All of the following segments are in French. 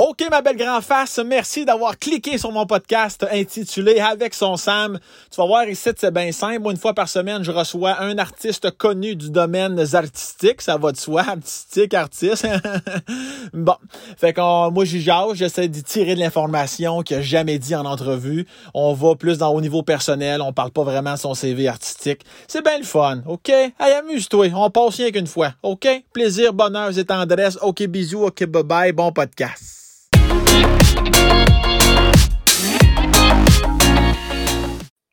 OK, ma belle grand face, merci d'avoir cliqué sur mon podcast intitulé Avec son Sam. Tu vas voir ici, c'est bien simple. Une fois par semaine, je reçois un artiste connu du domaine artistique. Ça va de soi, artistique, artiste. bon, fait que moi, j'y jase, j'essaie d'y tirer de l'information qu'il a jamais dit en entrevue. On va plus dans au niveau personnel, on parle pas vraiment de son CV artistique. C'est bien le fun, OK? Hey, amuse-toi, on passe rien qu'une fois, OK? Plaisir, bonheur et tendresse. OK, bisous, OK, bye-bye, bon podcast.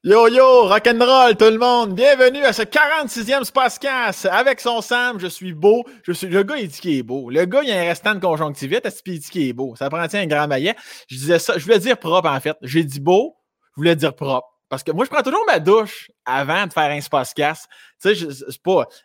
Yo yo, rock'n'roll tout le monde, bienvenue à ce 46e Spacecast avec son Sam, je suis beau, je suis le gars il dit qu'il est beau. Le gars il a un restant de conjonctivite, est-ce qu'il dit qu'il est beau? Ça prend un grand maillet? Je disais ça, je voulais dire propre en fait. J'ai dit beau, je voulais dire propre. Parce que moi, je prends toujours ma douche avant de faire un spacecast. Tu sais.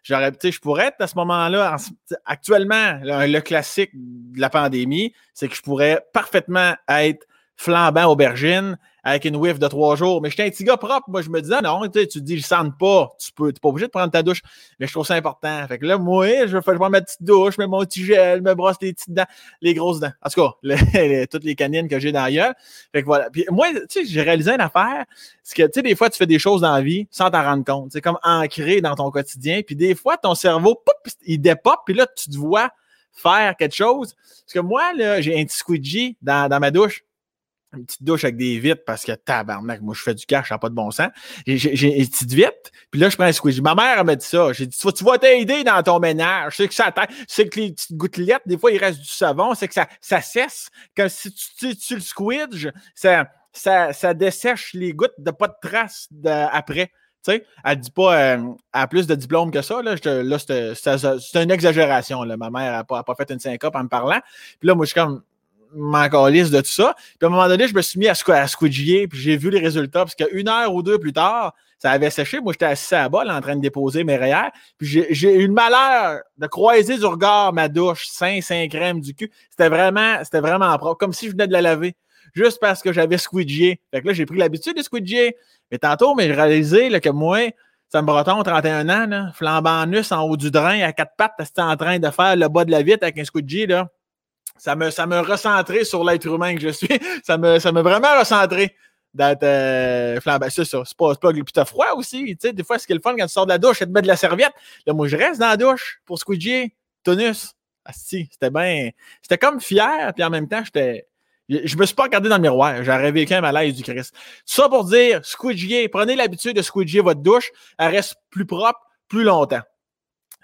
J'aurais, tu sais, je pourrais être à ce moment-là. Actuellement, le, classique de la pandémie, c'est que je pourrais parfaitement être flambant aubergine, avec une whiff de trois jours. Mais j'étais un petit gars propre. Moi, je me disais, non, tu, te dis, je sens pas. Tu peux, t'es pas obligé de prendre ta douche. Mais je trouve ça important. Fait que là, moi, je vais faire ma petite douche, mets mon petit gel, me brosse les petites dents, les grosses dents. En tout cas, toutes les canines que j'ai dans gueule. Fait que voilà. Puis moi, tu sais, j'ai réalisé une affaire. C'est que, tu sais, des fois, tu fais des choses dans la vie sans t'en rendre compte. C'est comme ancré dans ton quotidien. Puis des fois, ton cerveau, il dépop. Puis là, tu te vois faire quelque chose. Parce que moi, là, j'ai un petit squeegee dans, dans ma douche une petite douche avec des vitres parce que tabarnak, moi je fais du cash, ça n'a pas de bon sens. J'ai une petite vitre, puis là je prends un squeegee. Ma mère m'a dit ça. J'ai dit Tu vas t'aider dans ton ménage. C'est que ça c'est que les petites gouttelettes, des fois il reste du savon, c'est que ça, ça cesse. Comme si tu, tu, le squidges, ça, ça, ça dessèche les gouttes de pas de traces après. Tu sais, elle dit pas, euh, a plus de diplômes que ça. Là, là c'est une exagération. Là. Ma mère n'a pas, pas, fait une syncope en me parlant. Puis là, moi, je suis comme, m'en de tout ça. Puis à un moment donné, je me suis mis à, à squidger, puis j'ai vu les résultats, parce qu'une heure ou deux plus tard, ça avait séché. Moi, j'étais assis à bas, en train de déposer mes rayères. Puis j'ai eu le malheur de croiser du regard ma douche, saint saint crème du cul. C'était vraiment, c'était vraiment propre, comme si je venais de la laver. Juste parce que j'avais squidgé. Fait que là, j'ai pris l'habitude de squidger. Mais tantôt, mais j'ai réalisé là, que moi, ça me breton, 31 ans, là, flambant nus en haut du drain, à quatre pattes, c'était en train de faire le bas de la vitre avec un squidgy, là ça me, ça me recentrait sur l'être humain que je suis. ça me, ça me vraiment recentré d'être euh. C'est ça. C'est pas, pas. Puis t'as froid aussi. Tu sais, des fois, ce qui est le fun quand tu sors de la douche, tu te mets de la serviette. Là, moi, je reste dans la douche pour squidger, tonus. C'était bien. C'était comme fier, puis en même temps, j'étais. Je me suis pas regardé dans le miroir. J'aurais vécu un malaise du Christ. Ça pour dire, squidger, prenez l'habitude de squidger votre douche. Elle reste plus propre plus longtemps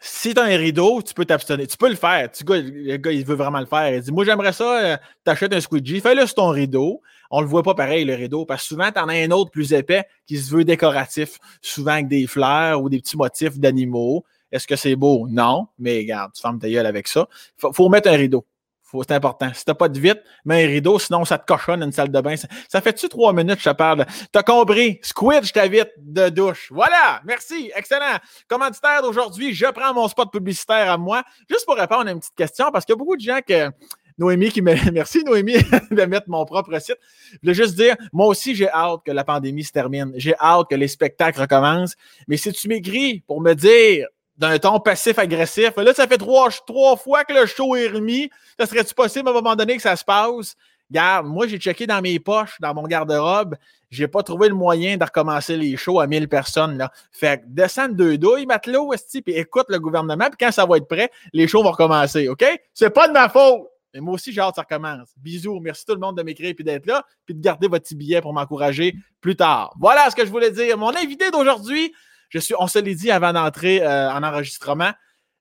si tu as un rideau, tu peux t'abstenir. Tu peux le faire. Tu, le gars, il veut vraiment le faire. Il dit Moi, j'aimerais ça, euh, t'achètes un squeegee, fais-le sur ton rideau. On le voit pas pareil, le rideau, parce que souvent, tu en as un autre plus épais qui se veut décoratif, souvent avec des fleurs ou des petits motifs d'animaux. Est-ce que c'est beau? Non, mais regarde, tu fermes ta gueule avec ça. Il faut mettre un rideau c'est important. Si t'as pas de vite, mets un rideau, sinon ça te cochonne une salle de bain. Ça, fait-tu trois minutes je te parle? T'as compris? Squidge ta vite de douche. Voilà! Merci! Excellent! Commanditaire d'aujourd'hui, je prends mon spot publicitaire à moi. Juste pour répondre à une petite question, parce qu'il y a beaucoup de gens que. Noémie qui me. Merci, Noémie, de mettre mon propre site. Je voulais juste dire, moi aussi, j'ai hâte que la pandémie se termine. J'ai hâte que les spectacles recommencent. Mais si tu m'écris pour me dire d'un ton passif-agressif. Là, ça fait trois, fois que le show est remis. Ça serait-tu possible à un moment donné que ça se passe? Garde, moi, j'ai checké dans mes poches, dans mon garde-robe. J'ai pas trouvé le moyen de recommencer les shows à 1000 personnes. Là. Fait que descends deux douilles, matelot, puis écoute le gouvernement, puis quand ça va être prêt, les shows vont recommencer, OK? C'est pas de ma faute! Mais moi aussi, j'ai hâte que ça recommence. Bisous. Merci tout le monde de m'écrire et d'être là, puis de garder votre petit billet pour m'encourager plus tard. Voilà ce que je voulais dire. Mon invité d'aujourd'hui, je suis, on se l'est dit avant d'entrer euh, en enregistrement,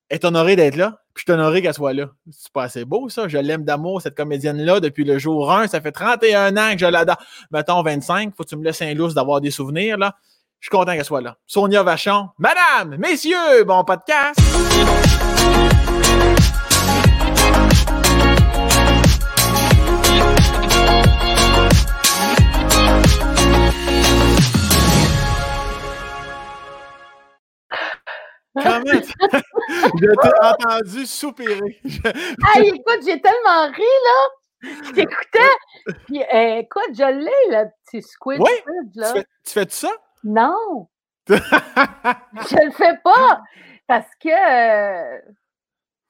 est honoré d'être là. Puis je suis honoré qu'elle soit là. C'est pas assez beau, ça. Je l'aime d'amour, cette comédienne-là, depuis le jour 1. Ça fait 31 ans que je l'adore. Mettons 25. Faut que tu me laisses un lousse d'avoir des souvenirs, là. Je suis content qu'elle soit là. Sonia Vachon. Madame, messieurs, bon podcast. Comment? je t'ai entendu soupirer. ah, écoute, j'ai tellement ri, là. J'écoutais. Puis, euh, écoute, je l'ai, le petit squid. Oui? Là. Tu, fais, tu fais ça? Non. je le fais pas. Parce que. Euh,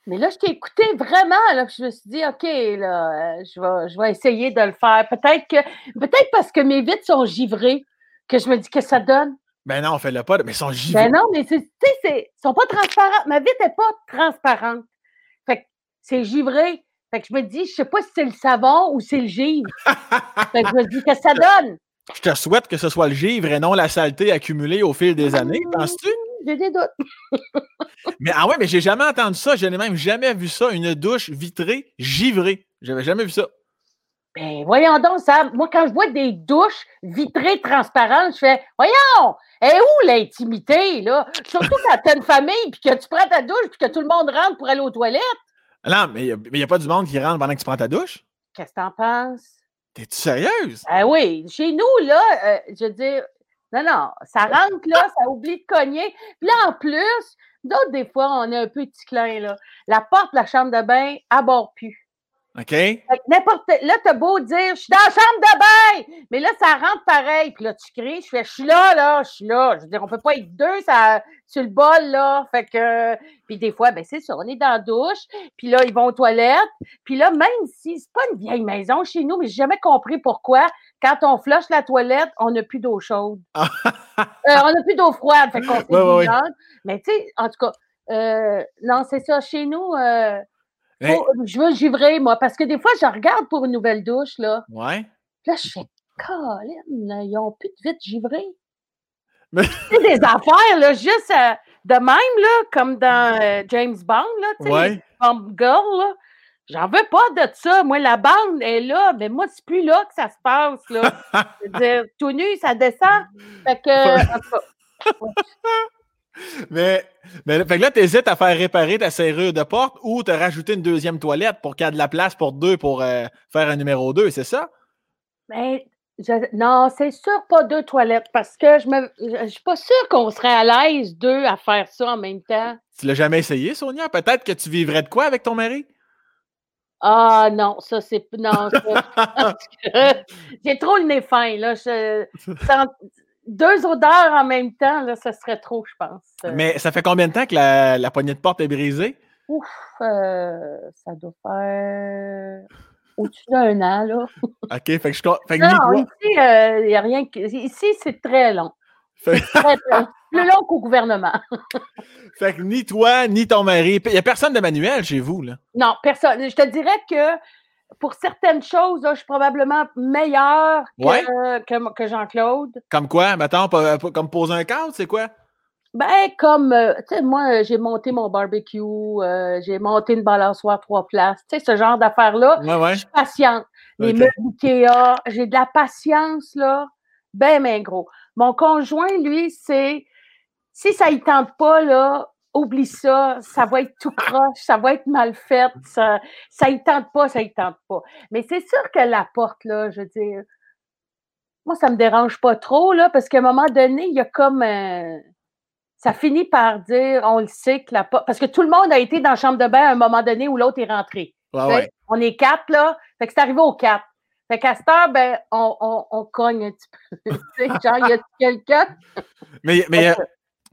Mais là, je t'ai écouté vraiment, là, puis je me suis dit, OK, là, euh, je vais, je vais essayer de le faire. Peut-être que, peut-être parce que mes vitres sont givrées, que je me dis que ça donne. Ben non, fais-le pas, mais ils sont givrés. Ben non, mais c'est, tu sais, ils sont pas transparents. Ma vitre n'est pas transparente. Fait que c'est givré. Fait que je me dis, je sais pas si c'est le savon ou c'est le givre. fait que je me dis que ça donne? Je te souhaite que ce soit le givre et non la saleté accumulée au fil des années, penses-tu? J'ai des doutes. Mais ah ouais, mais j'ai jamais entendu ça. Je n'ai même jamais vu ça. Une douche vitrée, givrée. J'avais jamais vu ça. Ben, voyons donc, ça. Moi, quand je vois des douches vitrées transparentes, je fais, voyons, et où l'intimité, là? Surtout quand t'as une famille, puis que tu prends ta douche, puis que tout le monde rentre pour aller aux toilettes. Non, mais il n'y a, pas du monde qui rentre pendant que tu prends ta douche? Qu'est-ce que t'en penses? T'es-tu sérieuse? Ah oui, chez nous, là, euh, je veux dire, non, non, ça rentre là, ça oublie de cogner. Puis là, en plus, d'autres, des fois, on est un peu petit clin, là. La porte de la chambre de bain aborde plus. OK? Fait que n'importe. Là, t'as beau dire, je suis dans la chambre de bain! Mais là, ça rentre pareil. Puis là, tu cries, je fais, je suis là, là, je suis là. Je veux dire, on peut pas être deux ça, sur le bol, là. Fait que. Puis des fois, ben, c'est ça, on est dans la douche. Puis là, ils vont aux toilettes. Puis là, même si c'est pas une vieille maison chez nous, mais j'ai jamais compris pourquoi, quand on flush la toilette, on n'a plus d'eau chaude. Euh, on n'a plus d'eau froide. Fait qu'on fait Ouais, ouais, ouais. Mais tu sais, en tout cas, euh, non, c'est ça. Chez nous, euh, Je veux givrer, moi, parce que des fois, je regarde pour une nouvelle douche, là. Ouais. Puis Là, je fais, Colin, ils ont plus de vite givré. Mais- C'est des affaires, là, juste euh, de même, là, comme dans euh, James Bond, là, tu sais, Ouais. les Bomb Girl, là. J'en veux pas de ça. Moi, la bande est là, mais moi, c'est plus là que ça se passe, là. Je veux dire, tout nu, ça descend. Fait que, en tout cas, Mais, mais fait que là, tu hésites à faire réparer ta serrure de porte ou te rajouter une deuxième toilette pour qu'il y ait de la place pour deux pour euh, faire un numéro 2, c'est ça? Ben, je- non, c'est sûr pas deux toilettes parce que je me je je suis pas sûre qu'on serait à l'aise deux à faire ça en même temps. Tu l'as jamais essayé, Sonia? Peut-être que tu vivrais de quoi avec ton mari? Ah non, ça c'est non, ça, j'ai trop le nez fin là. Je, sans- deux odeurs en même temps là, ça serait trop, je pense. Euh, Mais ça fait combien de temps que la, la poignée de porte est brisée? Ouf, euh, ça doit faire au-dessus d'un an là. OK, fait que je fait que Non, ici il y a rien que ici c'est très long. Fait- Très, très long. Plus long qu'au gouvernement. Fait que ni toi, ni ton mari. Il n'y a personne de manuel chez vous, là? Non, personne. Je te dirais que pour certaines choses, là, je suis probablement meilleure que, Ouais. que, que Jean-Claude. Comme quoi? Mettons, comme poser un cadre, c'est quoi? Ben, comme, euh, tu sais, moi, j'ai monté mon barbecue, euh, j'ai monté une balançoire trois places, tu sais, ce genre d'affaires-là. Ouais, ouais. Je suis patiente. Les Ok. meubles Ikea, j'ai de la patience, là. Ben, ben, gros. Mon conjoint, lui, c'est, si ça y tente pas, là, oublie ça, ça va être tout croche, ça va être mal fait, ça, ça y tente pas, ça y tente pas. Mais c'est sûr que la porte, là, je veux dire, moi, ça me dérange pas trop, là, parce qu'à un moment donné, il y a comme, euh, ça finit par dire, on le sait que la porte, parce que tout le monde a été dans la chambre de bain à un moment donné où l'autre est rentré. Sais, ouais. On est quatre, là. Fait que c'est arrivé aux quatre. Fait qu'à cette heure, ben, on, on, on cogne un petit peu. Tu sais, genre, il y a quelqu'un? Mais mais il y a-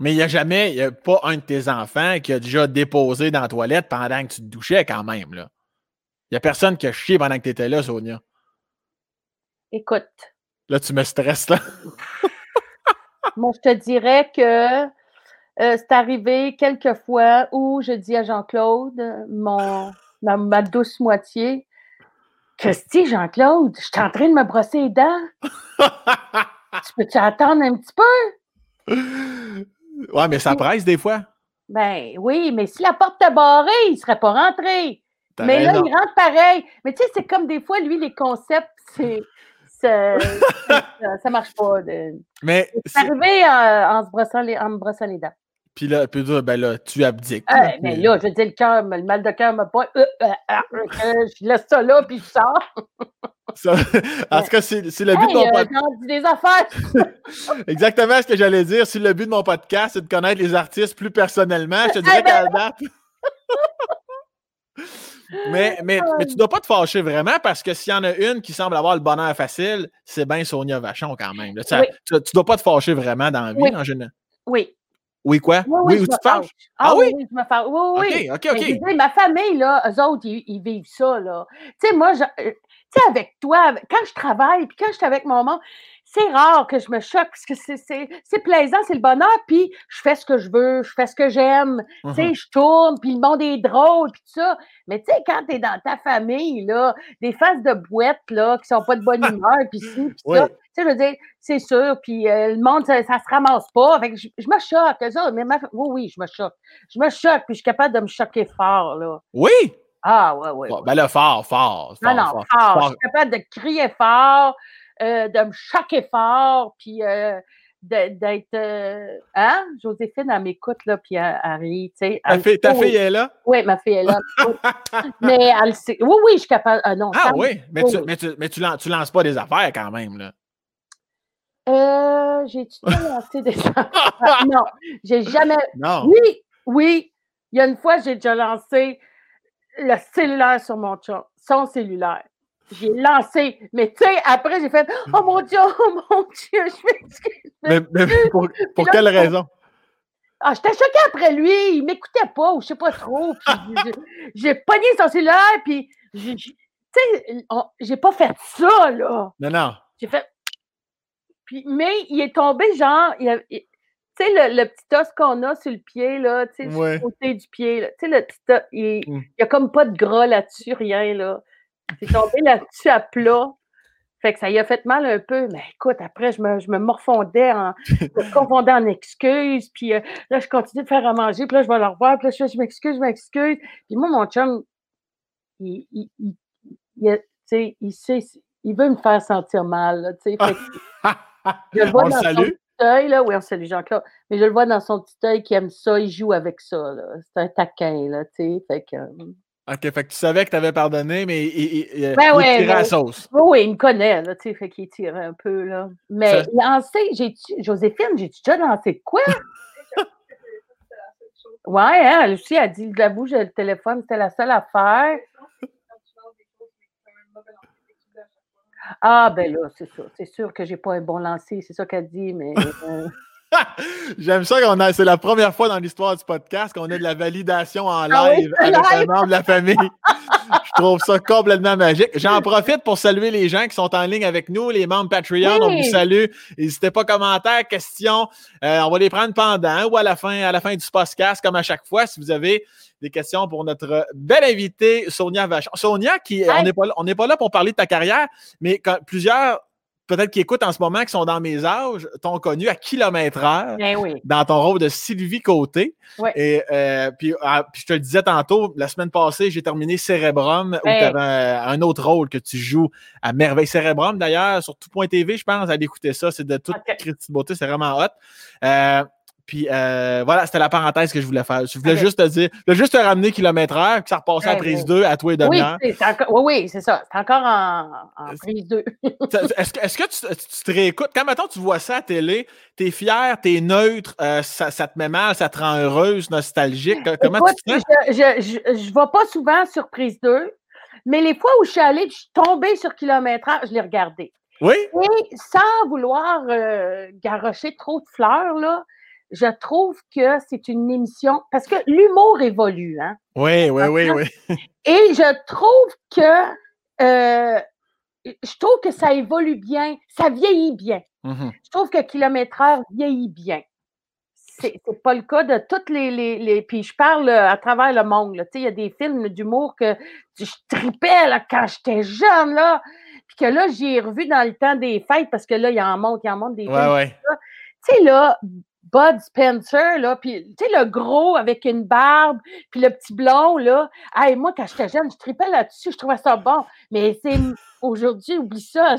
mais il n'y a jamais, il n'y a pas un de tes enfants qui a déjà déposé dans la toilette pendant que tu te douchais quand même, là. Il n'y a personne qui a chié pendant que tu étais là, Sonia. Écoute, Là, tu me stresses, là. moi, je te dirais que euh, c'est arrivé quelques fois où je dis à Jean-Claude, mon, ma, ma douce moitié, Christy, Jean-Claude, je suis en train de me brosser les dents. Tu peux-tu attendre un petit peu? Ouais, mais ça presse des fois. Ben oui, mais si la porte est barrée, il ne serait pas rentré. Mais là, il rentre pareil. Mais tu sais, c'est comme des fois, lui, les concepts, c'est. Ça, ça marche pas. de- Mais, C'est arrivé euh, en, se brossant les, en me brossant les dents. puis là, puis là, ben là, tu abdiques. Euh, là, mais puis- là, je dire, le cœur, le mal de cœur m'a pas. euh, euh, euh, euh, je laisse ça là, puis je sors. Ça- en tout cas, c'est le but de Hey, mon euh, podcast. des. Exactement ce que j'allais dire. Si le but de mon podcast, c'est de connaître les artistes plus personnellement, je te Eh dirais ben- qu'à la date. mais, mais, mais tu dois pas te fâcher vraiment parce que s'il y en a une qui semble avoir le bonheur facile, c'est bien Sonia Vachon quand même. là. Tu, Oui. tu dois pas te fâcher vraiment dans la vie Oui. en général. Oui. Oui, quoi? Oui, Oui, je tu te fâches? fâche. Ah Ah oui? oui, je me fâche. Oui, oui. OK, OK, Mais OK. ma famille, là, eux autres, ils, ils vivent ça, là. Tu sais, moi, je- euh, tu sais, avec toi, quand je travaille, puis quand je suis avec mon monde, c'est rare que je me choque, parce que c'est- plaisant, c'est le bonheur, puis je fais ce que je veux, je fais ce que j'aime, tu sais, je tourne, puis le monde est drôle, puis tout ça. Mais tu sais, quand t'es dans ta famille, là, des faces de boîtes, là, qui sont pas de bonne humeur, puis ci, puis Oui. ça, tu sais, je veux dire, c'est sûr, puis euh, le monde, ça, ça se ramasse pas. Fait que je, je me choque, eux autres, mais ma- oui, oui, je me choque. Je me choque, puis je suis capable de me choquer fort, là. Oui? Ah, ouais, ouais. Bon, ouais. ben là, fort, fort. non, fort, non, fort, fort. Je suis capable de crier fort, euh, de me choquer fort, puis euh, d'être. euh, hein? Joséphine, elle m'écoute, là, puis elle, elle rit, tu sais. Ta fille, ta oui, fille est là? Oui, ma fille est là. Mais elle sait. Oui, oui, je suis capable. Ah non, Ah oui, mais, tu, oui. mais, tu, mais tu, lan- tu lances pas des affaires quand même, là. Euh, J'ai-tu lancé des affaires? Non, j'ai jamais. Non. Oui, oui. Il y a une fois, j'ai déjà lancé le cellulaire sur mon chum, son cellulaire. J'ai lancé, mais tu sais, après, j'ai fait Oh mon Dieu, oh mon Dieu, je m'excuse. Mais, mais pour, pour là, quelle raison? Ah, j'étais choquée après lui, il m'écoutait pas, ou je sais pas trop. j'ai- pogné son cellulaire, puis tu sais, j'ai pas fait ça, là. Non, non. J'ai fait. Puis, mais il est tombé genre. il a- il- Tu sais, le, le petit os qu'on a sur le pied, là, tu sais, Ouais. côté du pied, là, tu sais, le petit os, il Mm. n'y a comme pas de gras là-dessus, rien, là. Il est tombé là-dessus à plat. Fait que ça y a fait mal un peu. Mais écoute, après, je me, je me morfondais en. Je me confondais en excuses. Puis euh, là, je continue de faire à manger. Puis là, je vais le revoir. Puis là, je fais, je m'excuse, je m'excuse. Puis moi, mon chum, il, il, il, il il sait, il veut me faire sentir mal, là, tu sais. Je le vois On le dans son salue? petit œil, là. Oui, on salue Jean-Claude. Mais je le vois dans son petit œil qui aime ça. Il joue avec ça, là. C'est un taquin, là, tu sais. Fait que. euh, OK, fait que tu savais que tu avais pardonné, mais il, il, Ben il ouais, tirait à la sauce. Oui, oui, il me connaît, là, tu sais, fait qu'il tirait un peu, là. Mais lancer, j'ai-tu, Joséphine, j'ai-tu déjà lancé quoi? Ouais, hein, elle aussi, elle dit, j'avoue, j'ai le téléphone, c'était la seule affaire. Ah, ben là, c'est ça. C'est sûr que j'ai pas un bon lancer, c'est ça qu'elle dit, mais. euh, J'aime ça qu'on a. C'est la première fois dans l'histoire du podcast qu'on a de la validation en Ah oui, live c'est avec un membre de la famille. Je trouve ça complètement magique. J'en profite pour saluer les gens qui sont en ligne avec nous, les membres Patreon. On vous salue. N'hésitez pas, commentaires, questions. Euh, on va les prendre pendant ou à la fin, à la fin du podcast, comme à chaque fois, si vous avez des questions pour notre belle invitée, Sonia Vachon. Sonia, qui, on n'est pas, pas là pour parler de ta carrière, mais quand plusieurs, peut-être qui écoutent en ce moment, qui sont dans mes âges, t'ont connu à kilomètre heure ben oui. dans ton rôle de Sylvie Côté. Ouais. Et euh, puis, ah, puis je te le disais tantôt, la semaine passée, j'ai terminé Cérébrum, où Hey. tu avais un, un autre rôle que tu joues à merveille. Cérébrum, d'ailleurs, sur tout.tv, je pense, allez écouter ça. C'est de toute Ok. critique de beauté, c'est vraiment hot. Euh, puis euh, voilà, c'était la parenthèse que je voulais faire. Je voulais juste te dire, je voulais juste te ramener kilomètre heure, que ça repassait à prise oui. 2 à toi et demi-heure. oui, oui, c'est ça. C'est encore en, en prise 2. Est-ce que, est-ce que tu, tu te réécoutes? Quand maintenant tu vois ça à télé, t'es fier, t'es neutre, euh, ça, ça te met mal, ça te rend heureuse, nostalgique. Co- Comment Écoute, tu te sens? je, je vais pas souvent sur prise 2, mais les fois où je suis allée, puis je suis tombée sur kilomètre heure, je l'ai regardé. Oui? Et sans vouloir euh, garrocher trop de fleurs, là, je trouve que c'est une émission, parce que l'humour évolue, hein. Oui, oui, oui, oui. Et je trouve que euh, je trouve que ça évolue bien, ça vieillit bien. Mhm. Je trouve que kilomètre heure vieillit bien. C'est pas le cas de toutes les, les, les- Puis je parle euh, à travers le monde. là. Tu sais, il y a des films d'humour que je tripais là, quand j'étais jeune, là. Puis que là, j'ai revu dans le temps des fêtes parce que là, il en monte, il en monte des films. Ouais, ouais. Tu sais, là, Bud Spencer, là, puis tu sais, le gros avec une barbe, puis le petit blond, là. Hey, moi, quand j'étais jeune, je tripais là-dessus, je trouvais ça bon. Mais c'est aujourd'hui, oublie ça.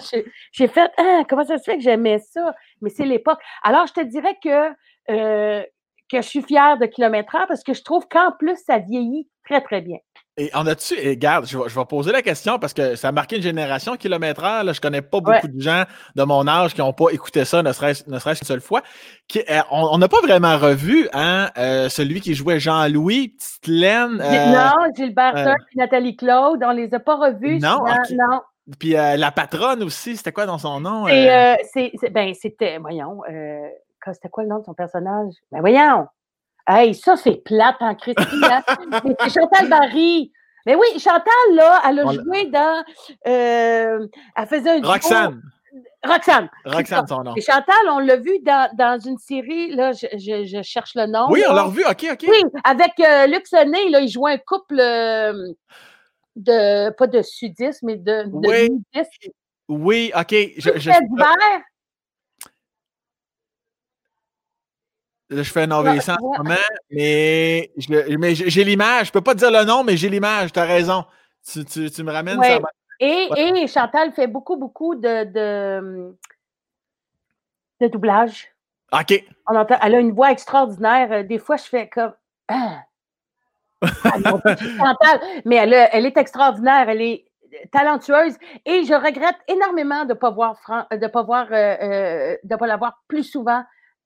J'ai- fait, ah, comment ça se fait que j'aimais ça? Mais c'est l'époque. Alors, je te dirais que, euh, que je suis fière de Kilomètre parce que je trouve qu'en plus, ça vieillit très, très bien. Et en as-tu, et regarde, je vais, je vais poser la question parce que ça a marqué une génération kilomètre heure. Là, je connais pas beaucoup Ouais. de gens de mon âge qui n'ont pas écouté ça, ne serait-ce ne serait-ce qu'une seule fois. Qui, euh, on n'a pas vraiment revu hein, euh, celui qui jouait Jean-Louis, Petite Laine, euh, non, Gilbert euh, et Nathalie Claude, on les a pas revus. Non, souvent, ok. non. puis euh, la patronne aussi, c'était quoi dans son nom? C'est, ben, c'était, voyons, euh, c'était quoi le nom de son personnage? Ben voyons! Hey, ça, c'est plate en Christine. Hein? c'est Chantal Barry. Mais oui, Chantal, là, elle a joué dans. Euh, elle faisait un. Roxane. Roxane. Roxane, son nom. Et Chantal, on l'a vu dans, dans, une série, là, je, je, cherche le nom. Oui, on l'a revu, OK, OK. Oui, avec euh, Luc Sonnet, là, il jouait un couple euh, de, pas de sudisme, mais de, de oui. Oui, OK. Je, je, je fais un AVC en ce moment, mais j'ai l'image. Je peux pas te dire le nom, mais j'ai l'image. Tu as raison. Tu, tu, tu, me ramènes ça. Et, et, Chantal fait beaucoup, beaucoup de, de, de doublage. OK. On entend, elle a une voix extraordinaire. Des fois, je fais comme. Ah! Chantal, mais elle, elle est extraordinaire. Elle est talentueuse et je regrette énormément de ne pas voir, de pas voir, euh, euh, de pas la voir plus souvent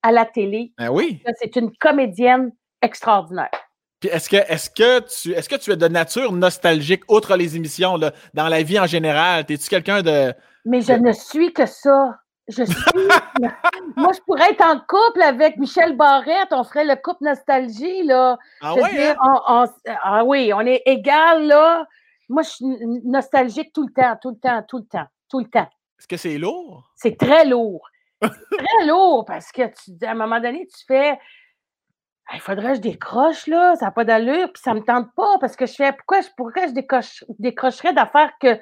à la télé. Ben oui. C'est une comédienne extraordinaire. est-ce que, est que, tu, est-ce que tu es de nature nostalgique, outre les émissions, là, dans la vie en général? Es-tu quelqu'un de. Mais je ne suis que ça. Je suis. Moi, je pourrais être en couple avec Michel Barrette. On ferait le couple nostalgie, là. Ah, ouais, hein? ah oui, on est égal, là. Moi, je suis nostalgique tout le temps, tout le temps, tout le temps, tout le temps. Est-ce que c'est lourd? C'est très lourd très lourd parce que tu, à un moment donné, tu fais il faudrait que je décroche, là, ça n'a pas d'allure, puis ça ne me tente pas parce que je fais pourquoi, pourquoi je décroche, décrocherais d'affaires que,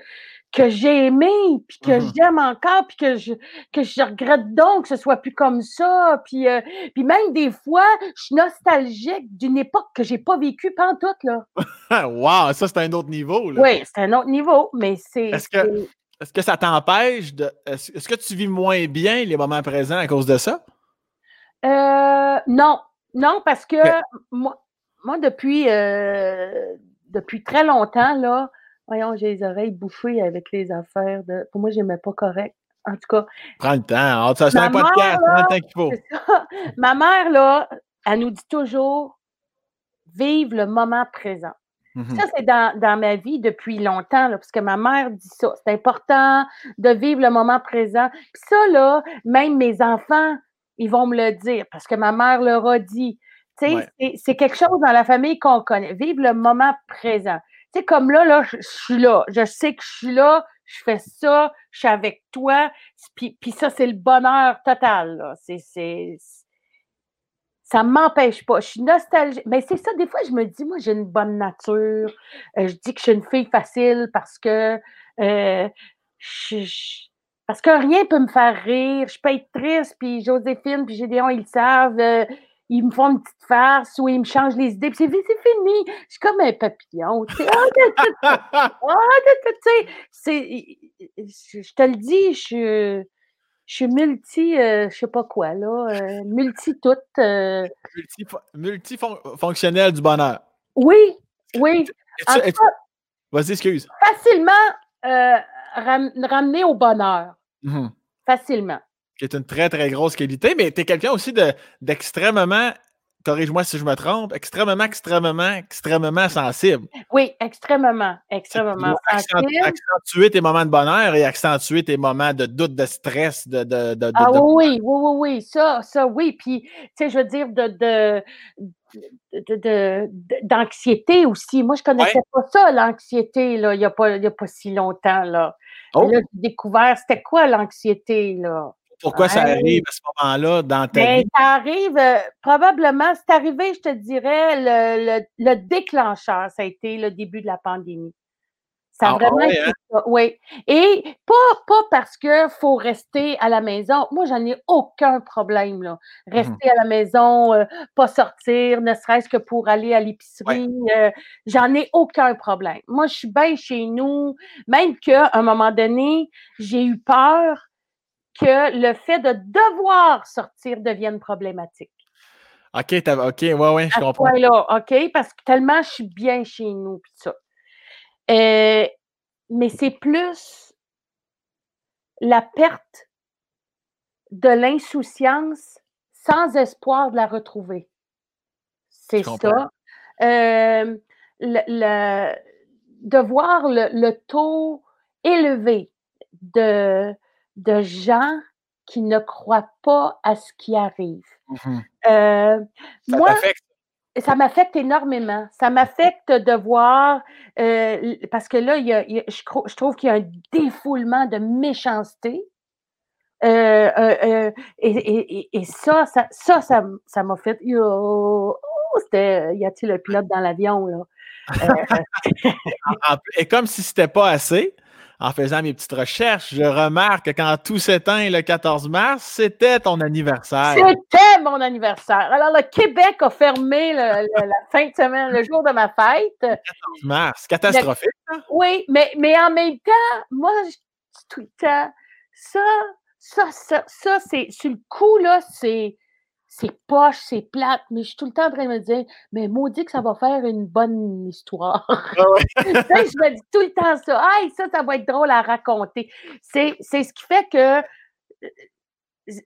que j'ai aimé, puis que mm-hmm. j'aime encore, puis que je, que je regrette donc que ce soit plus comme ça. Puis, euh, puis même des fois, je suis nostalgique d'une époque que j'ai pas vécue pantoute, là. wow, ça, c'est un autre niveau, là. Oui, c'est un autre niveau, mais c'est. Est-ce que, est-ce que ça t'empêche de. Est-ce que tu vis moins bien les moments présents à cause de ça? Euh, non. Non, parce que moi, moi, depuis, euh, depuis très longtemps, là, voyons, j'ai les oreilles bouffées avec les affaires de. Pour moi, je n'aimais pas correct. En tout cas. Prends le temps. Ça, c'est un podcast. Prends le temps qu'il faut. Ma mère, là, elle nous dit toujours vive le moment présent. Mmh ça, c'est dans, ma vie depuis longtemps, là, parce que ma mère dit ça. C'est important de vivre le moment présent. Puis ça, là, même mes enfants, ils vont me le dire, parce que ma mère leur a dit. Tu sais, c'est quelque chose dans la famille qu'on connaît. Vivre le moment présent. Tu sais, comme là, là, je, suis là. Je sais que je suis là, je fais ça, je suis avec toi. Puis, puis ça, c'est le bonheur total. C'est ça ne m'empêche pas. Je suis nostalgique. Mais c'est ça, des fois, je me dis, moi, j'ai une bonne nature. Euh, je dis que je suis une fille facile parce que euh, parce que rien ne peut me faire rire. Je peux être triste, puis Joséphine, puis Gédéon, ils le savent. Euh, ils me font une petite farce ou ils me changent les idées, puis c'est fini. Je suis comme un papillon. Tu sais, je te le dis, je suis je suis multi, euh, je sais pas quoi, là, euh, multi tout. Euh. multifonctionnel du bonheur. Oui, oui. Vas-y, excuse. Facilement ramener au bonheur. Mmh facilement. Qui est une très, très grosse qualité, mais tu es quelqu'un aussi d'extrêmement corrige-moi si je me trompe, extrêmement, extrêmement, extrêmement sensible. Oui, extrêmement, extrêmement sensible. Accentuer tes moments de bonheur et accentuer tes moments de doute, de stress, de. de, de ah oui, oui, oui, oui, ça, ça, oui. Puis, tu sais, je veux dire, de. de d'anxiété aussi. Moi, je ne connaissais pas ça, l'anxiété, il n'y a, pas, a pas si longtemps. Là, oh. là j'ai découvert, c'était quoi l'anxiété? là? Pourquoi ça arrive à ce moment-là dans ta ben, vie? Ça arrive, euh, probablement, c'est arrivé, je te dirais, le, le, déclencheur, ça a été le début de la pandémie. Ça a ah, vraiment été hein? ça, oui. Et pas, pas parce qu'il faut rester à la maison. Moi, j'en ai aucun problème, là. Mmh rester à la maison, euh, pas sortir, ne serait-ce que pour aller à l'épicerie. Euh, j'en ai aucun problème. Moi, je suis bien chez nous, même qu'à un moment donné, j'ai eu peur que le fait de devoir sortir devienne problématique. OK, OK, ouais, ouais, je comprends. Là, OK, parce que tellement je suis bien chez nous, puis ça. Euh, mais c'est plus la perte de l'insouciance sans espoir de la retrouver. C'est ça. Euh, le, de voir le, le taux élevé de, de gens qui ne croient pas à ce qui arrive. Mmh euh, ça moi, ça m'affecte énormément. Ça m'affecte de voir, euh, parce que là, il y a, je, trouve qu'il y a un défoulement de méchanceté. Euh, et, ça, ça, ça, ça, m'a fait. Oh, c'était, y a-t-il un pilote dans l'avion? Là? et comme si c'était pas assez, en faisant mes petites recherches, je remarque que quand tout s'éteint le 14 mars, c'était ton anniversaire. C'était mon anniversaire. Alors, le Québec a fermé la fin de semaine, le jour de ma fête. 14 mars, catastrophique. Hein? Oui, mais, mais en même temps, moi, tout le temps, ça, ça, ça, ça c'est, sur le coup, là, c'est c'est poche, c'est plate, mais je suis tout le temps en train de me dire, mais maudit que ça va faire une bonne histoire. Ah je me dis tout le temps ça. Ah, ça, ça va être drôle à raconter. C'est, ce qui fait que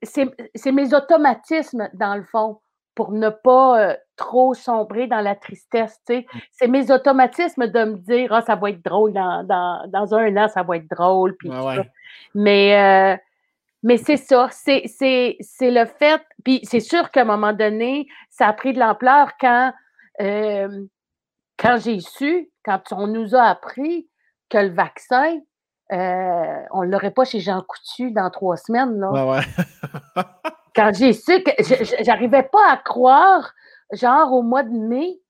c'est, mes automatismes, dans le fond, pour ne pas euh, trop sombrer dans la tristesse. Mmh. C'est mes automatismes de me dire, ah, ça va être drôle dans, dans, un an, ça va être drôle. Puis Mais. Euh, mais c'est ça, c'est, le fait. Puis c'est sûr qu'à un moment donné, ça a pris de l'ampleur quand, euh, quand j'ai su, quand on nous a appris que le vaccin, euh, on ne l'aurait pas chez Jean Coutu dans trois semaines. Là. quand j'ai su que j'arrivais pas à croire, genre au mois de mai,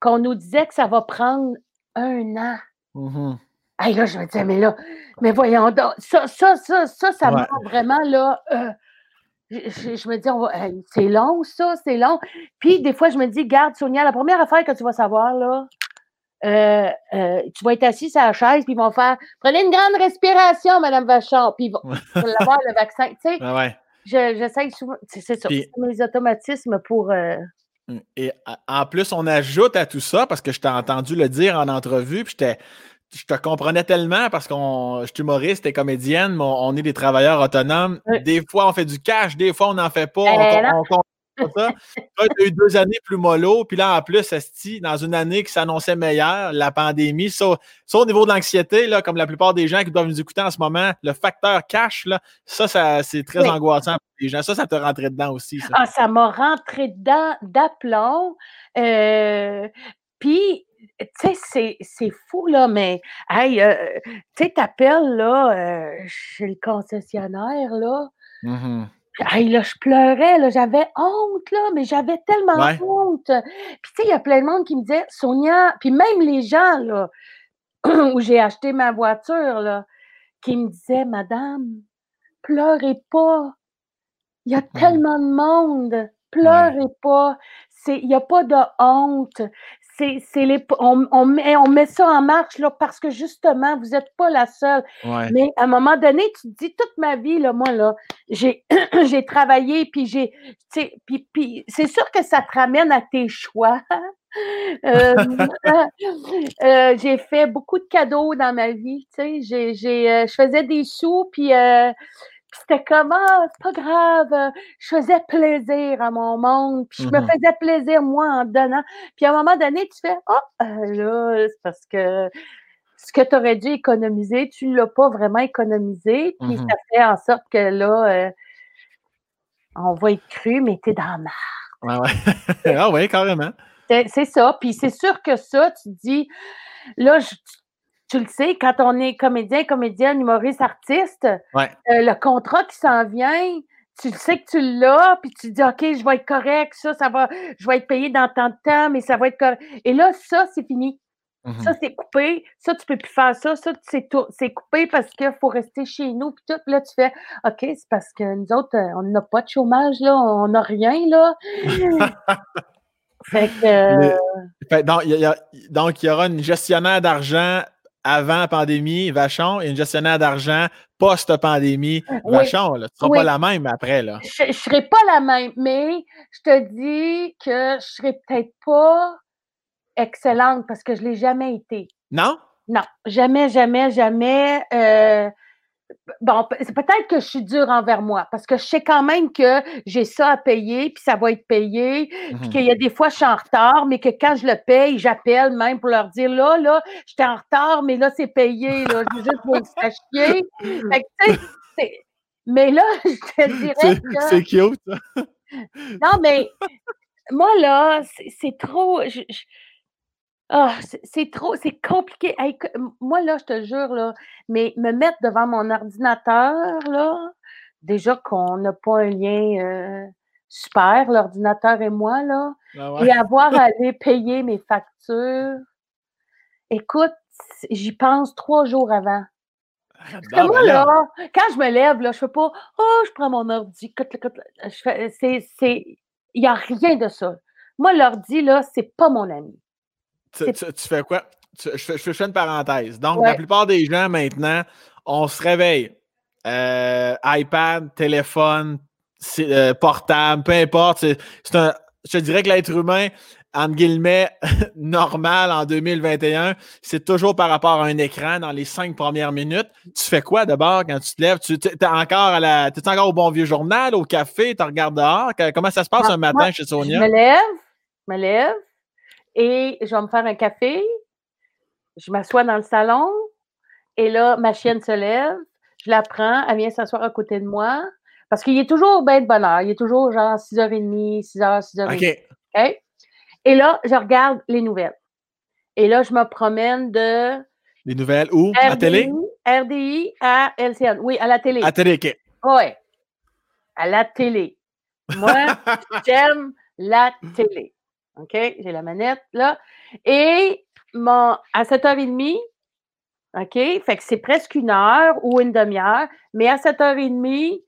qu'on nous disait que ça va prendre un an. Mm-hmm. Hey, là, je me disais, mais là, mais voyons donc, ça, ça, ça, ça, ça m'a vraiment, là, euh, je, me dis, c'est long, ça, c'est long. Puis, des fois, je me dis, garde, Sonia, la première affaire que tu vas savoir, là, euh, euh, tu vas être assis sur la chaise, puis ils vont faire, prenez une grande respiration, Madame Vachon, puis ils vont, avoir le vaccin. Tu sais, ouais. j'essaie souvent, c'est ça, c'est mes automatismes pour. Et en plus, on ajoute à tout ça, parce que je t'ai entendu le dire en entrevue, puis j'étais je te comprenais tellement parce qu'on je suis humoriste et comédienne, mais on, est des travailleurs autonomes. Des fois, on fait du cash, des fois, on n'en fait pas. On, on, ça. tu as eu deux années plus mollo, puis là, en plus, dans une année qui s'annonçait meilleure, la pandémie, ça, au niveau de l'anxiété, comme la plupart des gens qui doivent nous écouter en ce moment, le facteur cash, là, ça, ça c'est très angoissant pour les gens. Ça, ça te rentrait dedans aussi. Ça. Ah, ça m'a rentré dedans d'aplomb. Euh, puis, tu sais, c'est fou, là, mais, hey, euh, tu sais, t'appelles, là, euh, chez le concessionnaire, là. Mmh hey, là, je pleurais, là, j'avais honte, là, mais j'avais tellement honte. Puis, tu sais, il y a plein de monde qui me disait, Sonia, puis même les gens, là, où j'ai acheté ma voiture, là, qui me disaient, Madame, pleurez pas. Il y a mmh. tellement de monde. Pleurez pas. Il n'y a pas de honte c'est les on, on, met, on met ça en marche là, parce que justement, vous n'êtes pas la seule. Mais à un moment donné, tu te dis toute ma vie, là, moi, là, j'ai travaillé, puis j'ai. Puis, puis c'est sûr que ça te ramène à tes choix. Euh, euh, j'ai fait beaucoup de cadeaux dans ma vie, sais, j'ai, euh, je faisais des sous, puis c'était comme, ah, c'est pas grave, euh, je faisais plaisir à mon monde, puis je me mmh faisais plaisir, moi, en donnant. Puis à un moment donné, tu fais, oh, là, c'est parce que ce que tu aurais dû économiser, tu ne l'as pas vraiment économisé, puis mmh ça fait en sorte que là, euh, on va être cru, mais tu es dans la Ouais, ouais. ah oui, carrément. C'est ça. Puis c'est sûr que ça, tu dis, là, je, tu le sais, quand on est comédien, comédienne, humoriste, artiste, euh, le contrat qui s'en vient, tu le sais que tu l'as, puis tu te dis, OK, je vais être correct, ça, ça va, je vais être payé dans tant de temps, mais ça va être correct. Et là, ça, c'est fini. Ça, mm-hmm. c'est coupé. Ça, tu peux plus faire ça. Ça, c'est coupé parce qu'il faut rester chez nous. Puis tout, là, tu fais, OK, c'est parce que nous autres, euh, on n'a pas de chômage, là. On n'a rien, là. fait que... donc, il y, donc, il y aura une gestionnaire d'argent avant la pandémie, Vachon, et une gestionnaire d'argent post-pandémie, Vachon. Tu ne seras pas la même après. Là. Je ne serai pas la même, mais je te dis que je ne serai peut-être pas excellente parce que je ne l'ai jamais été. Non? Non, jamais, jamais, jamais. Euh, bon, c'est peut-être que je suis dure envers moi parce que je sais quand même que j'ai ça à payer, puis ça va être payé, puis mmh qu'il y a des fois je suis en retard, mais que quand je le paye, j'appelle même pour leur dire là, là, j'étais en retard, mais là, c'est payé, là, je veux juste vous sachiez. Fait que, Mais là, je te dirais que... C'est cute, ça. non, mais moi, là, c'est trop... Ah, c'est trop, c'est compliqué. moi, là, je te jure, là, mais me mettre devant mon ordinateur, là, déjà qu'on n'a pas un lien euh, super, l'ordinateur et moi, là, ah et avoir à aller payer mes factures. Écoute, j'y pense trois jours avant. Parce que moi, là, quand je me lève, là, je fais pas Oh, je prends mon ordi. C'est. Il n'y a rien de ça. Moi, l'ordi, là, c'est pas mon ami. Tu, fais quoi? je, fais, je, fais, une parenthèse. Donc, la plupart des gens, maintenant, on se réveille. Euh, iPad, téléphone, euh, portable, peu importe. C'est un, je te dirais que l'être humain, entre guillemets, normal en 2021, c'est toujours par rapport à un écran dans les cinq premières minutes. Tu fais quoi d'abord quand tu te lèves? Tu es encore à la. es encore au bon vieux journal, au café, tu regardes dehors? Comment ça se passe un matin chez Sonia? Je me lève, je me lève et je vais me faire un café. Je m'assois dans le salon et là, ma chienne se lève. Je la prends, elle vient s'asseoir à côté de moi. Parce qu'il est toujours bien de bonne heure. Il est toujours genre 6h30, 6h, 6h30. OK. OK? Et là, je regarde les nouvelles. Et là, je me promène de. Les nouvelles où? à la télé? RDI à LCN. Oui, à la télé. À la télé, OK. Oui. À la télé. Moi, j'aime la télé. OK? J'ai la manette là. Et mon, à 7h30, OK? Fait que c'est presque une heure ou une demi-heure. Mais à 7h30,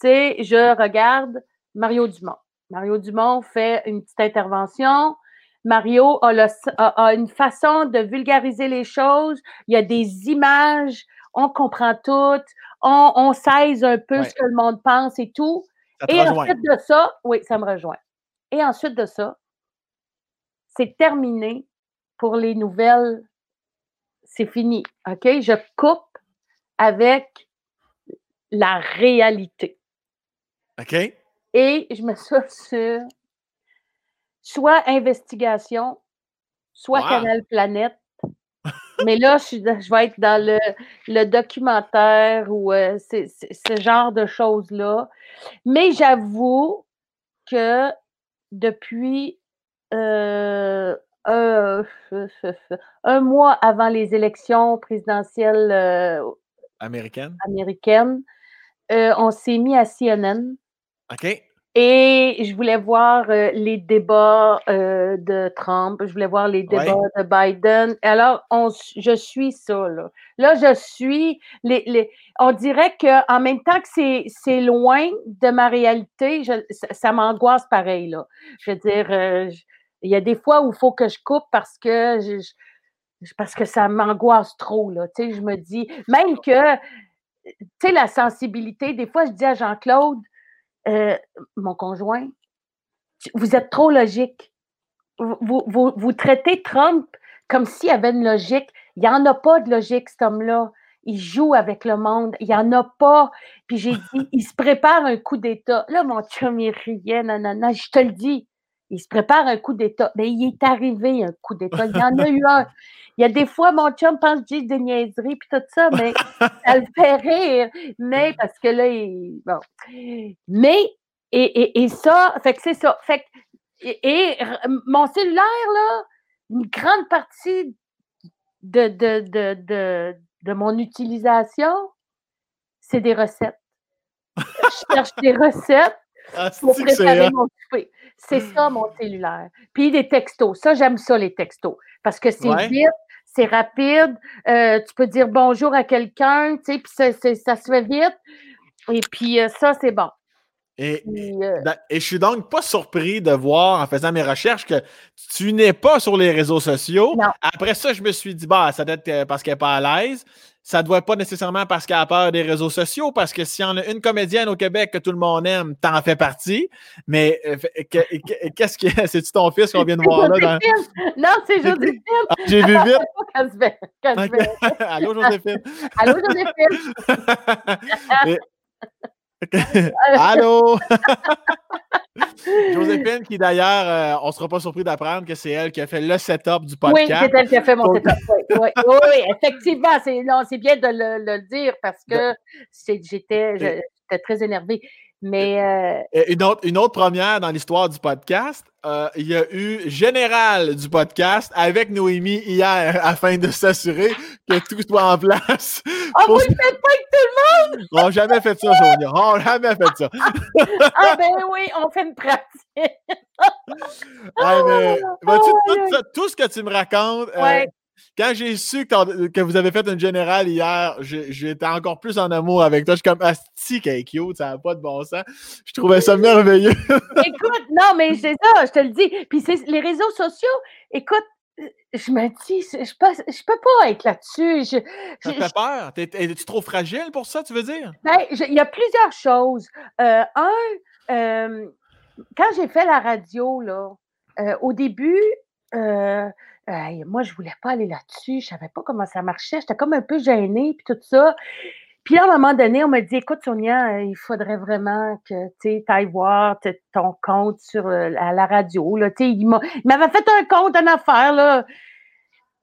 c'est je regarde Mario Dumont. Mario Dumont fait une petite intervention. Mario a, une façon de vulgariser les choses. Il y a des images, on comprend tout, on, on saisit un peu ce que le monde pense et tout. et ensuite de ça, oui, ça me rejoint. Et ensuite de ça, c'est terminé pour les nouvelles. C'est fini. OK? Je coupe avec la réalité. OK? Et je me suis sur soit investigation, soit Canal Planète. Mais là, je, je, vais être dans le, documentaire ou euh, ce genre de choses-là. Mais j'avoue que depuis euh, un mois avant les élections présidentielles euh, américaines, on s'est mis à CNN. OK. Et je voulais voir euh, les débats euh, de Trump, je voulais voir les débats de Biden. Alors, on, je suis ça, là. Là, je suis. Les, les, on dirait qu'en même temps que c'est loin de ma réalité, je, ça, m'angoisse pareil, là. Je veux dire, euh, il y a des fois où il faut que je coupe parce que ça m'angoisse trop, là. Tu sais, je me dis, même que, tu sais, la sensibilité, des fois, je dis à Jean-Claude, euh, mon conjoint, vous êtes trop logique. Vous, vous, traitez Trump comme s'il y avait une logique. Il n'y en a pas de logique, cet homme-là. Il joue avec le monde. Il n'y en a pas. Puis j'ai dit, il se prépare un coup d'État. Là, mon chum, il riait, nanana. Je te le dis. Il se prépare un coup d'État. Mais il est arrivé un coup d'État. Il y en a eu un. Il y a des fois, mon chum pense que j'ai des niaiseries puis tout ça, mais ça le fait rire. Mais parce que là, il, bon. Mais, et, et, ça, fait que c'est ça. Fait et, mon cellulaire, là, une grande partie de, de, de, de, de mon utilisation, c'est des recettes. Je cherche des recettes ah, pour préparer mon souper. C'est ça, mon cellulaire. Puis des textos. Ça, j'aime ça, les textos. Parce que c'est vite, c'est rapide. Euh, tu peux dire bonjour à quelqu'un, tu sais, puis ça, ça, se fait vite. Et puis euh, ça, c'est bon. Et, euh, et, je suis donc pas surpris de voir en faisant mes recherches que tu n'es pas sur les réseaux sociaux. Après ça, je me suis dit, bah, ça doit être parce qu'elle n'est pas à l'aise ça ne doit pas nécessairement parce qu'elle a peur des réseaux sociaux, parce que s'il y en a une comédienne au Québec que tout le monde aime, t'en fais partie. Mais euh, qu'est-ce que c'est-tu ton fils qu'on vient de voir là? Non, c'est Joséphine. Ah, j'ai vu vite. Allô, Joséphine. Allô, Joséphine. Allô? Joséphine, qui d'ailleurs, euh, on ne sera pas surpris d'apprendre que c'est elle qui a fait le setup du Oui, podcast. c'est elle qui a fait mon setup. Oui, oui, oui, oui, effectivement. C'est, bien de le, le dire parce que je- j'étais très énervée. Mais euh, Une autre, une autre première dans l'histoire du podcast, euh, il y a eu général du podcast avec Noémie hier afin de s'assurer que tout soit en place. Ah, Pour- vous le faites pas avec tout le On n'a jamais fait ça, Sonia. On n'a jamais fait ça. monde? Ah, ben oui, on fait une pratique. Ah, mais, tout, ce que tu me racontes, euh. Quand j'ai su que, vous avez fait une générale hier, j'étais encore plus en amour avec toi. Je suis comme Asti, qu'elle est cute, ça n'a pas de bon sens. Je trouvais ça merveilleux. Écoute, non, mais c'est ça, je te le dis. Puis c'est les réseaux sociaux, écoute, euh, je me dis, je peux, je peux pas être là-dessus. Je- Ça te fait peur? Es-tu trop fragile pour ça, tu veux dire? Ben, il y a plusieurs choses. Euh, un, euh, quand j'ai fait la radio, là, euh, au début, euh, moi, je voulais pas aller là-dessus. Je savais pas comment ça marchait. J'étais comme un peu gênée, puis tout ça. Puis à un moment donné, on m'a dit, écoute, Sonia, euh, il faudrait vraiment que tu ailles voir ton compte sur euh, à la radio. Là. Il m'a- il m'avait fait un compte, une affaire. Là.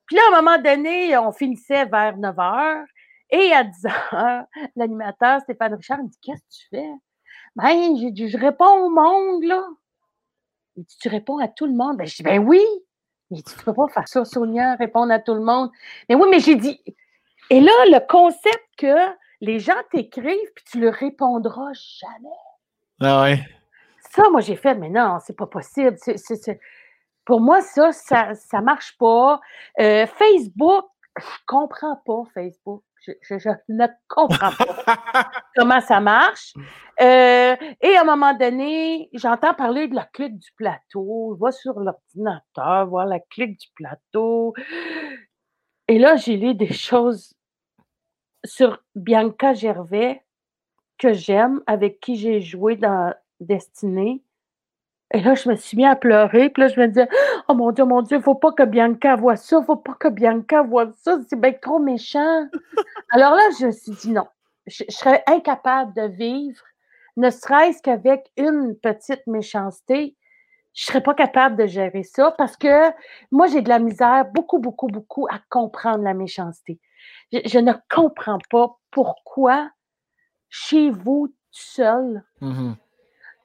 Puis là, à un moment donné, on finissait vers 9 h. Et à 10 h, l'animateur Stéphane Richard me dit Qu'est-ce que tu fais? Ben, dit, je réponds au monde, là. Il dit, tu réponds à tout le monde? Ben, je dis, ben oui. Il dit, tu peux pas faire ça, Sonia, répondre à tout le monde. Mais oui, mais j'ai dit. Et là, le concept que les gens t'écrivent, puis tu leur répondras jamais. Ah ouais. Ça, moi, j'ai fait, mais non, c'est pas possible. C'est- c'est- c'est- Pour moi, ça, ça, ça marche pas. Euh, Facebook, je comprends pas Facebook. Je, ne comprends pas comment ça marche. Euh, et à un moment donné, j'entends parler de la clique du plateau. Je vais sur l'ordinateur, voir la clique du plateau. Et là, j'ai lu des choses sur Bianca Gervais que j'aime, avec qui j'ai joué dans Destinée. Et là, je me suis mis à pleurer. Puis là, je me disais, oh mon Dieu, mon Dieu, faut pas que Bianca voit ça, faut pas que Bianca voit ça, c'est bien trop méchant. Alors là, je me suis dit non, je, je serais incapable de vivre, ne serait-ce qu'avec une petite méchanceté. Je serais pas capable de gérer ça parce que moi, j'ai de la misère, beaucoup, beaucoup, beaucoup à comprendre la méchanceté. Je, je ne comprends pas pourquoi chez vous, tout seul, Mhm.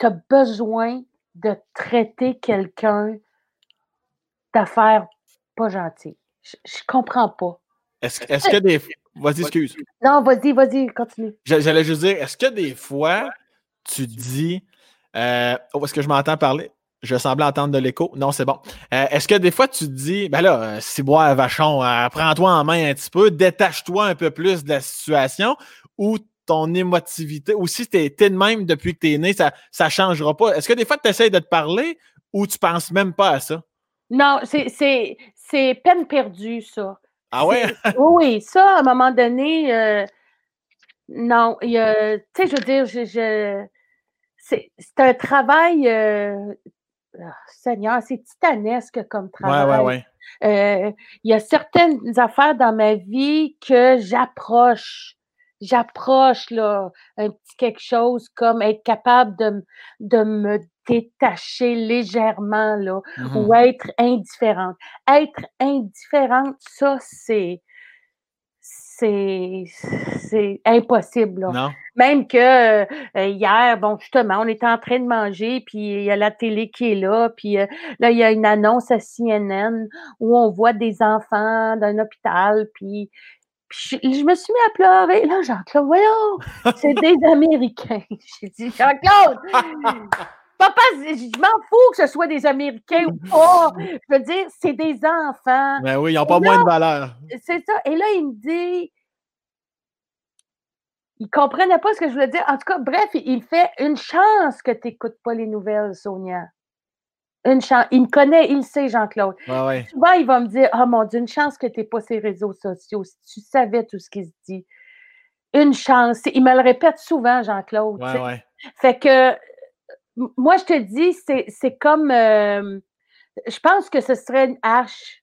tu as besoin de traiter quelqu'un d'affaires pas gentilles. Je, je comprends pas. Est-ce est-ce que des. Vas-y, excuse. Non, vas-y, vas-y, continue. J'a- J'allais juste dire, est-ce que des fois, tu dis. Euh, oh, est-ce que je m'entends parler? Je semblais entendre de l'écho. Non, c'est bon. Euh, est-ce que des fois, tu te dis, ben là, euh, Ciboire Vachon, euh, prends-toi en main un petit peu, détache-toi un peu plus de la situation ou ton émotivité, ou si t'es t'es de même depuis que t'es né, ça ne changera pas. Est-ce que des fois, tu essaies de te parler ou tu penses même pas à ça? Non, c'est- peine perdue, ça. Ah ouais? Oui, oui, ça, à un moment donné, euh, non, tu sais, je veux dire, je, je- c'est un travail, euh, ah, Seigneur, c'est titanesque comme Ouais, travail. ouais, ouais. Euh, il y a certaines affaires dans ma vie que j'approche. J'approche là, un petit quelque chose comme être capable de, de me détacher légèrement là, ou être indifférente. Être indifférente, ça, c'est c'est c'est impossible. là. Non? Même que euh, hier, bon, justement, on était en train de manger, puis il y a la télé qui est là, puis euh, là, il y a une annonce à CNN où on voit des enfants d'un hôpital, puis, puis je, je me suis mis à pleurer. Là, Jean-Claude, voyons, c'est des Américains. J'ai dit, Jean-Claude, papa, je m'en fous que ce soit des Américains ou pas. Je veux dire, c'est des enfants. Ben oui, ils n'ont pas moins de valeur. C'est ça. Et là, il me dit. Il comprenait pas ce que je voulais dire. En tout cas, bref, il il fait une chance que tu n'écoutes pas les nouvelles, Sonia. Une chance. Il me connaît, il le sait, Jean-Claude. Ouais. Souvent, il va me dire Oh mon Dieu, une chance que tu n'es pas ces réseaux sociaux. Si tu savais tout ce qui se dit. Une chance. Il me le répète souvent, Jean-Claude. Ouais, ouais. Fait que moi, je te dis, c'est comme. euh, je pense que ce serait une hache.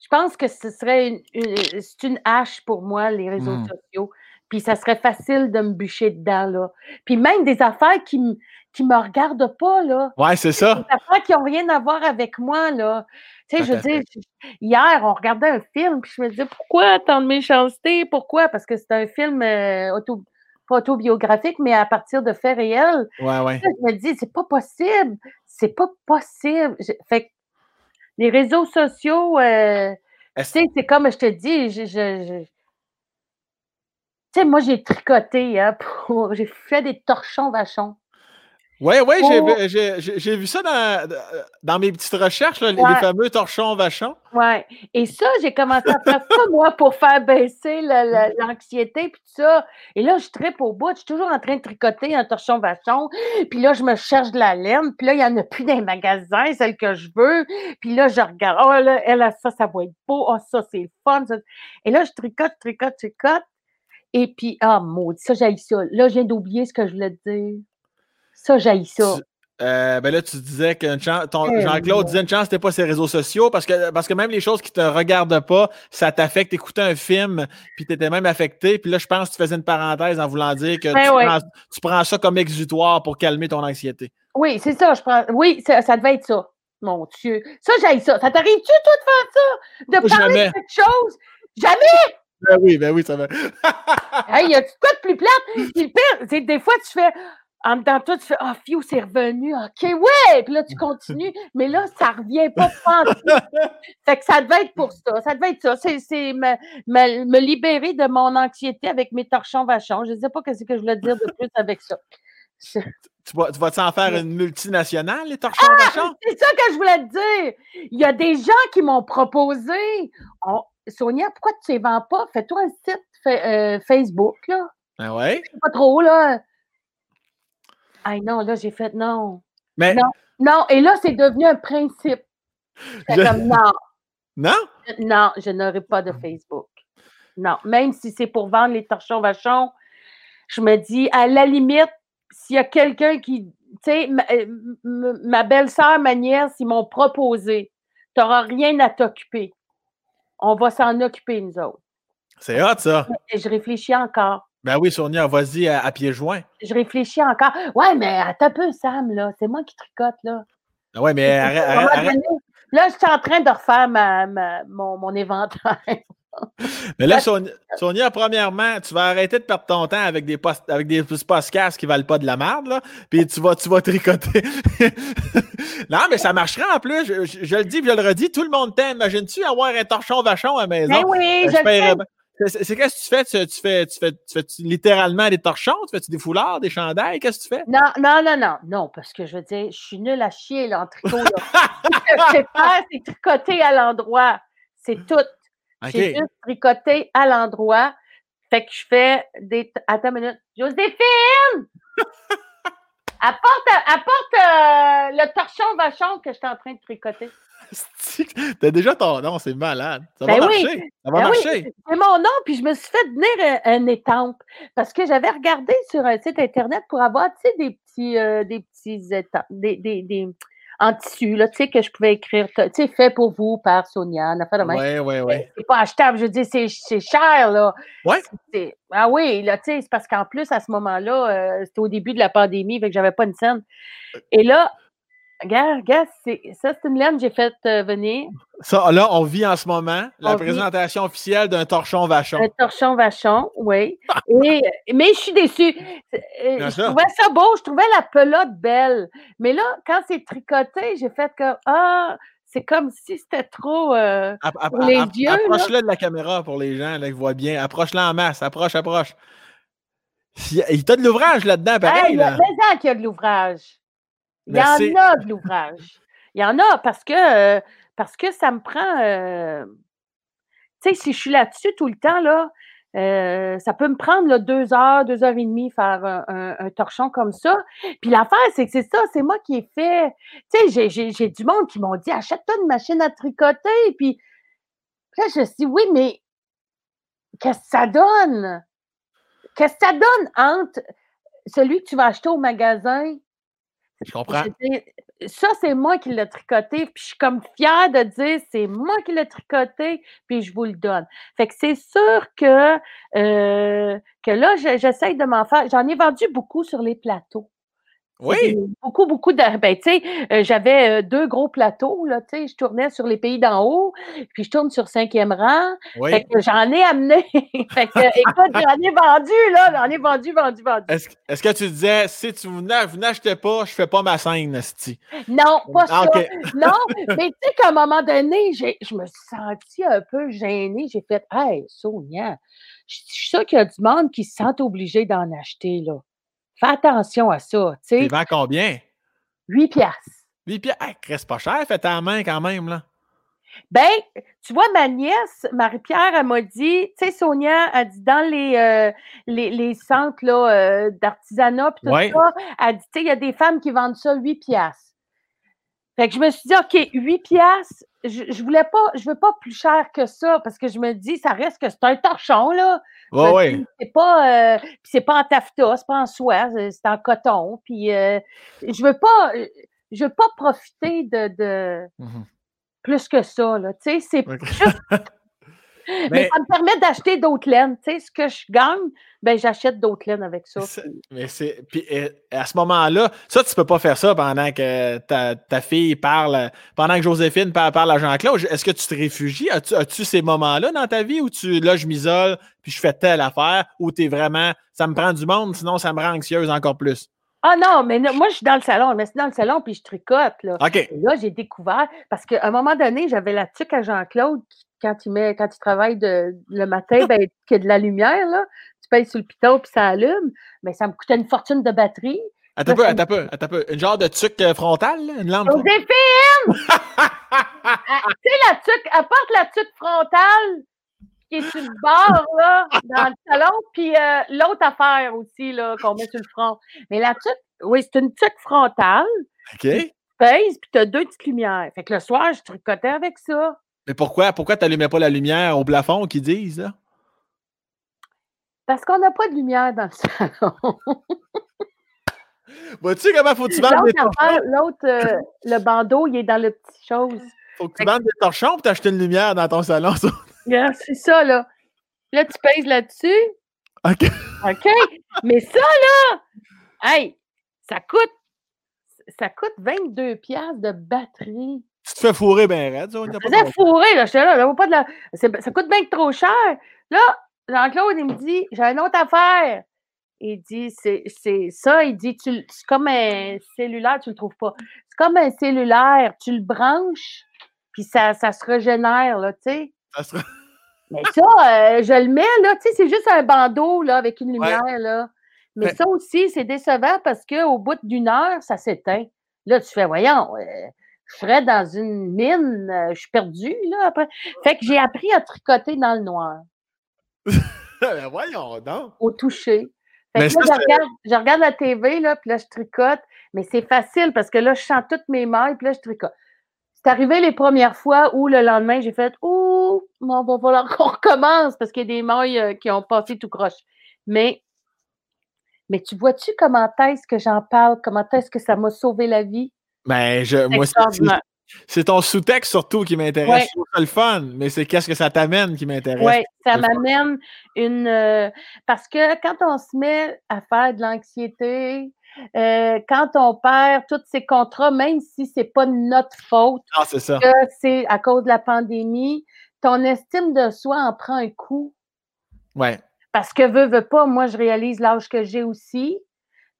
Je pense que ce serait une, une- c'est une hache pour moi, les réseaux Mhm. sociaux. puis ça serait facile de me bûcher dedans, là. Puis même des affaires qui me qui me regardent pas, là. Ouais, c'est ça. Des affaires qui n'ont rien à voir avec moi, là. Tu sais, je veux dire, hier, on regardait un film, puis je me disais, pourquoi tant de méchanceté? Pourquoi? Parce que c'est un film euh, auto, pas autobiographique, mais à partir de faits réels. Ouais, ouais. je me dis, c'est pas possible. C'est pas possible. fait que les réseaux sociaux, euh, tu sais, c'est comme je te dis, je, je, tu sais, moi, j'ai tricoté, hein, pour, j'ai fait des torchons vachons. Oui, oui, j'ai vu ça dans, dans, mes petites recherches, les fameux torchons vachons. Oui. Et ça, j'ai commencé à faire ça, moi, pour faire baisser l'anxiété, puis tout ça. Et là, je tripe au bout. Je suis toujours en train de tricoter un torchon vachon. Puis là, je me cherche de la laine. Puis là, il n'y en a plus dans les magasins, celle que je veux. Puis là, je regarde. Oh, là, elle, ça, ça va être beau. Oh, ça, c'est fun. Et là, je tricote, tricote, tricote. Et puis, ah, oh, maudit, ça, j'ai ça. Là, je viens d'oublier ce que je voulais te dire. Ça, j'aille ça. Euh, ben là, tu disais que eh Jean-Claude disait une chance, c'était pas ses réseaux sociaux parce que, parce que même les choses qui te regardent pas, ça t'affecte. Écouter un film, puis tu étais même affecté. Puis là, je pense que tu faisais une parenthèse en voulant dire que ben tu, prends, ça comme exutoire pour calmer ton anxiété. Oui, c'est ça. Je prends, oui, ça, devait être ça. Mon Dieu. Ça, j'aille ça. Ça t'arrive-tu, toi, de faire ça? De parler de quelque chose? Jamais! Ben oui, ben oui, ça va. hey, y a-tu quoi de plus plate? le pire, c'est des fois, tu fais en dedans toi, tu fais Ah, oh, c'est revenu. OK, ouais! Puis là, tu continues. Mais là, ça ne revient pas Fait que ça devait être pour ça. Ça devait être ça. C'est me, me, libérer de mon anxiété avec mes torchons vachons. Je ne sais pas ce que je voulais dire de plus avec ça. Tu vas, tu vas en faire une multinationale, les torchons ah, vachons? C'est ça que je voulais te dire. Il y a des gens qui m'ont proposé. Sonia, pourquoi tu ne les vends pas? Fais-toi un site euh, Facebook, là. Ah ouais? pas trop, là. Ah non, là, j'ai fait non. Mais... Non, non. Et là, c'est devenu un principe. comme non. Non? Non, je n'aurai pas de Facebook. Non, même si c'est pour vendre les torchons vachons, je me dis, à la limite, s'il y a quelqu'un qui, tu sais, ma, belle-sœur, ma nièce, ils m'ont proposé, tu n'auras rien à t'occuper. On va s'en occuper, nous autres. C'est hot, ça. Et je réfléchis encore. Ben oui, Sonia, vas-y à, pieds joints. Je réfléchis encore. Ouais, mais attends un peu, Sam, là. C'est moi qui tricote, là. Ah ouais, mais arrête, Là, je suis en train de refaire ma, mon, mon éventail. Mais là, Sonia, premièrement, tu vas arrêter de perdre ton temps avec des post avec des podcasts qui valent pas de la merde, là. Puis tu vas, tu vas tricoter. non, mais ça marcherait en plus. Je, le dis, je le redis, tout le monde t'aime. Imagines-tu avoir un torchon vachon à la maison? Ben oui, je, c'est qu'est-ce que tu fais? Tu, fais, tu fais, tu fais littéralement des torchons? Tu fais-tu des foulards, des chandails? Qu'est-ce que tu fais? Non, non, non, non, non, parce que je veux dire, je suis nulle à chier là, en tricot. Là. Ce que je sais faire, c'est tricoter à l'endroit. C'est tout. J'ai juste tricoté à l'endroit. Fait que je fais des. Attends une minute. Joséphine! apporte apporte euh, le torchon vachon que je suis en train de tricoter. T'as déjà ton nom, c'est malade. Ça va ben marcher. Ça va ben marcher. c'est mon nom, puis je me suis fait venir un, étampe parce que j'avais regardé sur un site internet pour avoir, tu sais, des petits, euh, des petits étampes, des, des, des, en tissu, là, tu sais, que je pouvais écrire, tu sais, fait pour vous par Sonia, Oui, oui, oui. C'est pas achetable, je veux dire, c'est cher, là. Oui. Ah oui, là, tu sais, c'est parce qu'en plus, à ce moment-là, euh, c'était au début de la pandémie, fait que j'avais pas une scène. Et là, Regarde, regarde, ça, c'est une laine que j'ai faite euh, venir. Ça, là, on vit en ce moment la présentation officielle d'un torchon vachon. Un torchon vachon, oui. mais je suis déçue. Euh, je trouvais ça beau, je trouvais la pelote belle. Mais là, quand c'est tricoté, j'ai fait que, ah, c'est comme si c'était trop euh, pour les yeux. Approche-le de la caméra pour les gens là, qui voient bien. Approche-le en masse. Approche, approche. Il t'a de l'ouvrage là-dedans, pareil. il y a là. qu'il y a de l'ouvrage. Il y en a de l'ouvrage. Il y en a parce que, parce que ça me prend. Euh, tu sais, si je suis là-dessus tout le temps, là, euh, ça peut me prendre deux heures, deux heures et demie faire un, torchon comme ça. Puis l'affaire, c'est que c'est ça, c'est moi qui ai fait. Tu sais, j'ai du monde qui m'ont dit achète-toi une machine à tricoter. Puis là, je dit oui, mais qu'est-ce que ça donne? Qu'est-ce que ça donne entre celui que tu vas acheter au magasin je comprends. ça, c'est moi qui l'ai tricoté, puis je suis comme fière de dire c'est moi qui l'ai tricoté, puis je vous le donne. Fait que c'est sûr que, euh, que là, j'essaie de m'en faire. J'en ai vendu beaucoup sur les plateaux. Oui. Beaucoup, beaucoup de. Ben, tu sais, euh, j'avais euh, deux gros plateaux, là, tu sais, je tournais sur les pays d'en haut, puis je tourne sur cinquième rang. Oui. Fait que j'en ai amené. fait que, écoute, j'en ai vendu, là, j'en ai vendu, vendu, vendu. Est-ce que tu disais, si tu vous n'achetez pas, je fais pas ma scène, Nasty? Non, pas ah, ça. Non, mais tu sais qu'à un moment donné, je me suis sentie un peu gênée. J'ai fait, hey, Sonia, je suis sûre qu'il y a du monde qui se sent obligé d'en acheter, là. Fais attention à ça. Tu vends combien? 8 piastres. 8 piastres? reste pas cher, fais ta main quand même, là. Ben, tu vois, ma nièce, Marie-Pierre, elle m'a dit, tu sais, Sonia, a dit dans les, euh, les, les, centres euh, d'artisanat, puis tout ça, elle dit, tu sais, il y a des femmes qui vendent ça 8 piastres. Fait que je me suis dit, OK, 8 piastres, je, je voulais pas, je veux pas plus cher que ça, parce que je me dis, ça reste que c'est un torchon, là. Ouais, ouais. C'est pas, euh, c'est pas en taffetas, c'est pas en soie, c'est en coton. Puis euh, je veux pas, je veux pas profiter de, de mmh plus que ça, là. Tu sais, c'est Mais, ça me permet d'acheter d'autres laines. Tu sais, ce que je gagne, ben j'achète d'autres laines avec ça. Mais c'est. Puis à ce moment-là, ça, tu peux pas faire ça pendant que ta, ta fille parle, pendant que Joséphine parle, à Jean-Claude. Est-ce que tu te réfugies? As-tu, as-tu ces moments-là dans ta vie où tu là, je m'isole, puis je fais telle affaire, ou tu es vraiment. Ça me prend du monde, sinon ça me rend anxieuse encore plus? Ah non, mais moi, je suis dans le salon. Mais c'est dans le salon, puis je tricote. Là, OK. là j'ai découvert, parce qu'à un moment donné, j'avais la tuque à Jean-Claude quand il met, quand il travaille de, le matin, ben, qu'il y a de la lumière, là, tu payes sur le piton puis ça allume, mais ça me coûtait une fortune de batterie. Attends un peu, attends un peu, attends un peu. Une genre de tuque euh, frontale, une lampe? Joséphine! Ah, tu sais, la tuque, apporte la tuque frontale qui est sur le bord, là, dans le salon, puis euh, l'autre affaire aussi, là, qu'on met sur le front. Mais la tuque, oui, c'est une tuque frontale. OK. Tu pèses, puis tu as deux petites lumières. Fait que le soir, je tricotais avec ça. Mais pourquoi, pourquoi tu n'allumais pas la lumière au plafond qu'ils disent, là? Parce qu'on n'a pas de lumière dans le salon. Vois-tu comment faut que tu vendes des torchons? L'autre, euh, le bandeau, il est dans le petit chose. Faut que tu vendes des torchons pour t'acheter une lumière dans ton salon. Ça. c'est ça, là. Là, tu pèses là-dessus. OK. OK. Mais ça, là, hey, ça coûte, ça coûte 22 piastres de batterie. Tu te fais fourrer bien raide, ça. Je faisais fourrer, là. J'étais là, là pas de la... ça coûte bien trop cher. Là, Jean-Claude, il me dit, j'ai une autre affaire. Il dit, c'est ça, il dit, c'est comme un cellulaire, tu le trouves pas. C'est comme un cellulaire, tu le branches, puis ça, ça se régénère, là, tu sais. Ça se... Mais ça, euh, je le mets, là, tu sais, c'est juste un bandeau, là, avec une lumière, là. Mais ça aussi, c'est décevant parce qu'au bout d'une heure, ça s'éteint. Là, tu fais, voyons, euh, je serais dans une mine, euh, je suis perdue, là, après. Fait que j'ai appris à tricoter dans le noir. ben voyons donc. Au toucher. Fait que là, je, regarde, je, regarde, la TV, là, puis là, je tricote. Mais c'est facile parce que là, je sens toutes mes mailles, puis là, je tricote. C'est arrivé les premières fois où le lendemain, j'ai fait Oh, bon, va falloir qu'on recommence parce qu'il y a des mailles euh, qui ont passé tout croche. Mais, mais tu vois-tu comment est-ce que j'en parle? Comment est-ce que ça m'a sauvé la vie? Ben, je, moi, c'est ton sous-texte surtout qui m'intéresse. C'est le fun, mais c'est qu'est-ce que ça t'amène qui m'intéresse? Oui, ça m'amène une. Euh, parce que quand on se met à faire de l'anxiété, euh, quand on perd tous ces contrats, même si c'est pas notre faute, ah, c'est ça. que c'est à cause de la pandémie, ton estime de soi en prend un coup. Ouais. Parce que veux, veux pas, moi je réalise l'âge que j'ai aussi.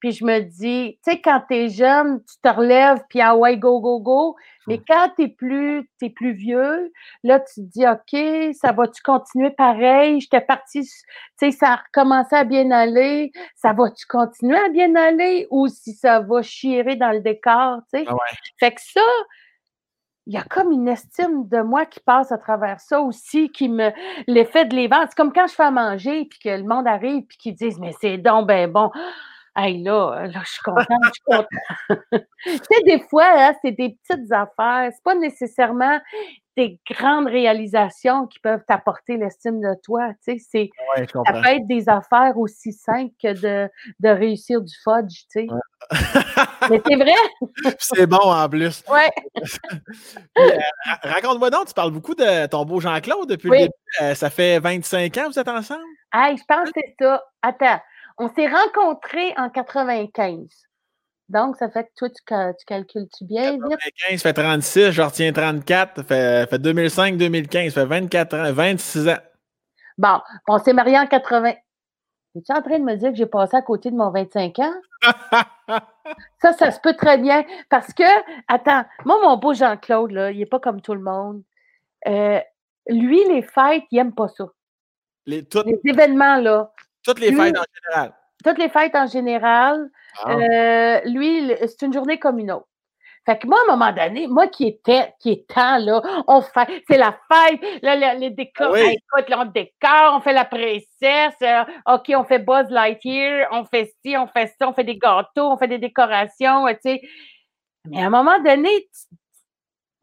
Puis je me dis, tu sais, quand tu es jeune, tu te relèves, puis ah ouais, go, go, go. Mais quand tu es plus, es plus vieux, là, tu te dis, OK, ça va-tu continuer pareil? J'étais partie, tu sais, ça a recommencé à bien aller. Ça va-tu continuer à bien aller? Ou si ça va chirer dans le décor, tu sais? Ah fait que ça, il y a comme une estime de moi qui passe à travers ça aussi, qui me l'effet de les ventes. C'est comme quand je fais à manger, puis que le monde arrive, puis qu'ils disent, mais c'est donc ben bon. Hey, là, là, je suis contente, je suis contente. tu sais, des fois, hein, c'est des petites affaires. C'est pas nécessairement des grandes réalisations qui peuvent t'apporter l'estime de toi. Tu sais, c'est, ça peut être des affaires aussi simples que de, de réussir du fudge, tu sais. Mais c'est vrai. c'est bon en plus. Ouais. euh, Raconte-moi donc, tu parles beaucoup de ton beau Jean-Claude depuis Oui. le début. Euh, ça fait 25 ans que vous êtes ensemble? Hey, je pense que c'est ça. Attends, on s'est rencontrés en 95. Donc, ça fait que toi, tu, ca- tu calcules-tu bien vite? 95 fait 36, je retiens 34, fait, fait 2005-2015, fait 24 ans, 26 ans. Bon, on s'est mariés en 80. Es-tu en train de me dire que j'ai passé à côté de mon 25 ans? Ça, ça se peut très bien. Parce que, attends, moi, mon beau Jean-Claude, là, il n'est pas comme tout le monde. Euh, lui, les fêtes, il n'aime pas ça. Les événements, là, toutes les lui- fêtes en général. toutes les fêtes en général, Ah. euh, lui, c'est une journée comme une autre. Fait que moi, à un moment donné, moi qui étais, qui étant là, on fait, c'est la fête, là, les décors, Oui. hey, écoute, là, on décore, on fait la princesse, euh, OK, on fait Buzz Lightyear, on fait ci, on fait ça, on fait des gâteaux, on fait des décorations, euh, tu sais. Mais à un moment donné, tu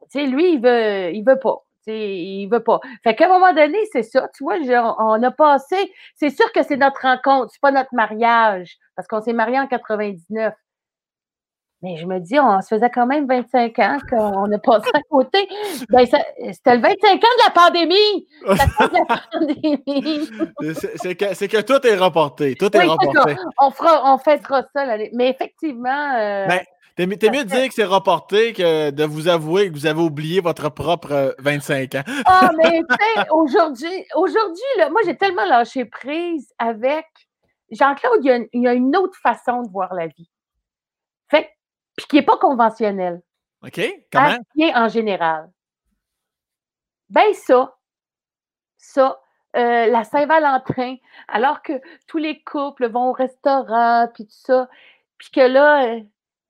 sais, lui, il veut, il veut pas. Tu sais, il veut pas. Fait qu'à un moment donné, c'est ça. Tu vois, je- on a passé. C'est sûr que c'est notre rencontre, c'est pas notre mariage, parce qu'on s'est mariés en 99. Mais je me dis, on se faisait quand même 25 ans qu'on a passé à côté. Ben, c'était le 25 ans de la pandémie. C'est pandémie. Que, que tout est reporté. Tout est Oui, reporté. On, fera, on fêtera ça. l'année- Mais effectivement, euh, Ben, T'es mi- t'es mieux de dire que c'est reporté que de vous avouer que vous avez oublié votre propre euh, 25 ans. Ah, mais aujourd'hui, aujourd'hui, moi, j'ai tellement lâché prise avec Jean-Claude, il y, a une, il y a une autre façon de voir la vie. Fait puis qui n'est pas conventionnelle, OK? Comment? en général. Ben ça, ça, euh, la Saint-Valentin, alors que tous les couples vont au restaurant, puis tout ça, puis que là, euh,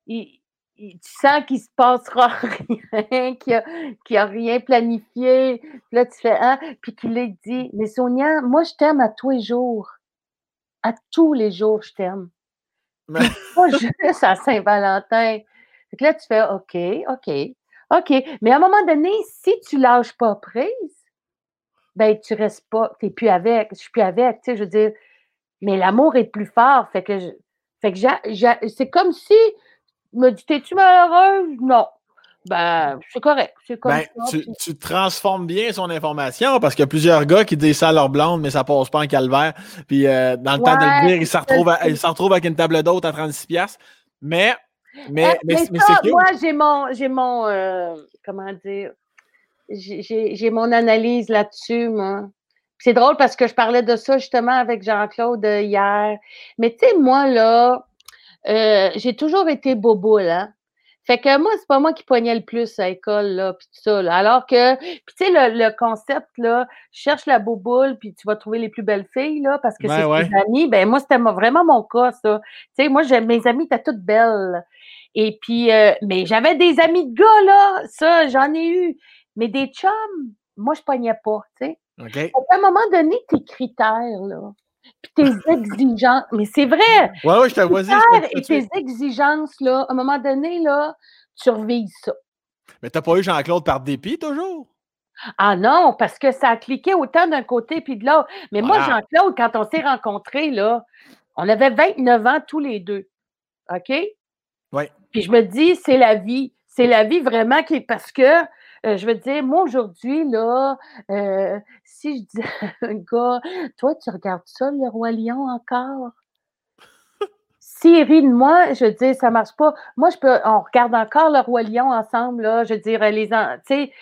il- il- tu sens qu'il se passera rien, qu'il n'y a, rien planifié. Puis là, tu fais, hein? Puis qu'il est dit, mais Sonia, moi, je t'aime à tous les jours. À tous les jours, je t'aime. Mais- Pas juste à Saint-Valentin. Fait que là, tu fais, OK, OK, OK. Mais à un moment donné, si tu lâches pas prise, ben, tu restes pas, tu n'es plus avec, je suis plus avec, tu sais, je veux dire, mais l'amour est plus fort. Fait que, je- fait que c'est comme si, me dis, t'es-tu malheureuse? Non. Ben, c'est correct. C'est comme Ben, ça. tu, puis- tu transformes bien son information parce qu'il y a plusieurs gars qui disent ça à leur blonde, mais ça passe pas en calvaire. Puis euh, dans le temps de le dire, ils se retrouvent, se retrouvent avec une table d'hôte à 36$. piastres. Mais, mais, Eh, mais, mais c'est moi, j'ai mon, j'ai mon, euh, comment dire, j'ai- mon analyse là-dessus, moi. C'est drôle parce que je parlais de ça justement avec Jean-Claude euh, hier. Mais tu sais, moi, là, euh, j'ai toujours été boboule, hein. Fait que moi, c'est pas moi qui poignais le plus à l'école, là, puis tout ça, là. Alors que, puis tu sais, le, le concept, là, cherche la boboule, puis tu vas trouver les plus belles filles, là, parce que Ben c'est ouais. tes amis. Ben moi, c'était vraiment mon cas, ça. Tu sais, moi, mes amies étaient toutes belles. Et puis, euh, mais j'avais des amis de gars, là, ça, j'en ai eu. Mais des chums, moi, je pognais pas, tu sais. Qu'à un moment donné, tes critères, là, puis tes exigences, mais c'est vrai, Ouais, ouais, je te vois critères et tes exigences, là, à un moment donné, là, tu revises ça. Mais t'as pas eu Jean-Claude par dépit toujours? Ah non, parce que ça a cliqué autant d'un côté puis de l'autre. Mais moi. Jean-Claude, quand on s'est rencontrés, là, on avait 29 ans tous les deux. OK? Oui. Puis je me dis, c'est la vie. C'est la vie vraiment qui est parce que, euh, je veux dire, moi aujourd'hui, là, euh, si je dis un gars, toi, tu regardes ça, le Roi Lion encore? S'il rit de moi, je veux dire, ça marche pas. Moi, je peux, on regarde encore le Roi Lion ensemble, là, je veux dire, les, tu sais,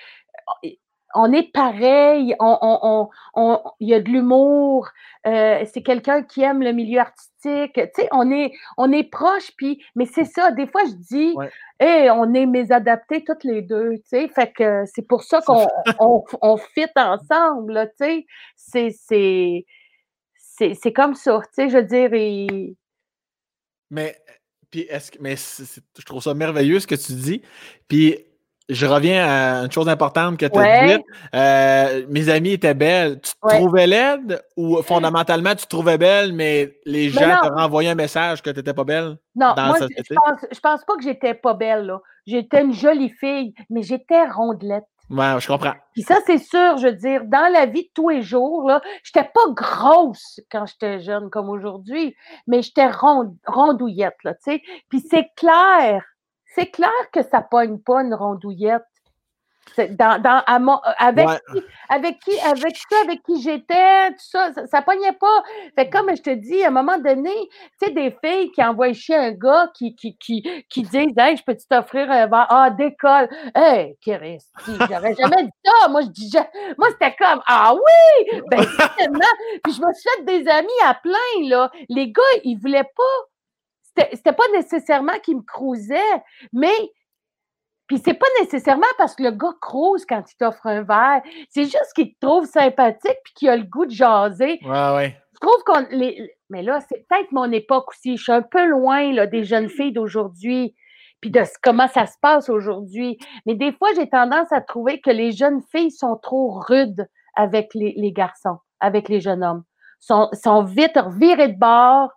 on est pareil, on, on, on, on- il y a de l'humour, euh, c'est quelqu'un qui aime le milieu artistique, tu sais, on est, on est proche, puis, mais c'est ça, des fois, je dis, Ouais. hey, on est mésadaptés toutes les deux, tu sais, fait que c'est pour ça qu'on on, on fit ensemble, tu sais, c'est, c'est, c'est, c'est comme ça, tu sais, je veux dire, et, Mais, puis est-ce que, mais je trouve ça merveilleux ce que tu dis. Puis je reviens à une chose importante que tu as Ouais. dite. Euh, mes amis étaient belles. Tu te Ouais. trouvais laide ou fondamentalement tu te trouvais belle, mais les Mais gens te renvoyaient un message que tu n'étais pas belle? Non, dans la moi, pense, je pense pas que j'étais pas belle, là. J'étais une jolie fille, mais j'étais rondelette. Ouais, je comprends. Puis ça, c'est sûr, je veux dire, dans la vie de tous les jours, là, j'étais pas grosse quand j'étais jeune comme aujourd'hui, mais j'étais rondouillette, là, tu sais. Puis c'est clair, c'est clair que ça pogne pas une rondouillette. Dans, dans, avec, qui, avec qui, avec ça, avec qui j'étais, tout ça, ça, ça, pognait pas. Fait comme je te dis, à un moment donné, tu sais, des filles qui envoient chier un gars qui, qui, qui, qui disent, hey, je peux-tu t'offrir un verre? Ah, décolle. Hey, Christy, j'aurais jamais dit ça. Moi, je dis, moi, c'était comme, ah oui! Ben, certainement. Puis je me suis fait des amis à plein, là. Les gars, ils voulaient pas. C'était pas nécessairement qu'ils me cruisaient, mais puis c'est pas nécessairement parce que le gars crouse quand il t'offre un verre. C'est juste qu'il te trouve sympathique puis qu'il a le goût de jaser. Ouais, ouais. Je trouve qu'on. Les... Mais là, c'est peut-être mon époque aussi. Je suis un peu loin là, des jeunes filles d'aujourd'hui puis de comment ça se passe aujourd'hui. Mais des fois, j'ai tendance à trouver que les jeunes filles sont trop rudes avec les, les garçons, avec les jeunes hommes. Sont, sont vite revirés de bord.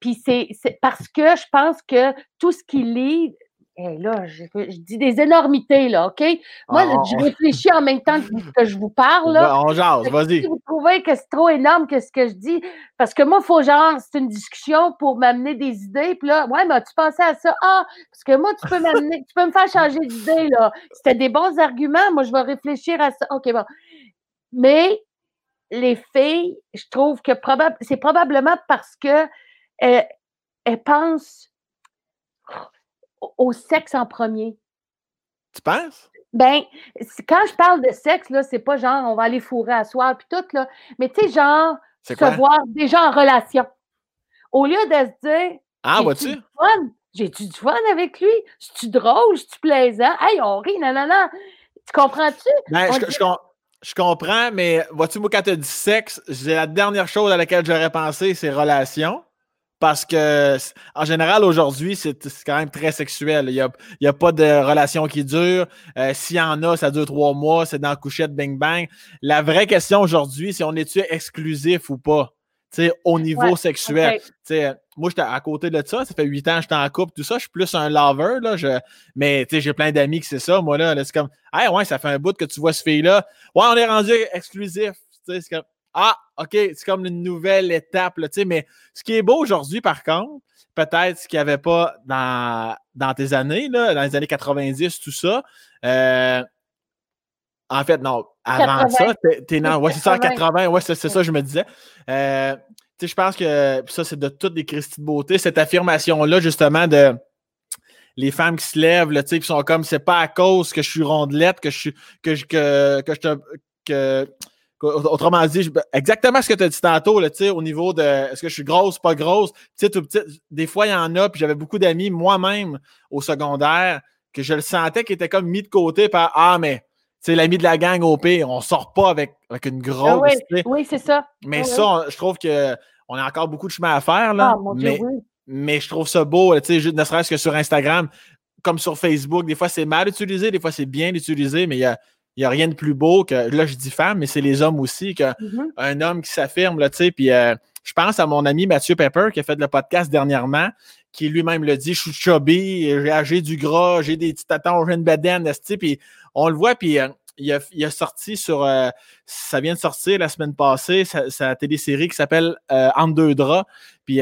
Puis c'est parce que je pense que tout ce qui lit là, je, dis des énormités, là, OK? Moi, ah, je réfléchis en même temps que, je vous parle. Là. On jase, vas-y. Si vous trouvez que c'est trop énorme que ce que je dis, parce que moi, il faut genre, c'est une discussion pour m'amener des idées. Puis là, ouais, mais tu pensais à ça? Ah, parce que moi, tu peux m'amener, tu peux me faire changer d'idée, là. C'était des bons arguments. Moi, je vais réfléchir à ça. OK, bon. Mais les filles, je trouve que c'est probablement parce que elles pensent au sexe en premier. Tu penses? Ben, quand je parle de sexe, là, c'est pas genre on va aller fourrer à soir puis tout, là. Mais tu sais, genre, se voir déjà en relation. Au lieu de se dire. Ah, vois-tu? J'ai-tu du fun avec lui? C'est-tu drôle? C'est-tu plaisant? Hey, on rit, non. Tu comprends-tu? Ben, je, comprends, mais vois-tu, moi, quand tu as dit sexe, la dernière chose à laquelle j'aurais pensé, c'est relation parce que en général aujourd'hui c'est quand même très sexuel. Il n'y a, y a, pas de relation qui dure. Euh, s'il y en a, ça dure trois mois, c'est dans la couchette bang bang. La vraie question aujourd'hui, c'est on est-tu exclusif ou pas? sais, au niveau sexuel. Moi, j'étais à côté de ça. Ça fait huit ans que j'étais en couple, tout ça. Je suis plus un lover. Là, je... Mais j'ai plein d'amis qui c'est ça. Moi, là, c'est comme Hey, ouais, ça fait un bout que tu vois ce fille-là. Ouais, on est rendu exclusif. C'est comme ah, OK, c'est comme une nouvelle étape, là, mais ce qui est beau aujourd'hui, par contre, peut-être ce qu'il n'y avait pas dans, dans tes années, là, dans les années 90, tout ça. Euh, en fait, non, avant ça, t'es. Ouais, c'est ça, en 80, ouais, c'est ça, je me disais. Euh, je pense que ça, c'est de toutes les Christie de beauté, cette affirmation-là, justement, de les femmes qui se lèvent, là, qui sont comme c'est pas à cause que je suis rondelette, que je suis que je que, que je te que Autrement dit, ben, exactement ce que tu as dit tantôt, là, au niveau de est-ce que je suis grosse, pas grosse, petite ou petite. Des fois, il y en a, puis j'avais beaucoup d'amis, moi-même, au secondaire, que je le sentais qui était comme mis de côté par Ah, mais c'est l'ami de la gang au pire, on sort pas avec, avec une ah grosse. oui, c'est ça. Mais ça, je trouve qu'on a encore beaucoup de chemin à faire. Là, ah, mais, mais je trouve ça beau, ne serait-ce que sur Instagram, comme sur Facebook, des fois c'est mal utilisé, des fois c'est bien utilisé, mais il y a n'y a rien de plus beau que, là je dis femme, mais c'est les hommes aussi, qu'un mm-hmm. homme qui s'affirme, là, tu sais, puis euh, je pense à mon ami Mathieu Pepper qui a fait le podcast dernièrement, qui lui-même le dit, je suis chubby, j'ai du gras, j'ai des petits tatons, j'ai une bedaine, puis on le voit, puis euh, il, a, sorti sur, euh, ça vient de sortir la semaine passée, sa, télésérie qui s'appelle En deux draps, puis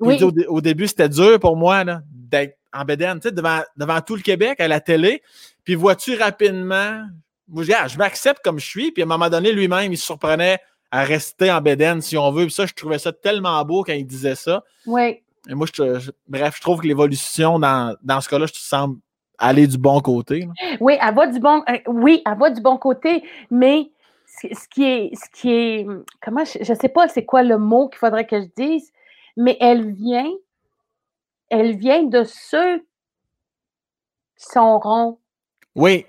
au, début c'était dur pour moi d'être en bedaine, tu sais, devant, devant tout le Québec à la télé, puis vois-tu rapidement, moi, je, m'accepte comme je suis. Puis à un moment donné, lui-même, il se surprenait à rester en bédaine, si on veut. Puis ça, je trouvais ça tellement beau quand il disait ça. Oui. Et moi, je, bref, je trouve que l'évolution dans, ce cas-là, je te semble aller du bon côté. Oui, elle va du bon, euh, oui, elle va du bon côté, mais ce, qui est, ce qui est, comment, je ne sais pas c'est quoi le mot qu'il faudrait que je dise, mais elle vient, elle vient de ceux qui sont ronds. Oui,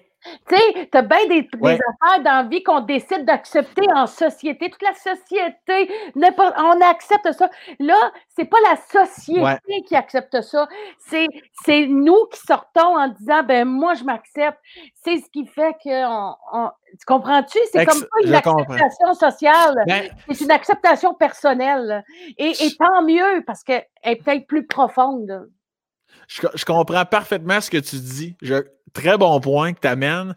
tu sais, tu as bien des, affaires dans la vie qu'on décide d'accepter en société. Toute la société, on accepte ça. Là, c'est pas la société qui accepte ça. C'est nous qui sortons en disant, ben moi, je m'accepte. C'est ce qui fait que. tu comprends-tu? C'est comme pas une acceptation sociale. Ben c'est une acceptation personnelle. Et, et tant mieux, parce qu'elle est peut-être plus profonde. Je, comprends parfaitement ce que tu dis. Très bon point que tu amènes.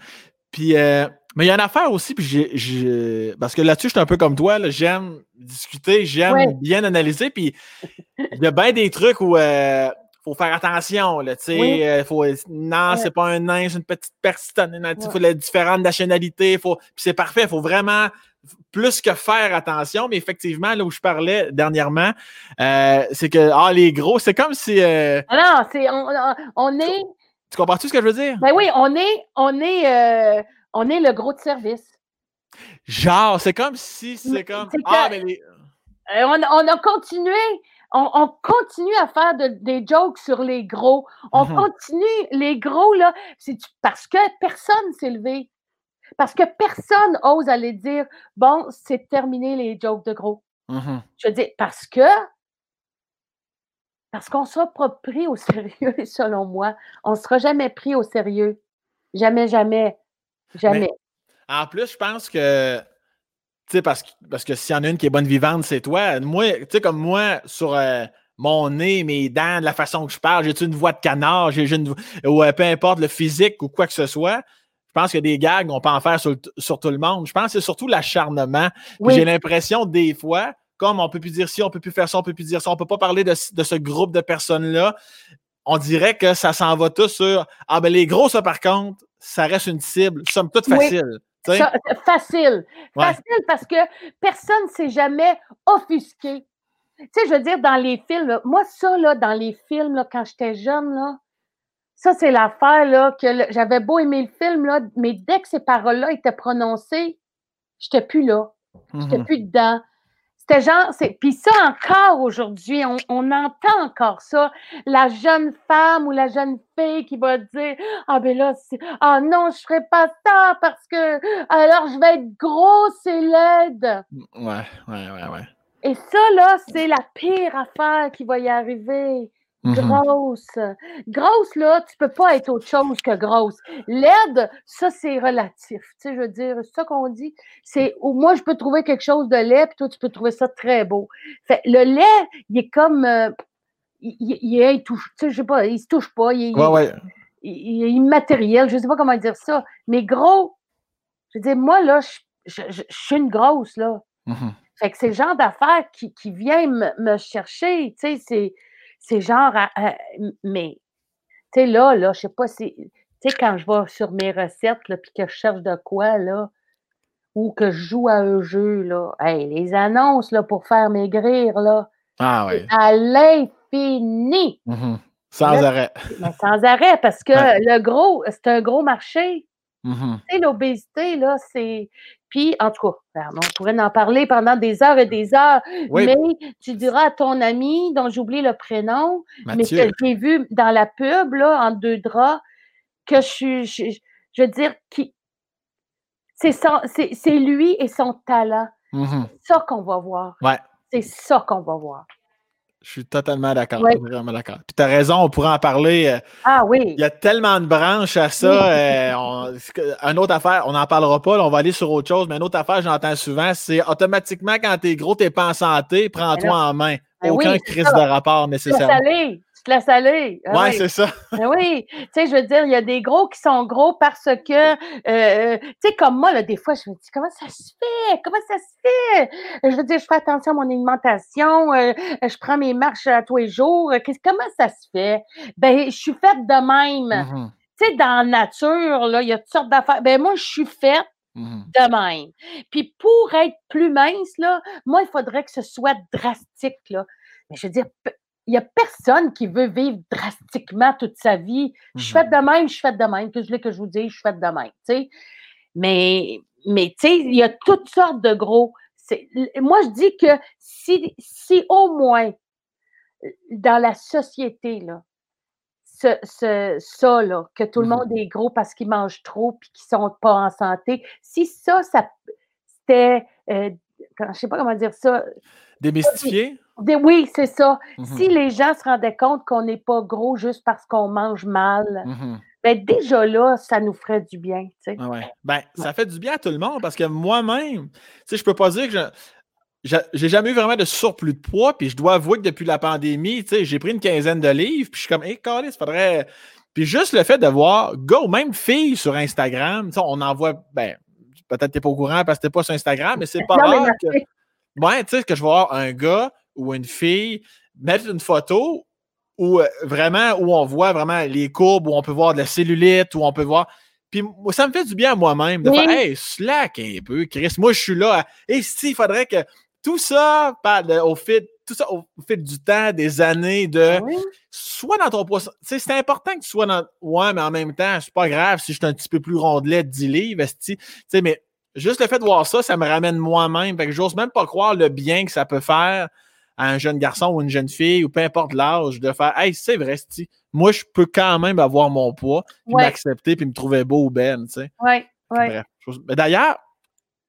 Puis, euh, mais il y a une affaire aussi, puis j'ai, parce que là-dessus, je suis un peu comme toi, j'aime discuter, j'aime bien analyser, puis il y a bien des trucs où il euh, faut faire attention, là, tu sais, euh, faut, non, c'est pas un nain, c'est une petite personne, il faut les différentes nationalités, faut, puis c'est parfait, il faut vraiment plus que faire attention, mais effectivement, là où je parlais dernièrement, c'est que ah, les gros, c'est comme si. Ah non, c'est on, est. Tu comprends-tu ce que je veux dire? Ben oui, on est, on est, on est le gros de service. Genre, c'est comme si c'est comme. Ah, mais euh, on, a continué. On, continue à faire des jokes sur les gros. On mhm. continue, les gros, là, c'est parce que personne s'est levé. Parce que personne ose aller dire bon, c'est terminé les jokes de gros. Mhm. Je veux dire, parce que parce qu'on ne sera pas pris au sérieux, selon moi. On ne sera jamais pris au sérieux. Jamais, jamais. Jamais. en plus, je pense que, tu sais, parce, parce que s'il y en a une qui est bonne vivante, c'est toi. Moi, tu sais, comme moi, sur euh, mon nez, mes dents, la façon que je parle, j'ai une voix de canard, j'ai une ou euh, peu importe le physique ou quoi que ce soit. Je pense que des gags, on peut en faire sur, tout le monde. Je pense que c'est surtout l'acharnement. J'ai l'impression, des fois, comme on peut plus dire ci, on peut plus faire ça, on peut plus dire ça, on peut pas parler de, de ce groupe de personnes-là. On dirait que ça s'en va tout sur Ah ben les gros, ça par contre, ça reste une cible, somme toute facile. facile. Facile parce que personne ne s'est jamais offusqué. Tu sais, je veux dire, dans les films, moi, ça, là, dans les films, là, quand j'étais jeune, là, ça, c'est l'affaire, là, que j'avais beau aimer le film, là, mais dès que ces paroles-là étaient prononcées, j'étais plus là. J'étais mm-hmm. plus dedans. C'était genre, c'est, puis ça encore aujourd'hui, on, entend encore ça. La jeune femme ou la jeune fille qui va dire, ah ben là, ah non, je ferai pas ça parce que alors je vais être grosse et laide. Ouais, ouais, ouais, ouais. Et ça là, c'est la pire affaire qui va y arriver. Mm-hmm. Grosse. Grosse, là, tu peux pas être autre chose que grosse. Laide, ça, c'est relatif. Tu sais, je veux dire, c'est ça qu'on dit. C'est, moi, je peux trouver quelque chose de laid, puis toi, tu peux trouver ça très beau. Fait, le lait, il est comme, euh, il, il, touche, tu sais, je sais pas, il se touche pas. Il, il, est immatériel, je sais pas comment dire ça. Mais gros, je veux dire, moi, là, je, suis une grosse, là. Mm-hmm. Fait que c'est le genre d'affaires qui, qui vient me, me chercher, tu sais, c'est c'est genre, mais, tu sais, là, là, je sais pas si, tu sais, quand je vais sur mes recettes, là, puis que je cherche de quoi, là, ou que je joue à un jeu, là, hey, les annonces, là, pour faire maigrir, là, ah, oui. à l'infini. Mmh sans arrêt. sans arrêt, parce que le gros, c'est un gros marché. Mmh tu sais, l'obésité, là, c'est. Puis, en tout cas, on pourrait en parler pendant des heures et des heures, mais tu diras à ton ami, dont j'oublie le prénom, mais que j'ai vu dans la pub, là, en deux draps, que je suis, je, veux dire, qui, c'est lui et son talent. Mmh c'est ça qu'on va voir. Ouais. C'est ça qu'on va voir. Je suis totalement d'accord. Vraiment d'accord. Puis tu as raison, on pourrait en parler. Euh, ah oui. Il y a tellement de branches à ça. Euh, une autre affaire, on n'en parlera pas, on va aller sur autre chose, mais une autre affaire, j'entends souvent, c'est automatiquement quand tu es gros, tu n'es pas en santé, prends-toi en main. Ben Aucun crise de rapport nécessairement te laisses aller. Ah ouais, c'est ça. Ben oui, tu sais, je veux dire, il y a des gros qui sont gros parce que, euh, tu sais, comme moi, là, des fois, je me dis, comment ça se fait? Comment ça se fait? Je veux dire, je fais attention à mon alimentation, euh, je prends mes marches à tous les jours. Comment ça se fait? Ben, je suis faite de même. Mm-hmm. Tu sais, dans la nature, là, il y a toutes sortes d'affaires. Ben, moi, je suis faite mm-hmm. de même. Puis pour être plus mince, là, moi, il faudrait que ce soit drastique, là. Mais je veux dire, il n'y a personne qui veut vivre drastiquement toute sa vie. Je suis faite de même, je suis faite de même. Que je voulais que je vous dise, je suis faite de même. Mais, mais tu sais, il y a toutes sortes de gros. Moi, je dis que si, si au moins dans la société, là, ce, ce, ça, là, que tout le mmh monde est gros parce qu'ils mangent trop et qu'ils ne sont pas en santé, si ça, ça c'était, euh, je ne sais pas comment dire ça. Démystifié? oui, c'est ça. Mmh si les gens se rendaient compte qu'on n'est pas gros juste parce qu'on mange mal, mmh ben déjà là, ça nous ferait du bien. Tu sais. Ah ben, ça fait du bien à tout le monde parce que moi-même, tu sais, je peux pas dire que je. J'ai jamais eu vraiment de surplus de poids, puis je dois avouer que depuis la pandémie, tu sais, j'ai pris une quinzaine de livres, puis je suis comme, hé, hey, il faudrait Puis juste le fait de voir ou même filles sur Instagram, on en voit, ben, peut-être t'es pas au courant parce que t'es pas sur Instagram, mais c'est pas que. Ouais, tu sais, que je vais voir un gars ou une fille mettre une photo où euh, vraiment, où on voit vraiment les courbes, où on peut voir de la cellulite, où on peut voir. Puis ça me fait du bien à moi-même de faire Hey, slack un peu, Chris. Moi, je suis là. Et si, il faudrait que tout ça, au fil, tout ça au fil du temps, des années, de soit dans ton poids. C'est important que tu sois dans. Ouais, mais en même temps, c'est pas grave si je suis un petit peu plus rondelet de 10 livres, tu sais, mais juste le fait de voir ça, ça me ramène moi-même. Fait que j'ose même pas croire le bien que ça peut faire à un jeune garçon ou une jeune fille, ou peu importe l'âge, de faire Hey, c'est vrai, moi, je peux quand même avoir mon poids, puis m'accepter, puis me trouver beau ou belle, tu sais. Oui, oui. D'ailleurs,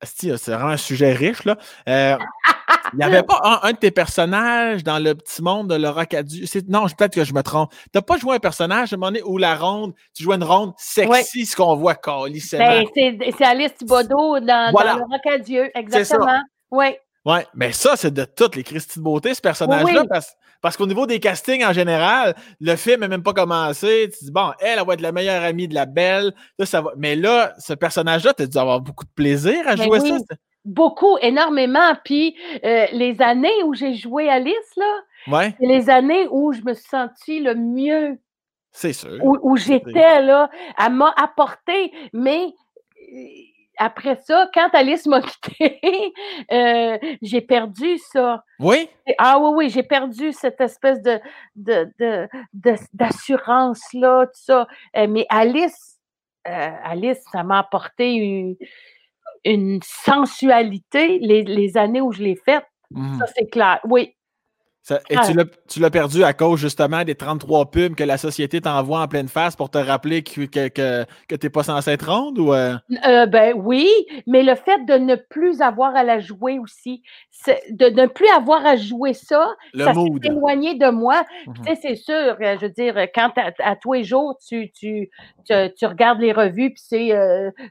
c'est vraiment un sujet riche, là. Euh, il n'y avait pas un, de tes personnages dans le petit monde de Laura Cadu? Non, peut-être que je me trompe. Tu n'as pas joué un personnage à un moment donné où la ronde, tu jouais une ronde sexy, ce qu'on voit ben, C'est Alice Thibodeau dans, voilà. dans Laura Cadieux, exactement. Oui. Oui, mais ça, c'est de toutes les Christy de beauté, ce personnage-là, parce, qu'au niveau des castings en général, le film n'a même pas commencé. Tu dis, bon, elle, elle va être la meilleure amie de la belle. ça va. Mais là, ce personnage-là, tu as dû avoir beaucoup de plaisir à ben jouer ça. Beaucoup, énormément. Puis euh, les années où j'ai joué Alice, là, ouais. c'est les années où je me suis sentie le mieux. C'est sûr. Où, j'étais, là. Elle m'a apporté, mais après ça, quand Alice m'a quitté, euh, j'ai perdu ça. Oui? Ah oui, oui, j'ai perdu cette espèce de, d'assurance-là, tout ça. Euh, mais Alice, euh, Alice, ça m'a apporté une, une sensualité les, les, années où je l'ai faite. Mmh. Ça, c'est clair. Oui et ah. tu l'as perdu à cause justement des 33 pubs que la société t'envoie en pleine face pour te rappeler que, que, que, tu n'es pas censé être ronde ou euh? Euh, ben oui, mais le fait de ne plus avoir à la jouer aussi, de ne plus avoir à jouer ça, ça s'est éloigné de moi. Mhm. Tu sais, c'est sûr, euh, je veux dire, quand à, tous les jours, tu, tu, tu, regardes les revues, puis c'est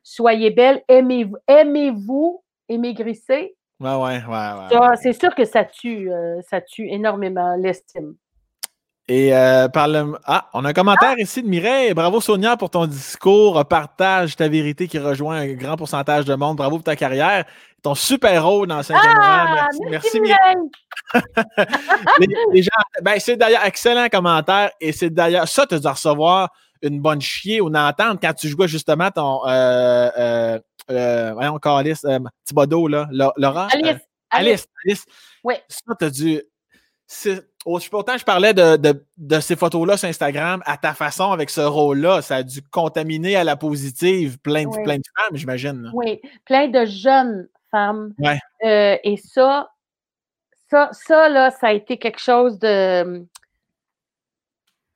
Soyez belle, aimez-vous, aimez-vous, émaigrissez. Ouais, ouais, ouais. C'est sûr que ça tue, euh, ça tue énormément l'estime. Et euh, par le... Ah, on a un commentaire ici de Mireille. Bravo Sonia pour ton discours. Partage ta vérité qui rejoint un grand pourcentage de monde. Bravo pour ta carrière. Ton super rôle dans saint ah, Merci, merci, Mireille. les, gens, ben, c'est d'ailleurs excellent commentaire. Et c'est d'ailleurs ça, tu dois recevoir une bonne chier ou une entente quand tu jouais justement ton. Euh, euh, voyons, Alice, euh, Thibodeau, là, Laurent? Alice. Euh, Alice. Alice. Oui. Ça, t'as dû. Pourtant, je parlais de, de, de ces photos-là sur Instagram à ta façon avec ce rôle-là. Ça a dû contaminer à la positive plein de, plein de femmes, j'imagine. Oui, plein de jeunes femmes. Ouais. Euh, et ça, ça, ça, là, ça a été quelque chose de.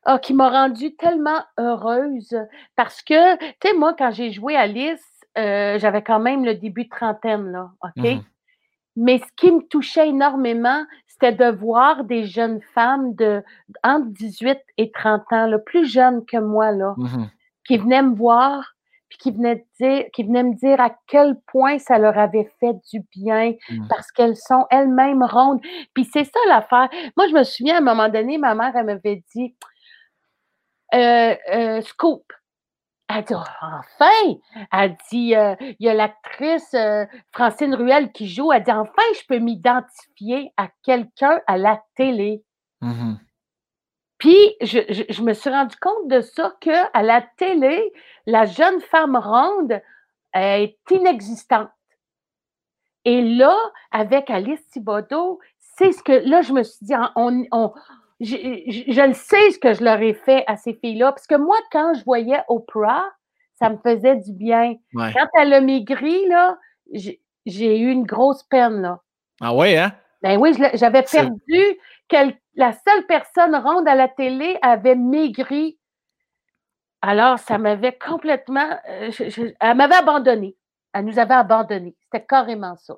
Oh, qui m'a rendue tellement heureuse parce que, tu sais, moi, quand j'ai joué Alice, euh, j'avais quand même le début de trentaine, là, OK? Mmh Mais ce qui me touchait énormément, c'était de voir des jeunes femmes de entre 18 et 30 ans, là, plus jeunes que moi, là, mmh qui venaient me voir, puis qui venaient, dire, qui venaient me dire à quel point ça leur avait fait du bien, mmh. parce qu'elles sont elles-mêmes rondes. Puis c'est ça l'affaire. Moi, je me souviens, à un moment donné, ma mère, elle m'avait dit, euh, euh, Scoop, elle dit, enfin! Elle dit, euh, il y a l'actrice euh, Francine Ruel qui joue. Elle dit, enfin, je peux m'identifier à quelqu'un à la télé. Mmh Puis, je, me suis rendu compte de ça, qu'à la télé, la jeune femme ronde est inexistante. Et là, avec Alice Thibodeau, c'est ce que, là, je me suis dit, on, on je, le sais ce que je leur ai fait à ces filles-là, parce que moi, quand je voyais Oprah, ça me faisait du bien. Quand elle a maigri, là, j'ai eu une grosse peine, là. Ah ouais, hein? Ben oui, j'avais perdu la seule personne ronde à la télé avait maigri. Alors, ça m'avait complètement. Euh, elle m'avait abandonné. Elle nous avait abandonnés. C'était carrément ça.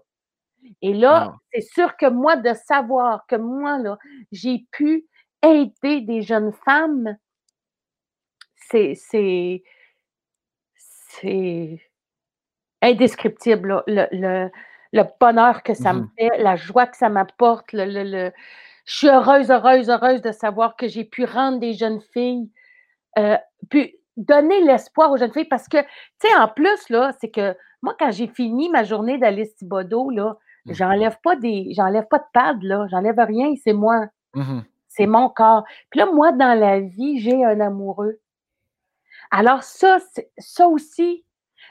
Et là, c'est sûr que moi, de savoir que moi, là, j'ai pu aider des jeunes femmes, c'est, c'est, indescriptible, le, le, bonheur que ça me mmh fait, la joie que ça m'apporte. Le, Je suis heureuse, heureuse, heureuse de savoir que j'ai pu rendre des jeunes filles euh, puis donner l'espoir aux jeunes filles parce que, tu sais, en plus, là, c'est que moi, quand j'ai fini ma journée d'Alice Thibodeau, là, mmh. j'enlève pas des, j'enlève pas de pad, là, j'enlève rien, c'est moi. Mmh c'est mon corps. Puis là, moi, dans la vie, j'ai un amoureux. Alors ça, ça aussi,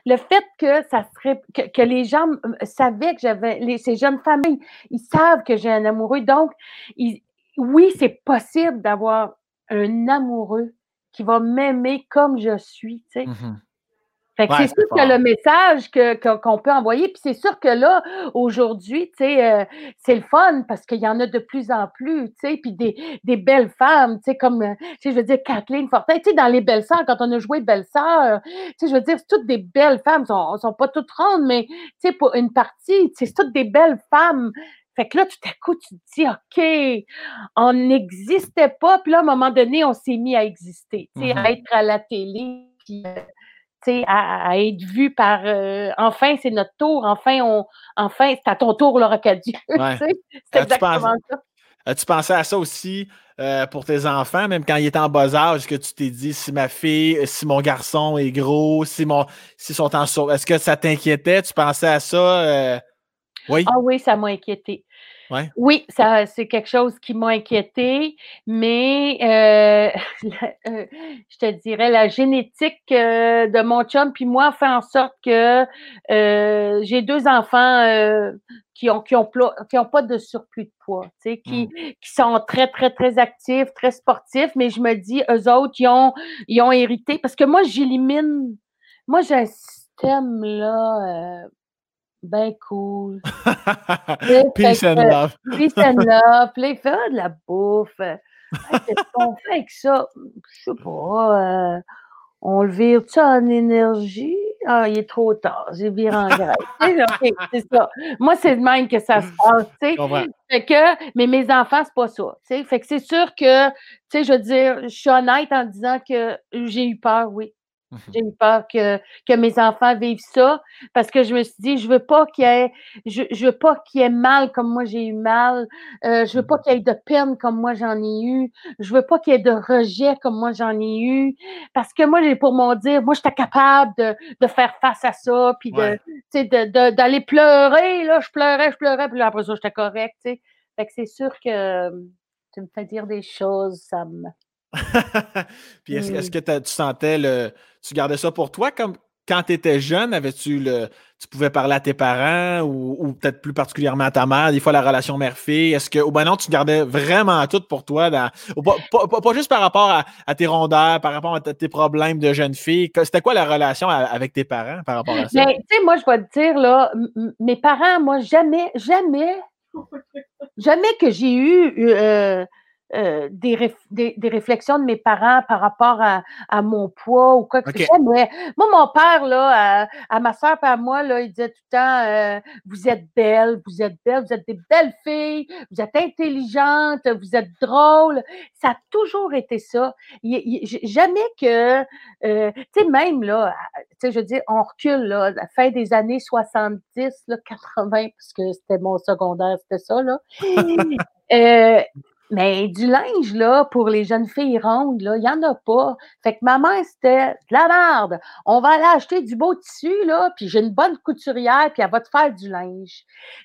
le fait que ça serait que, les gens savaient que j'avais ces jeunes familles, ils savent que j'ai un amoureux. Donc, oui, c'est possible d'avoir un amoureux qui va m'aimer comme je suis. Tu sais. Mmh c'est sûr que le message qu'on peut envoyer, puis c'est sûr que là, aujourd'hui, tu sais, euh, c'est le fun parce qu'il y en a de plus en plus, tu sais, puis des, des, belles femmes, tu sais, comme, euh, tu sais, je veux dire, Kathleen Fortin, tu sais, dans les belles sœurs, quand on a joué belles sœurs, tu sais, je veux dire, c'est toutes des belles femmes, sont, sont pas toutes rondes, mais, tu sais, pour une partie, c'est toutes des belles femmes. Fait que là, tout à coup, tu te dis, OK, on n'existait pas, puis là, à un moment donné, on s'est mis à exister, tu sais, à mm-hmm. être à la télé, puis euh, à, à, être vu par euh, enfin, c'est notre tour, enfin, on, enfin, c'est à ton tour, Laura Cadieu. c'est exactement ça. As-tu pensé à ça aussi euh, pour tes enfants, même quand ils étaient en bas âge, que tu t'es dit si ma fille, si mon garçon est gros, si mon si sont en Est-ce que ça t'inquiétait? Tu pensais à ça? Euh? Oui. Ah oui, ça m'a inquiété. Oui, ça, c'est quelque chose qui m'a inquiété, mais euh, euh, je te dirais, la génétique euh, de mon chum puis moi fait en sorte que j'ai deux enfants qui ont qui ont, qui ont pas de surplus de poids, tu sais, qui, mmh. qui sont très, très, très actifs, très sportifs, mais je me dis, eux autres, ils ont, ils ont hérité, parce que moi, j'élimine, moi, j'ai un système, là, ben cool. Peace and love. Peace and love. Puis il fait ah, de la bouffe. Qu'est-ce qu'on fait avec ça? Je sais pas. Euh, on le vire ça en énergie? Ah, il est trop tard. J'ai viré en graisse. c'est ça. Moi, c'est de même que ça se passe. Fait que, mais mes enfants, c'est pas ça. Fait que c'est sûr que, tu sais, je veux dire, je suis honnête en disant que j'ai eu peur, oui. Mmh J'ai eu peur que, que mes enfants vivent ça parce que je me suis dit, je veux pas qu'il y ait, je, je veux pas qu'il y ait mal comme moi j'ai eu mal. Euh, je veux pas mmh qu'il y ait de peine comme moi j'en ai eu. Je veux pas qu'il y ait de rejet comme moi j'en ai eu. Parce que moi, j'ai pour mon dire, moi, j'étais capable de, de faire face à ça, puis de, de, d'aller pleurer. Là, je pleurais, je pleurais, puis là, après ça, j'étais correct. Fait que c'est sûr que tu me fais dire des choses, ça me Puis est-ce, est que tu sentais le. Tu gardais ça pour toi comme quand tu étais jeune, avais-tu le. Tu pouvais parler à tes parents ou, peut-être plus particulièrement à ta mère, des fois la relation mère-fille? Est-ce que. Ou ben non, tu gardais vraiment tout pour toi, pas, juste par rapport à, tes rondeurs, par rapport à tes problèmes de jeune fille? C'était quoi la relation avec tes parents par rapport à ça? Ben, tu sais, moi, je vais te dire, là, mes parents, moi, jamais, jamais, jamais que j'ai eu. Euh, euh, des, des, réflexions de mes parents par rapport à, à mon poids ou quoi que ce soit. moi, mon père, là, à, ma soeur et à moi, là, il disait tout le temps euh, Vous êtes belle, vous êtes belle, vous êtes des belles filles, vous êtes intelligentes, vous êtes drôles. Ça a toujours été ça. jamais que, euh, tu sais, même là, tu sais, je veux dire, on recule, là, à la fin des années 70, là, 80, parce que c'était mon secondaire, c'était ça, là. mais du linge, là, pour les jeunes filles rondes, là, il n'y en a pas. Fait que ma mère, c'était de la merde. On va aller acheter du beau tissu, là, puis j'ai une bonne couturière, puis elle va te faire du linge.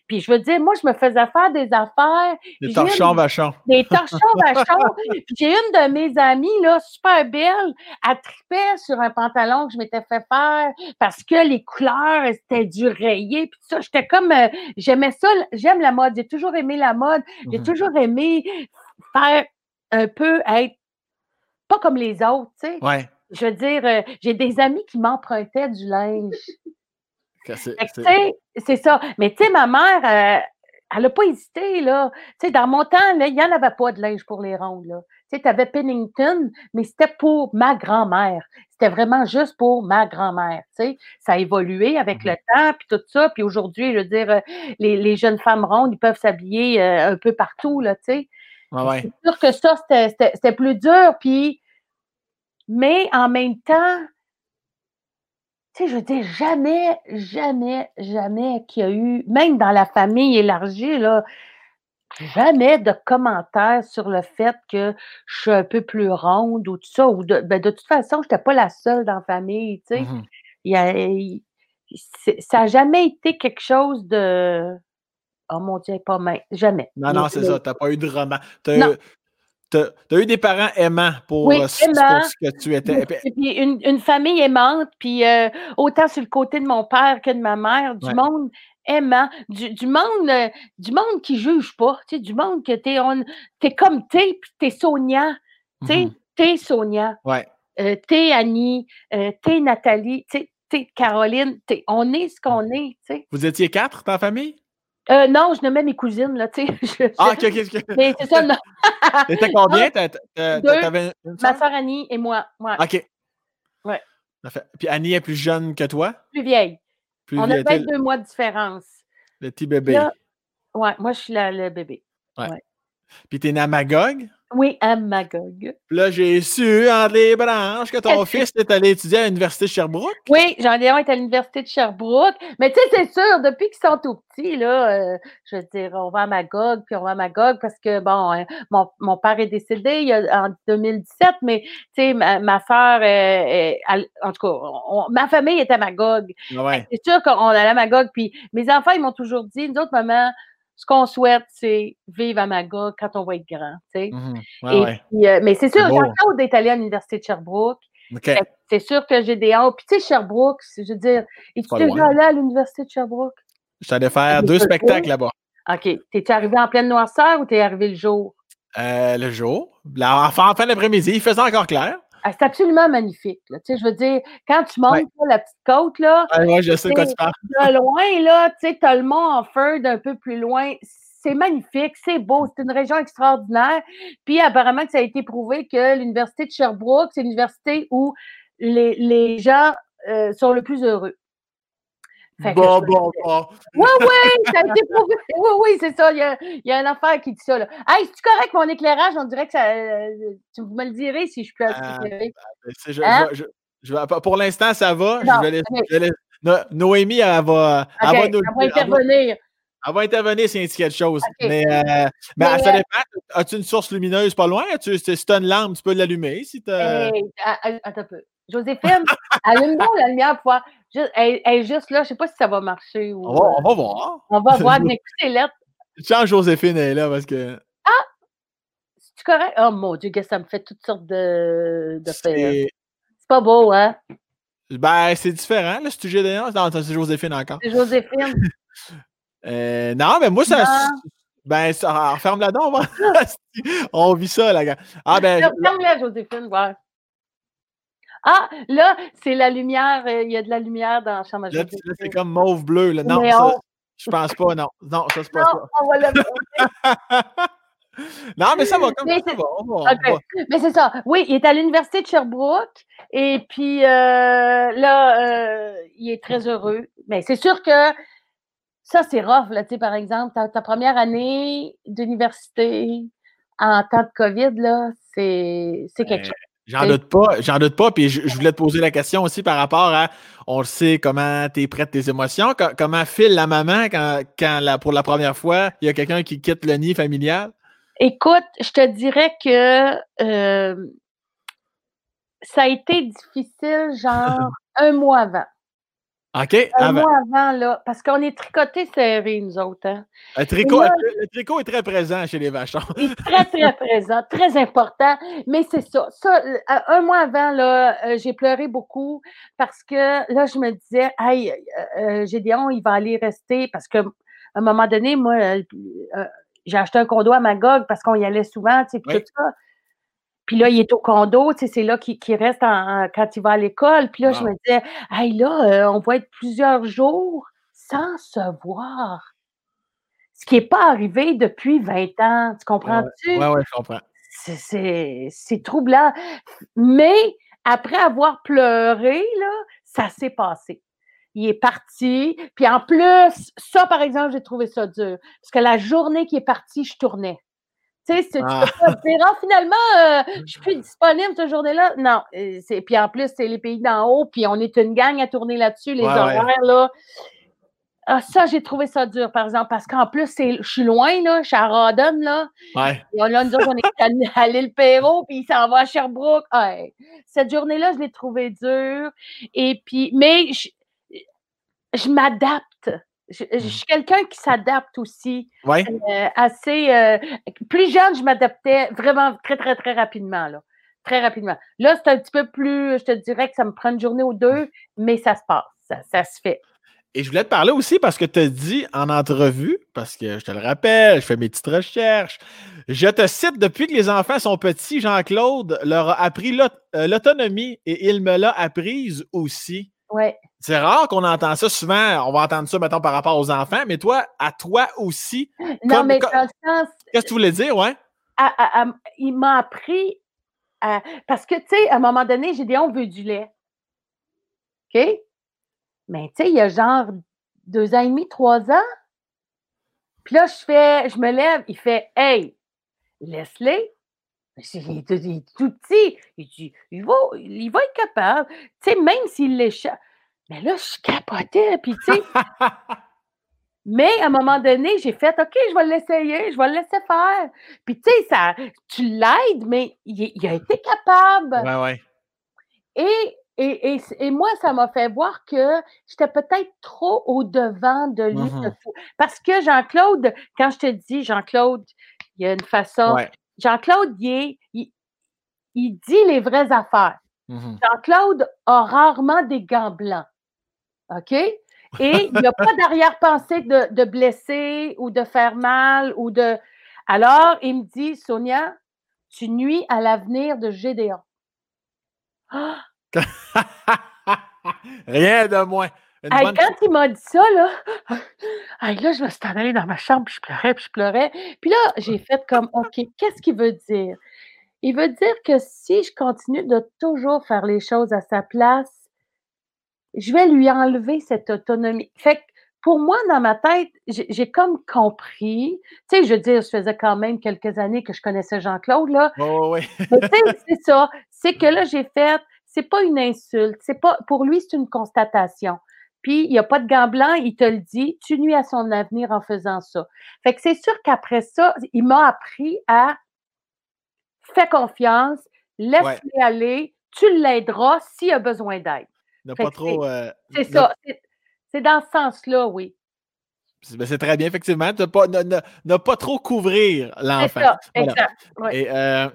Puis je veux dire, moi, je me faisais faire des affaires. Des torchons vachons. Des torchons vachons. puis j'ai une de mes amies, là, super belle, elle tripait sur un pantalon que je m'étais fait faire parce que les couleurs, c'était du rayé, puis ça. J'étais comme, euh, j'aimais ça, j'aime la mode. J'ai toujours aimé la mode. J'ai mmh toujours aimé faire un peu être pas comme les autres, tu sais. Ouais. Je veux dire, euh, j'ai des amis qui m'empruntaient du linge. C'est ça. Mais tu sais, ma mère, euh, elle n'a pas hésité, là. Tu sais, dans mon temps, il n'y en avait pas de linge pour les rondes, là. Tu sais, tu avais Pennington, mais c'était pour ma grand-mère. C'était vraiment juste pour ma grand-mère, tu sais. Ça a évolué avec mmh le temps, puis tout ça. Puis aujourd'hui, je veux dire, euh, les, les, jeunes femmes rondes, ils peuvent s'habiller un peu partout, là, tu sais. C'est sûr que ça, c'était plus dur. Puis, mais en même temps, tu sais, je veux dire, jamais, jamais, jamais qu'il y a eu, même dans la famille élargie, là, jamais de commentaires sur le fait que je suis un peu plus ronde ou tout ça. Ou de, ben, de toute façon, je n'étais pas la seule dans la famille. Tu sais. Mhm. Il y a- il- ça n'a jamais été quelque chose de. Oh mon Dieu, pas mince. Jamais. Non, non, c'est ça. T'as pas eu de roman. T'as Non. eu, des parents aimants pour, Oui, euh, ce- pour ce que tu étais. Puis- une, une famille aimante, puis euh, autant sur le côté de mon père que de ma mère, du Ouais. monde aimant, du, du monde euh, du monde qui juge pas, tu sais, du monde que t'es comme t'es, puis t'es Sonia, tu sais, Mhm. t'es Sonia, Ouais. euh, t'es Annie, t'es Nathalie, tu sais, t'es Caroline, on est ce qu'on est, tu sais. Vous étiez quatre dans la famille? Euh, non, je nommais mes cousines, là, tu sais. je- Ah, ok, ok, ok. Mais c'est ça, non, T'étais combien? Deux. Une ma soeur? Annie et moi, Ok. Ouais. Puis Annie est plus jeune que toi? plus vieille. Plus on a vieille, t'es 22 mois de différence. le petit bébé. Là, ouais, moi, je suis la- le bébé. Puis t'es né à Magog? Oui, à Magog. Puis là, j'ai su entre les branches que ton fils est allé étudier à l'Université de Sherbrooke. Oui, un est à l'Université de Sherbrooke. Mais tu sais, c'est sûr, depuis qu'ils sont tout petits, là, euh, je veux dire, on va à Magog, puis on va à Magog parce que, bon, euh, mon, mon père est décédé il y a- en 2017, mais tu sais, ma, ma soeur, en tout cas, on- ma famille est à Magog. Ah ouais. C'est sûr qu'on allait à Magog, puis mes enfants, ils m'ont toujours dit, nous autres, maman, ce qu'on souhaite, c'est vivre à Magog quand on va être grand, tu sais. Mhm. Ouais, Et ouais. puis, euh, mais c'est sûr, j'ai encore d'être allée à l'Université de Sherbrooke. C'est sûr que j'ai des hauts. Puis tu sais, Sherbrooke, je veux dire, es-tu déjà allé à l'Université de Sherbrooke? Je t'allais faire deux spectacles là-bas. OK. T'es-tu arrivé en pleine noirceur ou t'es arrivé le jour? Euh, le jour. La, en fin, en fin d'après-midi, il faisait encore clair. Ah, c'est absolument magnifique. Là. Tu sais, je veux dire, quand tu montes Ouais. là, la petite côte, là, Ouais, ouais, je sais quoi tu parles. de loin, là, tu sais, t'as le mont en feu d'un peu plus loin. C'est magnifique, c'est beau, c'est une région extraordinaire. Puis apparemment ça a été prouvé que l'Université de Sherbrooke, c'est l'université où les, les gens euh, sont le plus heureux. Fait que Bon, bon, bon. Oui, oui, ça a été prouvé. Oui, oui, c'est ça. Il y, a, il y a une affaire qui dit ça. Là. Hey, c'est correct mon éclairage? On dirait que ça. tu me le dirais si je assez Ah, éclairée. C'est- je- Hein? vais- pour l'instant, ça va. Non, je vais laisser- ok. je vais laisser- No- Noémie, elle va, elle OK, va nous elle va- intervenir. elle va intervenir s'il y a quelque chose. Mais, euh, mais Mais, ça euh, dépend. As-tu une source lumineuse pas loin? As-tu, si tu as une lampe, tu peux l'allumer. Si Hey, ah, attends un peu. Joséphine, allume donc la lumière pour voir. Juste, elle, est juste là. Je ne sais pas si ça va marcher. Ou, on, va, euh, on va voir. on va voir. Mais écoute, c'est lettres. Change Joséphine est là parce que C'est correct? Oh mon Dieu, que ça me fait toutes sortes de, de c'est, pas beau, hein? ben, c'est différent. Le sujet d'ailleurs, non, c'est Joséphine encore. C'est Joséphine. Euh, non, mais moi, ça. Non. Ben, ça, ferme-la donc. on vit ça, la gars. Ah, ben, je- Ferme-la, Joséphine, ouais. Ah, là, c'est la lumière. euh, Il y a de la lumière dans la chambre à là, c'est comme mauve-bleu. là. Non, Mais ça, on- je pense pas, non. Non, ça, c'est pas Non, on va le ça. non, mais ça va comme Mais ça. c'est- va, on va, on OK. va. Mais c'est ça. Oui, il est à l'Université de Sherbrooke. Et puis euh, là, euh, il est très heureux. Mais c'est sûr que ça, c'est rough, là, tu sais, par exemple, ta, ta première année d'université en temps de COVID, là, c'est c'est quelque chose. J'en doute pas, j'en doute pas. Puis je, je voulais te poser la question aussi par rapport à, on le sait, comment tu es prête tes émotions, co- comment file la maman quand, quand la- pour la première fois, il y a quelqu'un qui quitte le nid familial? Écoute, je te dirais que euh, ça a été difficile, genre un mois avant. OK? Un Avant- mois avant, là, parce qu'on est tricotés serrés, nous autres. Hein. Le tricot, Moi- le tricot est très présent chez les vachons? Il est très, très présent, très important. Mais c'est ça. Ça, euh, un mois avant, là, euh, j'ai pleuré beaucoup parce que là, je me disais, hey, euh, euh, Gédéon, il va aller rester parce que à un moment donné, moi, euh, euh, j'ai acheté un condo à Magog parce qu'on y allait souvent, tu sais, Oui. tout ça. Puis là, il est au condo, tu sais, c'est là qu'il reste en- en- quand il va à l'école. Puis là, je Wow. me disais, hey, là, euh, on va être plusieurs jours sans se voir. Ce qui n'est pas arrivé depuis 20 ans. Tu comprends-tu? Ouais, ouais, je comprends. C'est troublant. Mais après avoir pleuré, là, ça s'est passé. Il est parti. Puis en plus, ça, par exemple, j'ai trouvé ça dur. Parce que la journée qu'il est parti, je tournais. Tu sais, c'est- tu Ah. peux pas dire, Ah, finalement, euh, je suis plus disponible cette journée-là. Non. euh, c'est- Puis en plus, c'est les pays d'en haut, puis on est une gang à tourner là-dessus, les Ouais, ouais. horaires, là. Ah, ça, j'ai trouvé ça dur, par exemple, parce qu'en plus, je suis loin, là, je suis à Rodden, là. Ouais. Et là, nous autres, on est à, l'île Perrault, puis il s'en va à Sherbrooke. Cette journée-là, je l'ai trouvé dure. Et puis, mais je, m'adapte. Je, mmh. suis quelqu'un qui s'adapte aussi. Ouais. Euh, assez. Euh, plus jeune, je m'adaptais vraiment très, très, très rapidement, là. Très rapidement. Là, c'est un petit peu plus, je te dirais que ça me prend une journée ou deux, mais ça se passe. ça se fait. Et je voulais te parler aussi parce que tu as dit en entrevue, parce que je te le rappelle, je fais mes petites recherches. Je te cite depuis que les enfants sont petits, Jean-Claude leur a appris euh, l'autonomie et il me l'a apprise aussi. Ouais. C'est rare qu'on entend ça souvent. On va entendre ça, maintenant par rapport aux enfants, mais toi, à toi aussi. Non, mais dans le sens. Qu'est-ce que tu voulais dire, ouais? il m'a appris parce que, tu sais, à un moment donné, j'ai dit on veut du lait. OK? Mais tu sais, il y a genre deux ans et demi, trois ans. Puis là, je fais, je me lève, il fait Hey, laisse-les. Il est tout petit. Il dit, il va, il va être capable. Tu sais, même s'il l'échappe. Mais là, je capotais. Puis, tu sais. mais à un moment donné, j'ai fait OK, je vais l'essayer, je vais le laisser faire. Puis, tu sais, ça, tu l'aides, mais il, il, a été capable. Ouais, ouais. Et et, moi, ça m'a fait voir que j'étais peut-être trop au-devant de lui. Mmh Parce que Jean-Claude, quand je te dis Jean-Claude, il y a une façon. Jean-Claude, il, il, dit les vraies affaires. Mmh Jean-Claude a rarement des gants blancs. OK? Et il n'y a pas d'arrière-pensée de, de, blesser ou de faire mal ou de. Alors, il me dit, Sonia, tu nuis à l'avenir de Gédéon. Rien de moins. Quand il m'a dit ça, là, là, je me suis allée dans ma chambre, puis je pleurais, puis je pleurais. Puis là, j'ai fait comme, OK, qu'est-ce qu'il veut dire? Il veut dire que si je continue de toujours faire les choses à sa place, je vais lui enlever cette autonomie. Fait que pour moi, dans ma tête, j'ai comme compris. Tu sais, je veux dire, je faisais quand même quelques années que je connaissais Jean-Claude, là. Oh, oui. c'est ça. C'est que là, j'ai fait, c'est pas une insulte. C'est pas, pour lui, c'est une constatation. Puis, il n'y a pas de gants blancs, il te le dit, tu nuis à son avenir en faisant ça. Fait que c'est sûr qu'après ça, il m'a appris à faire confiance, laisse-le aller, tu l'aideras s'il a besoin d'aide. pas trop. Euh, c'est ça. C'est dans ce sens-là, oui. Ben, c'est très bien, effectivement. Ne pas, trop couvrir l'enfant. Exact. Et euh,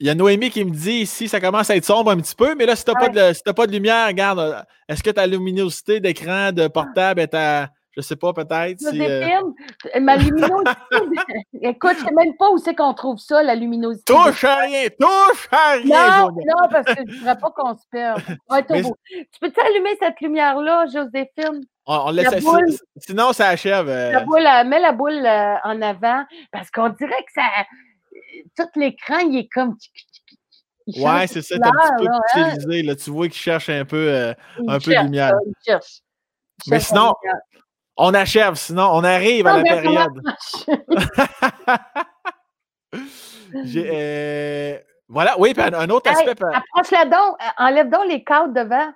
il y a Noémie qui me dit ici, ça commence à être sombre un petit peu, mais là, si tu n'as pas, de, pas de lumière, regarde, euh, est-ce que ta luminosité d'écran, de portable est à, je sais pas, peut-être. Si, euh... Ma luminosité, écoute, je sais même pas où c'est qu'on trouve ça, la luminosité. Touche à rien, touche à rien. Non, non, parce que je ne voudrais pas qu'on se perde. Tu peux-tu allumer cette lumière-là, Joséphine? On, on laisse boule, sinon, ça achève. Euh... La boule, euh, mets la boule euh, en avant, parce qu'on dirait que ça tout l'écran, il est comme. ouais, c'est ça, t'as un petit peu hein? utilisé. Là, tu vois qu'il cherche un peu, euh, un peu de lumière. il cherche. Mais sinon, on achève, sinon on arrive à la période. euh... Voilà, oui, puis un autre aspect. Approche-la donc, euh, enlève donc les cadres devant.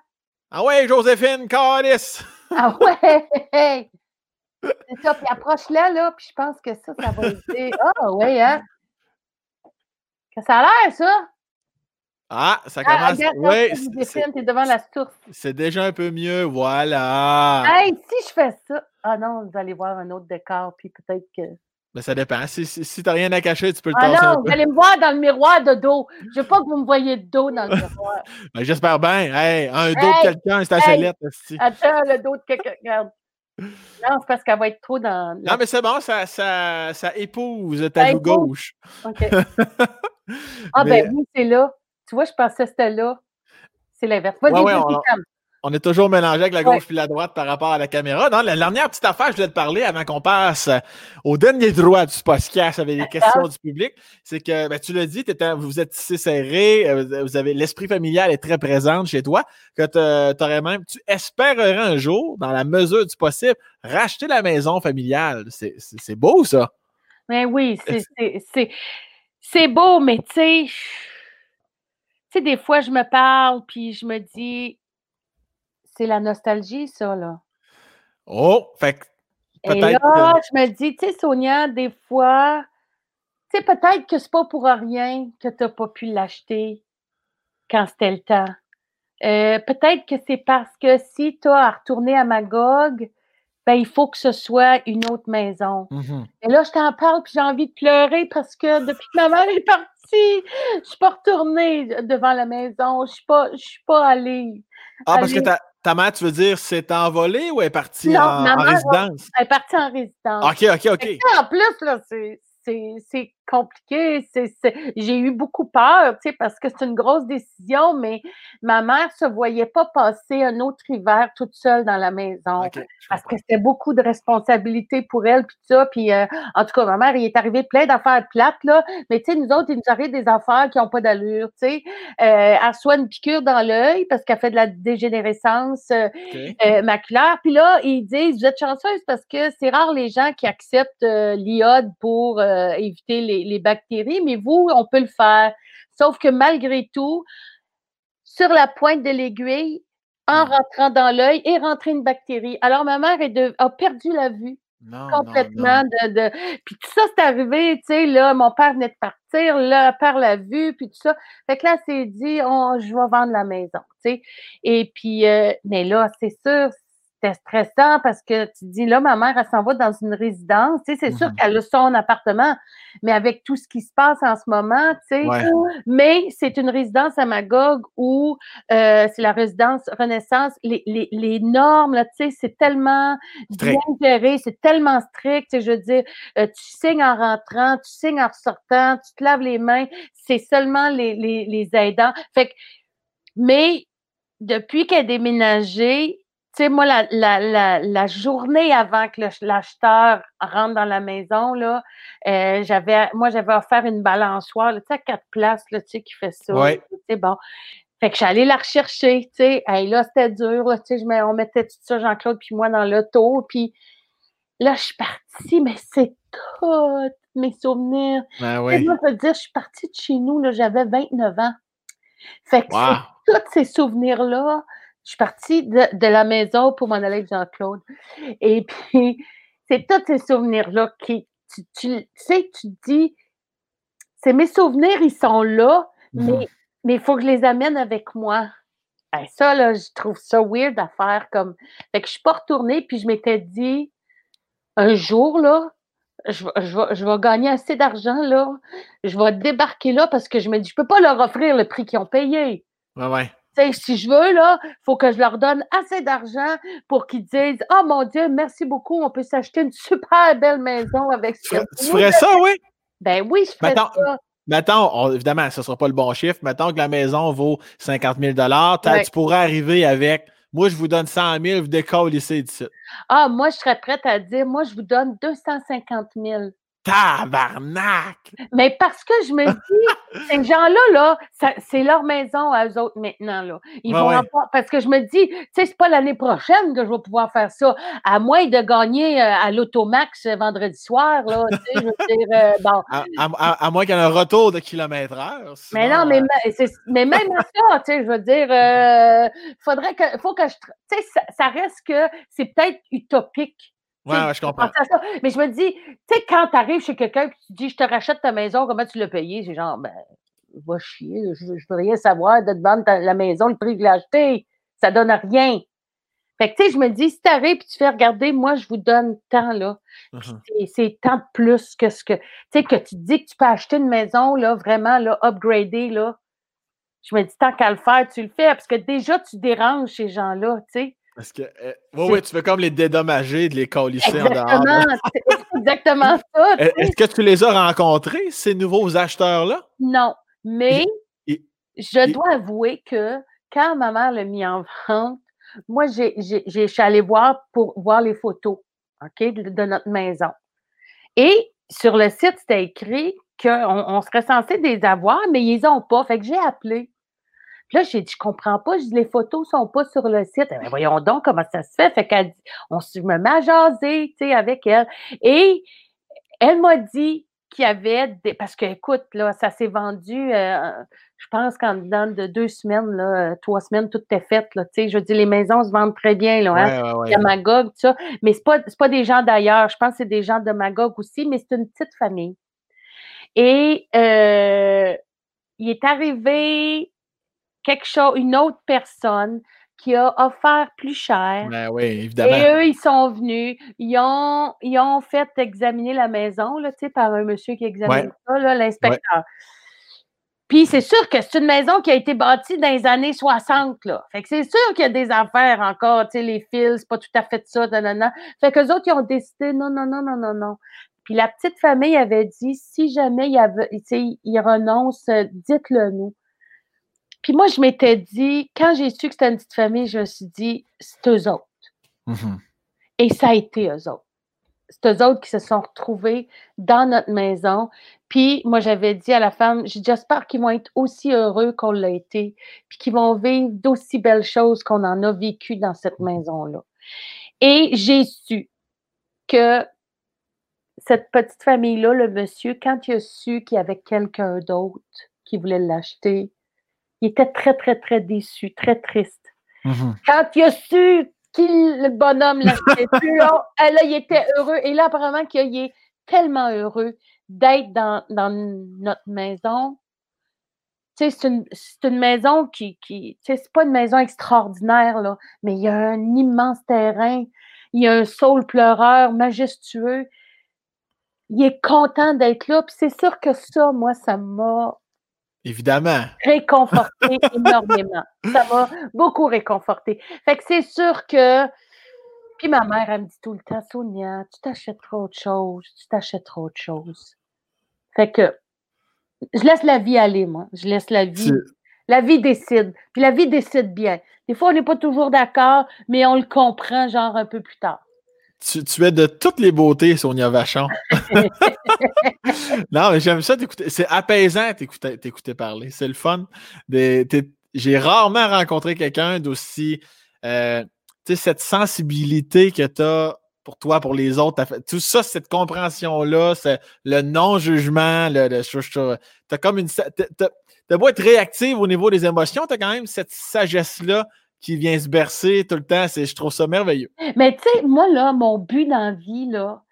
Ah ouais, Joséphine, Carlis! ah ouais! C'est ça, puis approche-la, là, puis je pense que ça, ça va aider. Ah ouais, hein? Ça a l'air, ça? Ah, ça ah, commence. oui, c'est devant la source. C'est déjà un peu mieux, voilà. Hey, si je fais ça. Ah non, vous allez voir un autre décor, puis peut-être que. Mais ça dépend. Si, si, si tu n'as rien à cacher, tu peux le ah non, vous allez me voir dans le miroir de dos. Je veux pas que vous me voyez de dos dans le miroir. ben, J'espère bien. Hey, un dos de quelqu'un, c'est assez hey, Attends, le dos de quelqu'un. Regarde. Non, c'est parce qu'elle va être trop dans. Non, mais c'est bon, ça, ça, ça épouse ta joue gauche. OK. Ah, ben oui, c'est là. Tu vois, je pensais que c'était là. C'est l'inverse. Ouais, on, on, est toujours mélangé avec la gauche et la droite par rapport à la caméra. Non, la dernière petite affaire, je voulais te parler avant qu'on passe au dernier droit du podcast avec les questions du public, c'est que ben, tu l'as dit, vous êtes si serré, euh, vous avez l'esprit familial est très présent chez toi, que tu aurais même, tu espérerais un jour, dans la mesure du possible, racheter la maison familiale. C'est beau, ça. Ben oui, c'est c'est beau, mais tu sais, tu sais, des fois, je me parle, puis je me dis, c'est la nostalgie, ça, là. Oh, fait Et là, je me dis, tu sais, Sonia, des fois, tu sais, peut-être que c'est pas pour rien que tu n'as pas pu l'acheter quand c'était le temps. Euh, peut-être que c'est parce que si tu as à retourner à Magog, ben, il faut que ce soit une autre maison. Mmh Et là, je t'en parle, puis j'ai envie de pleurer parce que depuis que ma mère est partie, je ne suis pas retournée devant la maison. Je ne suis, pas, je suis pas allée. Ah, parce que ta, ta mère, tu veux dire, s'est envolée ou est partie en, résidence? Elle est partie en résidence. OK, OK, OK. en plus, là, c'est compliqué. J'ai eu beaucoup peur, tu sais, parce que c'est une grosse décision, mais ma mère se voyait pas passer un autre hiver toute seule dans la maison. parce que c'était beaucoup de responsabilités pour elle, puis ça. Puis, euh, en tout cas, ma mère, il est arrivé plein d'affaires plates, là. Mais, tu sais, nous autres, il nous arrive des affaires qui n'ont pas d'allure, tu sais. Euh, elle reçoit une piqûre dans l'œil parce qu'elle fait de la dégénérescence euh, maculaire. Puis là, ils disent, vous êtes chanceuse parce que c'est rare les gens qui acceptent l'iode pour éviter les les, bactéries, mais vous, on peut le faire. Sauf que malgré tout, sur la pointe de l'aiguille, en hmm. rentrant dans l'œil, est rentrée une bactérie. Alors, ma mère a perdu la vue. complètement De, Puis tout ça, c'est arrivé, tu sais, là, mon père venait de partir, là, par la vue, puis tout ça. Fait que là, c'est dit, on, je vais vendre la maison, tu sais. Et puis, euh, mais là, c'est sûr, c'était stressant parce que tu dis, là, ma mère, elle s'en va dans une résidence. Tu sais, c'est sûr mmh qu'elle a son appartement, mais avec tout ce qui se passe en ce moment, tu sais. Mais c'est une résidence à Magog où euh, c'est la résidence Renaissance. Les, les, les normes, là, tu sais, c'est tellement bien géré, c'est tellement strict. Tu sais, je veux dire, euh, tu signes en rentrant, tu signes en ressortant, tu te laves les mains. C'est seulement les, les, les aidants. Fait que, mais depuis qu'elle a déménagé, tu sais, moi, la, la, la, journée avant que l'acheteur rentre dans la maison, là, euh, j'avais, moi, j'avais offert une balançoire, tu sais, à quatre places, là, tu sais, qui fait ça. Ouais. bon. Fait que j'allais la rechercher, tu sais. Hey, là, c'était dur, là, tu sais, on mettait tout ça, Jean-Claude, puis moi, dans l'auto, puis là, je suis partie, mais c'est tout mes souvenirs. Ben oui. Moi, je veux dire, je suis partie de chez nous, là, j'avais 29 ans. Fait que tous ces souvenirs-là, je suis partie de, la maison pour m'en aller avec Jean-Claude. Et puis, c'est tous ces souvenirs-là qui, tu, sais, tu te dis, c'est mes souvenirs, ils sont là, mais il faut que je les amène avec moi. ça, là, je trouve ça weird à faire comme. Fait que je suis pas retournée, puis je m'étais dit, un jour, là, je, je, vais, gagner assez d'argent, là. Je vais débarquer là parce que je me dis, je peux pas leur offrir le prix qu'ils ont payé. Ouais, ouais si je veux, là, il faut que je leur donne assez d'argent pour qu'ils disent Oh mon Dieu, merci beaucoup, on peut s'acheter une super belle maison avec ça. Tu ferais ça, oui? Ben oui, je ferais ça. Mettons, évidemment, ce ne sera pas le bon chiffre. Mettons que la maison vaut 50 000 Tu pourrais arriver avec Moi, je vous donne 100 000, vous décollez ici, ici. Ah, moi, je serais prête à dire Moi, je vous donne 250 000. Tabarnak! Mais parce que je me dis, ces gens-là, là, c'est leur maison à eux autres maintenant. Là. Ils vont parce que je me dis, tu sais, c'est pas l'année prochaine que je vais pouvoir faire ça, à moins de gagner euh, à l'Automax vendredi soir. Là, je veux dire, euh, bon. à, moins qu'il y ait un retour de kilomètre heure. Mais non, mais, mais même à ça, tu sais, je veux dire, euh, faudrait que, faut que je. Tu sais, ça reste que c'est peut-être utopique Ouais, je comprends. Mais je me dis, tu sais, quand tu arrives chez quelqu'un et tu dis, je te rachète ta maison, comment tu l'as payé? C'est genre, ben, va chier, je, ne veux rien savoir de te vendre la maison, le prix que acheté. Ça donne rien. Fait que, tu sais, je me dis, si tu arrives et tu fais regarder, moi, je vous donne tant, là. Uh-huh. C'est tant de plus que ce que. Tu sais, que tu dis que tu peux acheter une maison, là, vraiment, là, upgradée, là. Je me dis, tant qu'à le faire, tu le fais. Parce que déjà, tu déranges ces gens-là, tu sais. Parce que, euh, oui, tu veux comme les dédommager, de les colisser en dehors. C'est exactement ça. Est-ce que tu les as rencontrés, ces nouveaux acheteurs-là? Non, mais je dois avouer que quand ma mère l'a mis en vente, moi, j'ai, je suis allée voir pour voir les photos ok, de, notre maison. Et sur le site, c'était écrit qu'on on serait censé les avoir, mais ils les ont pas. Fait que j'ai appelé. Puis là, j'ai dit, je comprends pas. Je dis, les photos sont pas sur le site. Mais voyons donc comment ça se fait. Fait qu'elle on se me met à jaser, tu sais, avec elle. Et elle m'a dit qu'il y avait des. Parce que, écoute, là, ça s'est vendu, euh, je pense qu'en dedans de deux semaines, là, trois semaines, tout est fait. Là, je dis, les maisons se vendent très bien. Là, hein? Il y a Magog, tout ça. Mais ce n'est pas, pas des gens d'ailleurs. Je pense que c'est des gens de Magog aussi, mais c'est une petite famille. Et euh, il est arrivé quelque chose, une autre personne qui a offert plus cher. Ben oui, évidemment. Et eux, ils sont venus, ils ont, ils ont fait examiner la maison là, par un monsieur qui examine ça, l'inspecteur. Puis c'est sûr que c'est une maison qui a été bâtie dans les années 60. Là. Fait que c'est sûr qu'il y a des affaires encore, tu sais, les fils, c'est pas tout à fait ça, non, non, non. Fait qu'eux autres, ils ont décidé non, non, non, non, non, non. Puis la petite famille avait dit si jamais il, avait, il renonce, dites-le nous. Puis moi, je m'étais dit, quand j'ai su que c'était une petite famille, je me suis dit, c'est eux autres. Mm-hmm. Et ça a été eux autres. C'est eux autres qui se sont retrouvés dans notre maison. Puis moi, j'avais dit à la femme, j'espère qu'ils vont être aussi heureux qu'on l'a été, puis qu'ils vont vivre d'aussi belles choses qu'on en a vécu dans cette maison-là. Et j'ai su que cette petite famille-là, le monsieur, quand il a su qu'il y avait quelqu'un d'autre qui voulait l'acheter, il était très, très, très déçu, très triste. Mm-hmm. Quand il a su qu'il, le bonhomme l'achetait plus, là, il était heureux. Et là, apparemment, qu'il est tellement heureux d'être dans, notre maison. Tu sais, c'est une, une, maison qui, qui tu sais, c'est pas une maison extraordinaire, là, mais il y a un immense terrain, il y a un saule pleureur majestueux. Il est content d'être là. Puis c'est sûr que ça, moi, ça m'a Évidemment. Réconforté énormément. Ça m'a beaucoup réconforté. Fait que c'est sûr que. Puis ma mère, elle me dit tout le temps, Sonia, tu t'achèteras autre chose, tu t'achèteras autre chose. Fait que je laisse la vie aller, moi. Je laisse la vie. La vie décide. Puis la vie décide bien. Des fois, on n'est pas toujours d'accord, mais on le comprend, genre, un peu plus tard. Tu, es de toutes les beautés, Sonia Vachon. non, mais j'aime ça t'écouter. C'est apaisant t'écouter, t'écouter parler. C'est le fun. J'ai rarement rencontré quelqu'un d'aussi. Euh, tu sais, cette sensibilité que tu as pour toi, pour les autres. Tout ça, cette compréhension-là, c'est le non-jugement, le, le t'as comme une. T'as beau être réactive au niveau des émotions, tu as quand même cette sagesse-là qui vient se bercer tout le temps. Je trouve ça merveilleux. Mais tu sais, moi, là, mon but dans la vie, là,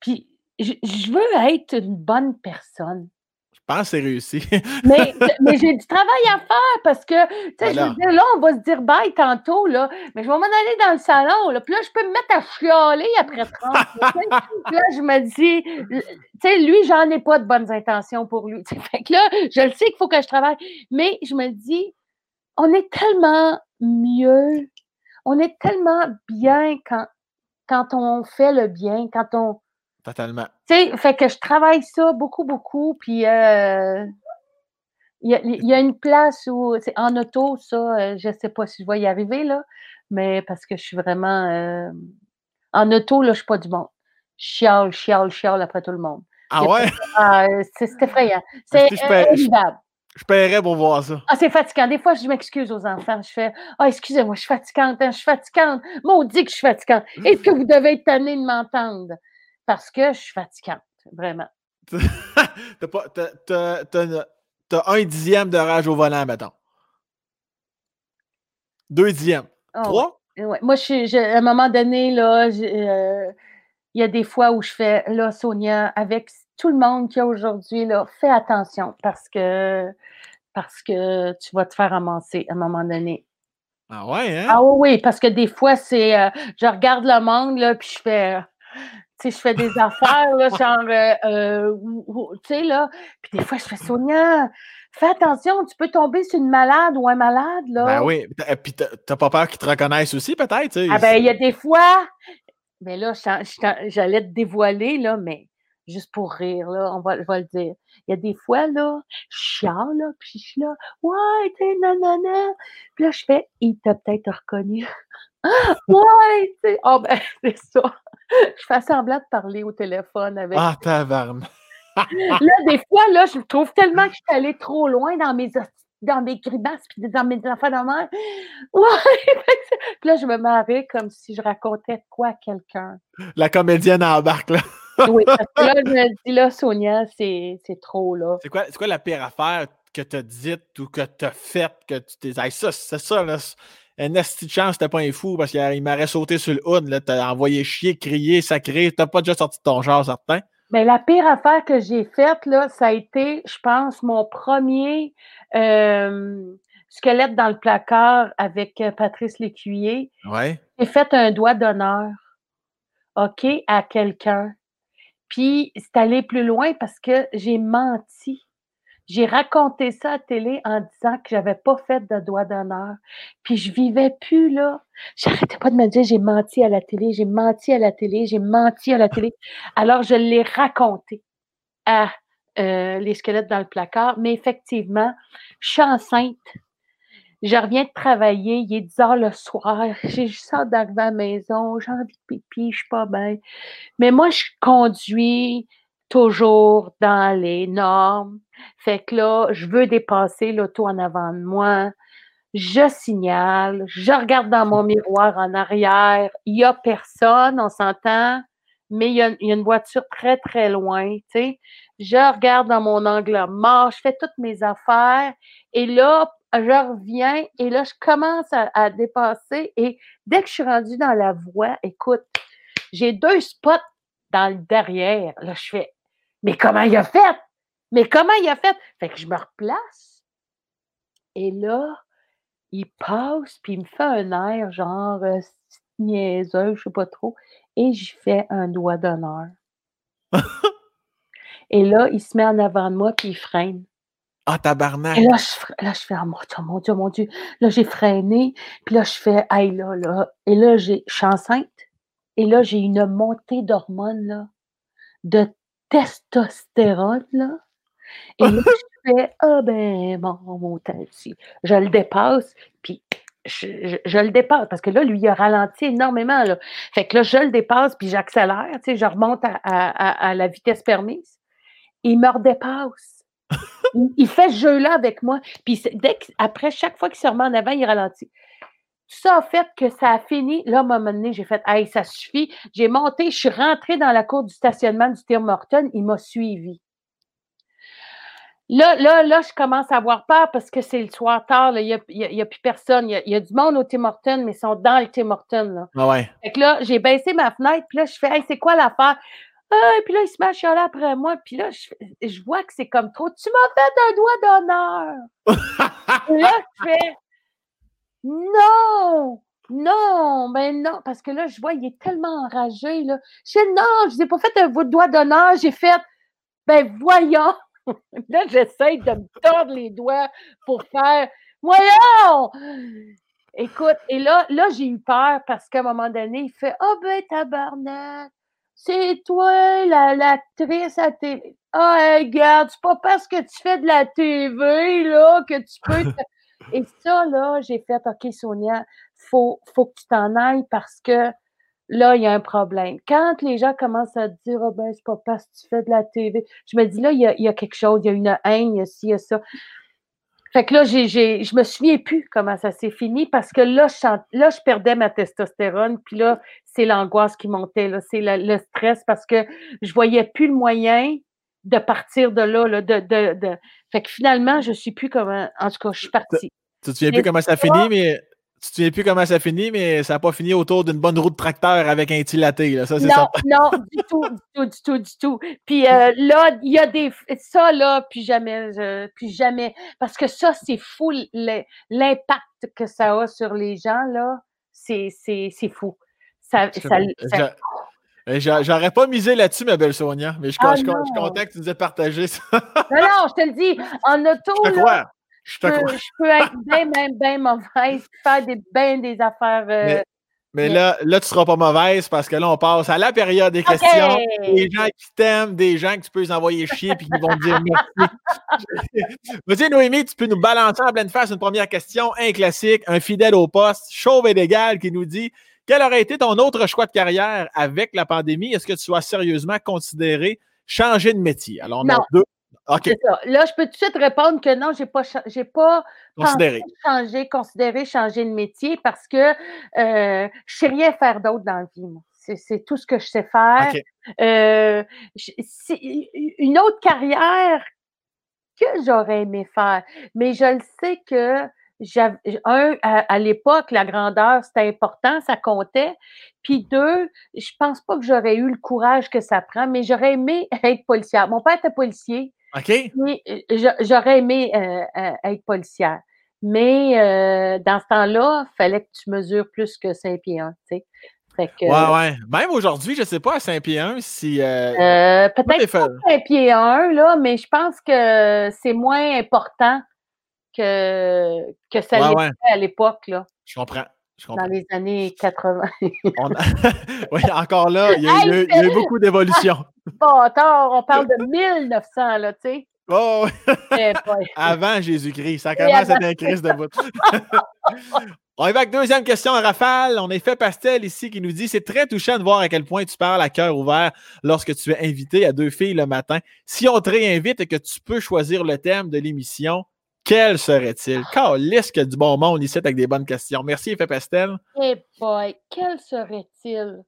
puis je veux être une bonne personne. Je pense que c'est réussi. mais, mais j'ai du travail à faire parce que, tu sais, je veux dire, là, on va se dire bye tantôt, là, mais je vais m'en aller dans le salon, là, puis là, je peux me mettre à chialer après 30 là, je me dis, tu sais, lui, j'en ai pas de bonnes intentions pour lui. Fait que là, je le sais qu'il faut que je travaille, mais je me dis, on est tellement mieux, on est tellement bien quand, quand on fait le bien, quand on. Totalement. Tu sais, fait que je travaille ça beaucoup, beaucoup, puis euh, il y, a, une place où, c'est en auto, ça, euh, je ne sais pas si je vais y arriver, là, mais parce que je suis vraiment. Euh, en auto, là, je ne suis pas du monde. Chiale, chiale, chiale après tout le monde. Ah ouais? Ah, c'est effrayant. C'est invivable. Je paierais pour voir ça. Ah, c'est fatigant. Des fois, je m'excuse aux enfants. Je fais Ah, excusez-moi, je suis fatigante, hein, je suis fatigante. Maudit que je suis fatigante. Est-ce que vous devez être tanné de m'entendre? Parce que je suis fatigante, vraiment. t'as, un dixième de rage au volant, mettons. Deux dixièmes. Ah Trois? Moi, je, à un moment donné, là, euh, il y a des fois où je fais, là, Sonia, avec tout le monde qui a aujourd'hui, là, fais attention parce que, parce que tu vas te faire amasser à un moment donné. Ah ouais, hein? Ah oui, parce que des fois, c'est. Euh, je regarde le monde, là, puis je fais. Tu sais, je fais des affaires, là, genre. Euh, euh, tu sais, là. Puis des fois, je fais Sonia, fais attention, tu peux tomber sur une malade ou un malade, là. Ben oui. Puis t'as pas peur qu'ils te reconnaissent aussi, peut-être? Ah ben, il y a des fois. Mais là, j'allais te dévoiler, là, mais juste pour rire, là, on va, je vais le dire. Il y a des fois, là, je chiale, là, puis je suis là, ouais, t'es nanana. Puis là, je fais, il t'a peut-être reconnu. ouais, tu sais, oh ben, c'est ça. Je fais semblant de parler au téléphone avec. Ah, tabarne. là, des fois, là, je trouve tellement que je suis allée trop loin dans mes dans mes puis dans mes affaires de mer. Ouais! puis là, je me marrais comme si je racontais quoi à quelqu'un. La comédienne embarque, là. Oui, parce que là, je me dis, là, Sonia, c'est trop, là. C'est quoi, quoi la pire affaire que tu as dite ou que tu as faite que tu t'es dit, ça, c'est ça, là. Un esti de chance, t'es pas un fou parce qu'il m'aurait sauté sur le hood, là. T'as envoyé chier, crier, sacré. T'as pas déjà sorti de ton genre, certain? Mais la pire affaire que j'ai faite, là, ça a été, je pense, mon premier euh, squelette dans le placard avec euh, Patrice Lécuyer. Ouais. J'ai fait un doigt d'honneur, OK, à quelqu'un. Puis c'est allé plus loin parce que j'ai menti. J'ai raconté ça à télé en disant que j'avais pas fait de doigt d'honneur. Puis je vivais plus là. J'arrêtais pas de me dire j'ai menti à la télé, j'ai menti à la télé, j'ai menti à la télé. Alors je l'ai raconté à euh, les squelettes dans le placard. Mais effectivement, je suis enceinte. Je reviens de travailler, il est 10 heures le soir, j'ai juste hâte d'arriver à la maison, j'ai envie de pipi, je suis pas bien. Mais moi, je conduis toujours dans les normes. Fait que là, je veux dépasser l'auto en avant de moi. Je signale, je regarde dans mon miroir en arrière. Il n'y a personne, on s'entend, mais il y, a, une voiture très, très loin. Tu sais. Je regarde dans mon angle mort, je fais toutes mes affaires. Et là, je reviens et là, je commence à, à dépasser. Et dès que je suis rendue dans la voie, écoute, j'ai deux spots dans le derrière. Là, je fais mais comment il a fait? Mais comment il a fait? Fait que je me replace. Et là, il passe, puis il me fait un air genre euh, niaiseux, je sais pas trop. Et j'y fais un doigt d'honneur. et là, il se met en avant de moi, puis il freine. Ah, tabarnak! Et là, je, là, je fais, oh mon Dieu, mon Dieu, mon Dieu. Là, j'ai freiné, puis là, je fais, hey, là, là. Et là, je suis enceinte. Et là, j'ai une montée d'hormones, là, de testostérone, là. Et là, je fais, ah ben, mon, mon Je le dépasse, puis je, je, le dépasse, parce que là, lui, il a ralenti énormément, là. Fait que là, je le dépasse, puis j'accélère, tu sais, je remonte à, à, à, la vitesse permise. Il me redépasse. Il, fait ce jeu-là avec moi. Puis dès après, chaque fois qu'il se remet en avant, il ralentit ça a fait que ça a fini. Là, à un moment donné, j'ai fait Hey, ça suffit. J'ai monté, je suis rentrée dans la cour du stationnement du Tim Morton. Il m'a suivi. Là, là, là, je commence à avoir peur parce que c'est le soir tard. Il n'y a, plus personne. Il y a, du monde au Tim Hortons, mais ils sont dans le Tim Hortons. Là. Ah ouais. Fait que là, j'ai baissé ma fenêtre, puis là, je fais Hey, c'est quoi l'affaire? Ah, et puis là, il se met à chialer après moi. Puis là, je, je vois que c'est comme trop. Tu m'as fait un doigt d'honneur. là, je fais non! Non, ben non, parce que là, je vois, il est tellement enragé. Là. Je dis non, je n'ai pas fait un doigt d'honneur, j'ai fait ben voyons. là, j'essaie de me tordre les doigts pour faire voyons! Écoute, et là, là, j'ai eu peur parce qu'à un moment donné, il fait Oh ben tabarnak, c'est toi l'actrice à télé. Ah, oh, regarde, c'est pas parce que tu fais de la TV là que tu peux et ça, là, j'ai fait, OK, Sonia, faut, faut que tu t'en ailles parce que là, il y a un problème. Quand les gens commencent à dire, oh, ben, c'est pas parce que tu fais de la TV, je me dis, là, il y a, il y a quelque chose, il y a une haine, il y a ci, il y a ça. Fait que là, j'ai, j'ai, je me souviens plus comment ça s'est fini parce que là je, là, je perdais ma testostérone, puis là, c'est l'angoisse qui montait, là, c'est le stress parce que je voyais plus le moyen de partir de là, là de, de, de, Fait que finalement, je suis plus comme. En tout cas, je suis partie. Tu te souviens plus comment ça finit, mais. Tu te souviens plus comment ça finit, mais ça n'a pas fini autour d'une bonne roue de tracteur avec un tilaté. Là. Ça, non, non, du tout, du tout, du tout, du tout. Puis euh, là, il y a des. Ça, là, puis jamais, puis jamais. Parce que ça, c'est fou. L'impact que ça a sur les gens, là, c'est fou. Ça, ça, ça, J'aurais pas misé là-dessus, ma belle Sonia, mais je, suis, ah content que tu nous aies partagé ça. non, non, je te le dis, en auto, là, je, peux, je, peux, être bien, même bien mauvaise, faire des, bien des affaires. Euh, mais, là, là, tu seras pas mauvaise parce que là, on passe à la période des questions. Des gens qui t'aiment, des gens que tu peux les envoyer chier et qui vont te dire merci. Vas-y, Noémie, tu peux nous balancer en pleine face une première question, un classique, un fidèle au poste, chauve et légal, qui nous dit quel aurait été ton autre choix de carrière avec la pandémie? Est-ce que tu as sérieusement considéré changer de métier? Alors, on a deux. OK. Là, je peux tout de suite répondre que non, je n'ai pas, j'ai pas considéré. changer, considéré changer de métier parce que euh, je ne sais rien faire d'autre dans la vie. c'est tout ce que je sais faire. Euh, une autre carrière que j'aurais aimé faire, mais je le sais que un, à, l'époque, la grandeur, c'était important, ça comptait. Puis deux, je pense pas que j'aurais eu le courage que ça prend, mais j'aurais aimé être policière. Mon père était policier. OK? Euh, j'aurais aimé euh, euh, être policière. Mais dans ce temps-là, il fallait que tu mesures plus que 5 pieds 1, tu sais. ouais, ouais. Même aujourd'hui, je ne sais pas à 5 pieds 1 si. Peut-être pas 5 pieds 1, là, mais je pense que c'est moins important que, que ça l'était à l'époque. Là. Je comprends. Dans les années 80. oui, encore là, il y a, eu, beaucoup d'évolution. Bon, attends, on parle de 1900, là, tu sais. Oh, eh Avant Jésus-Christ. Ça commence à être un Christ de bout. on y va avec deuxième question à rafale. On est fait pastel ici qui nous dit C'est très touchant de voir à quel point tu parles à cœur ouvert lorsque tu es invité à deux filles le matin. Si on te réinvite et que tu peux choisir le thème de l'émission, quel serait-il? Calisse que du bon monde ici avec des bonnes questions. Merci, Effet Pastel. Eh boy, quel serait-il?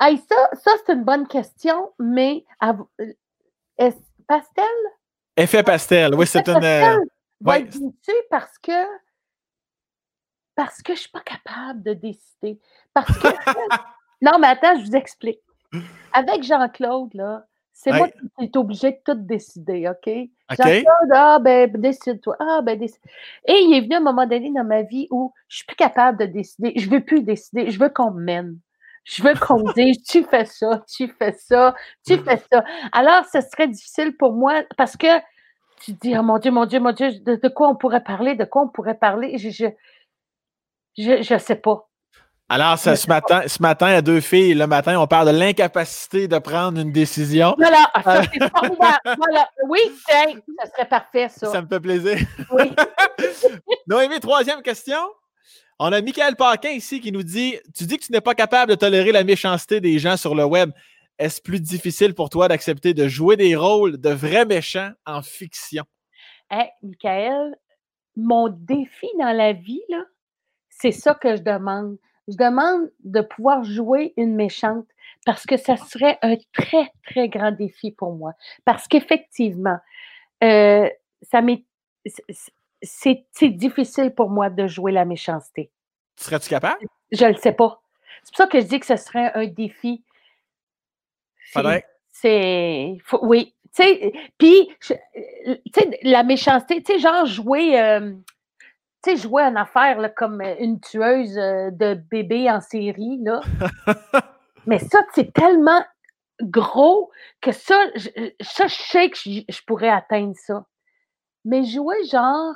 Hey, ça, ça c'est une bonne question, mais est pastel? Effet pastel, oui, c'est une. Euh, ouais. parce que parce que je ne suis pas capable de décider. Parce que non, mais attends, je vous explique. Avec Jean-Claude, là, c'est moi qui suis obligé de tout décider, OK? OK. ah, ben, décide-toi. Ah, ben, décide. Et il est venu un moment donné dans ma vie où je suis plus capable de décider. Je veux plus décider. Je veux qu'on me mène. Je veux qu'on me dise, tu fais ça, tu fais ça, tu fais ça. Alors, ce serait difficile pour moi parce que tu te dis, oh mon Dieu, mon Dieu, mon Dieu, de, quoi on pourrait parler, de quoi on pourrait parler? Je, je, je, je sais pas. Alors, ce, matin, ce matin, à deux filles, le matin, on parle de l'incapacité de prendre une décision. Voilà, ça, c'est voilà. Oui, ça serait parfait, ça. Ça me fait plaisir. Oui. Noémie, troisième question. On a Michael Paquin ici qui nous dit Tu dis que tu n'es pas capable de tolérer la méchanceté des gens sur le web. Est-ce plus difficile pour toi d'accepter de jouer des rôles de vrais méchants en fiction? Hé, Michael, mon défi dans la vie, là, c'est ça que je demande je demande de pouvoir jouer une méchante parce que ça serait un très, très grand défi pour moi. Parce qu'effectivement, euh, ça c'est difficile pour moi de jouer la méchanceté. Serais-tu capable? Je ne le sais pas. C'est pour ça que je dis que ce serait un défi. C'est. Oui. Tu sais, puis, tu sais, la méchanceté, tu sais, genre jouer. Euh, tu sais, jouer une affaire là, comme euh, une tueuse euh, de bébés en série, là. Mais ça, c'est tellement gros que ça, je, ça, je sais que je, pourrais atteindre ça. Mais jouer genre.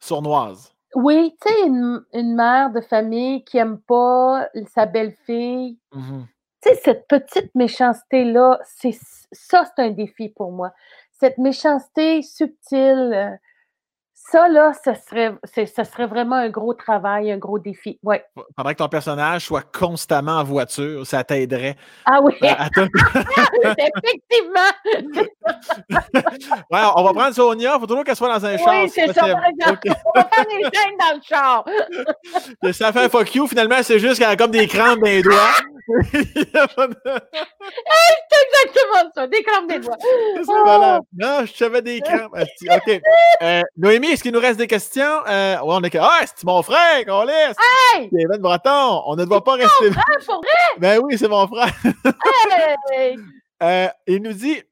Sournoise. Oui, tu sais, une, mère de famille qui aime pas sa belle-fille. Mmh tu sais, cette petite méchanceté-là, c'est ça, c'est un défi pour moi. Cette méchanceté subtile, euh, ça, là, ce serait, ça serait vraiment un gros travail, un gros défi. Ouais. Pendant que ton personnage soit constamment en voiture, ça t'aiderait. Ah oui! Effectivement! ouais, on va prendre Sonia, il faut toujours qu'elle soit dans un char. Oui, c'est ça, On va faire des chaînes dans le char. ça fait un fuck you, finalement, c'est juste qu'elle a comme des crampes dans les doigts. c'est exactement ça, des crampes des doigts. C'est oh. Non, je savais des crampes. OK. Euh, Noémie, est-ce qu'il nous reste des questions? Euh, ouais, on est que. Ah, c'est mon frère qu'on laisse! Hey! Kevin Breton, on ne doit pas rester. Pour vrai? Ben oui, c'est mon frère. hey! euh, il nous dit.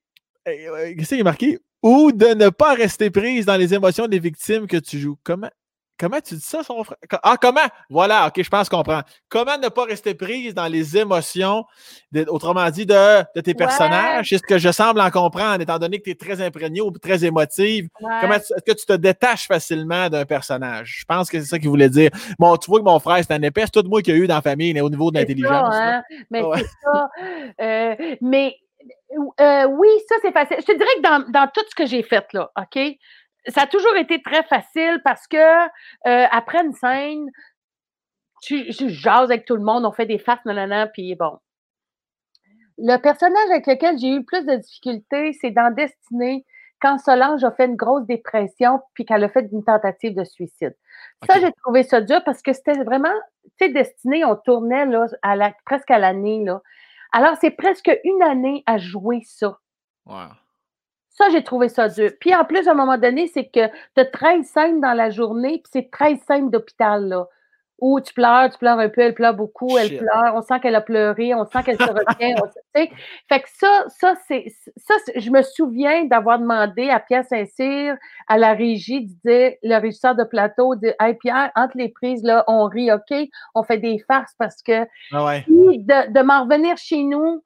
Euh, qu'est-ce qu'il est marqué? Ou de ne pas rester prise dans les émotions des victimes que tu joues. Comment? Comment tu dis ça, son frère? Ah, comment? Voilà, OK, je pense qu'on comprend. Comment ne pas rester prise dans les émotions, autrement dit, de, de tes personnages? C'est ce que je semble en comprendre, étant donné que tu es très imprégné ou très émotive. Comment est-ce que tu te détaches facilement d'un personnage? Je pense que c'est ça qu'il voulait dire. Bon, tu vois que mon frère, c'est un épais, c'est tout moi qu'il y a eu dans la famille au niveau de l'intelligence. Hein? Mais c'est ça. Euh, mais euh, oui, ça, c'est facile. Je te dirais que dans, dans tout ce que j'ai fait, là, OK? Ça a toujours été très facile parce que euh, après une scène, tu, je jase avec tout le monde, on fait des farces, nanana, puis bon. Le personnage avec lequel j'ai eu le plus de difficultés, c'est dans Destinée, quand Solange a fait une grosse dépression puis qu'elle a fait une tentative de suicide. Ça, j'ai trouvé ça dur parce que c'était vraiment, sais, Destinée, on tournait là, à la, presque à l'année. Là. Alors, c'est presque une année à jouer ça. Ça, j'ai trouvé ça dur. Puis en plus, à un moment donné, c'est que tu as 13 scènes dans la journée, puis c'est 13 scènes d'hôpital. là ou tu pleures, tu pleures un peu, elle pleure beaucoup, elle pleure, on sent qu'elle a pleuré, on sent qu'elle se retient. fait que ça, ça, c'est ça, je me souviens d'avoir demandé à Pierre Saint-Cyr, à la régie, de dire, le régisseur de plateau, de Hey Pierre, entre les prises, là, on rit, OK, on fait des farces parce que ah de, de m'en revenir chez nous,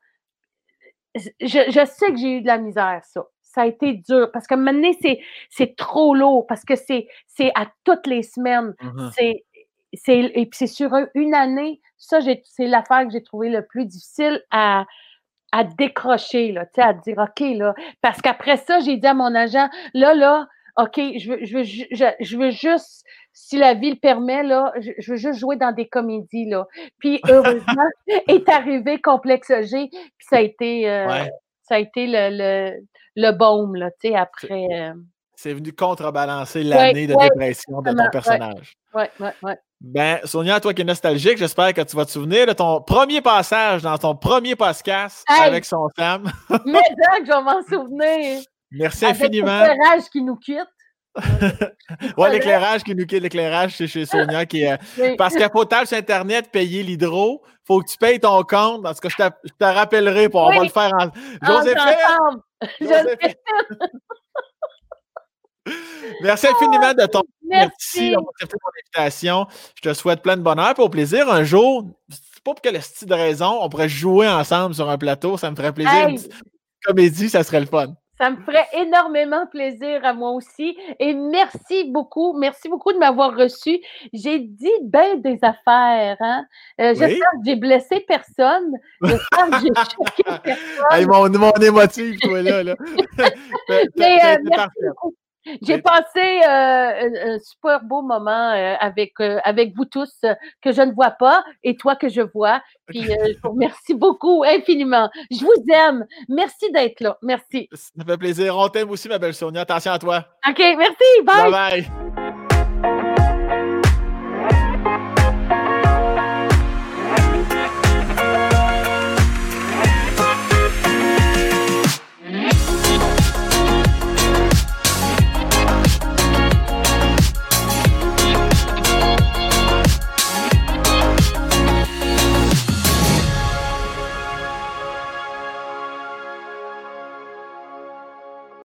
je, je sais que j'ai eu de la misère, ça ça a été dur parce que maintenant, c'est trop lourd parce que c'est à toutes les semaines. Mm-hmm. C'est et puis c'est sur une année, ça, c'est l'affaire que j'ai trouvé le plus difficile à, à décrocher, là, à dire OK, là. Parce qu'après ça, j'ai dit à mon agent, là, là, OK, je veux, je veux, je, veux juste, si la vie le permet, là, je, veux juste jouer dans des comédies, là. Puis heureusement, est arrivé Complexe G, puis ça a été, euh, ça a été le, le, le baume, là, tu sais, après. Euh, c'est venu contrebalancer l'année de dépression de ton personnage. Oui, oui, oui. Ben, Sonia, toi qui es nostalgique, j'espère que tu vas te souvenir de ton premier passage dans ton premier podcast avec son femme. Mais que je vais m'en souvenir. Merci infiniment. L'éclairage qui nous quitte. Ouais, l'éclairage qui nous quitte, l'éclairage, c'est chez Sonia qui est. Parce qu'à potable sur Internet, payer l'hydro, il faut que tu payes ton compte. Parce que je te rappellerai, pour on va le faire en. Joséphine! Joséphine! Merci infiniment de ton merci d'avoir accepté mon invitation. Je te souhaite plein de bonheur et au plaisir. Un jour, c'est pas pour quelle style de raison, on pourrait jouer ensemble sur un plateau. Ça me ferait plaisir. Une comédie, ça serait le fun. Ça me ferait énormément plaisir à moi aussi. Et merci beaucoup. Merci beaucoup de m'avoir reçu. J'ai dit bien des affaires. Hein? Euh, j'espère que j'ai blessé personne. J'espère que j'ai choqué personne. Hey, mon, mon émotif, toi, là. là. Mais, euh, merci beaucoup. J'ai passé euh, un, super beau moment euh, avec, euh, avec vous tous que je ne vois pas et toi que je vois. Puis je vous remercie beaucoup infiniment. Je vous aime. Merci d'être là. Merci. Ça fait plaisir. On t'aime aussi, ma belle Sonia. Attention à toi. OK, merci. Bye. Bye bye.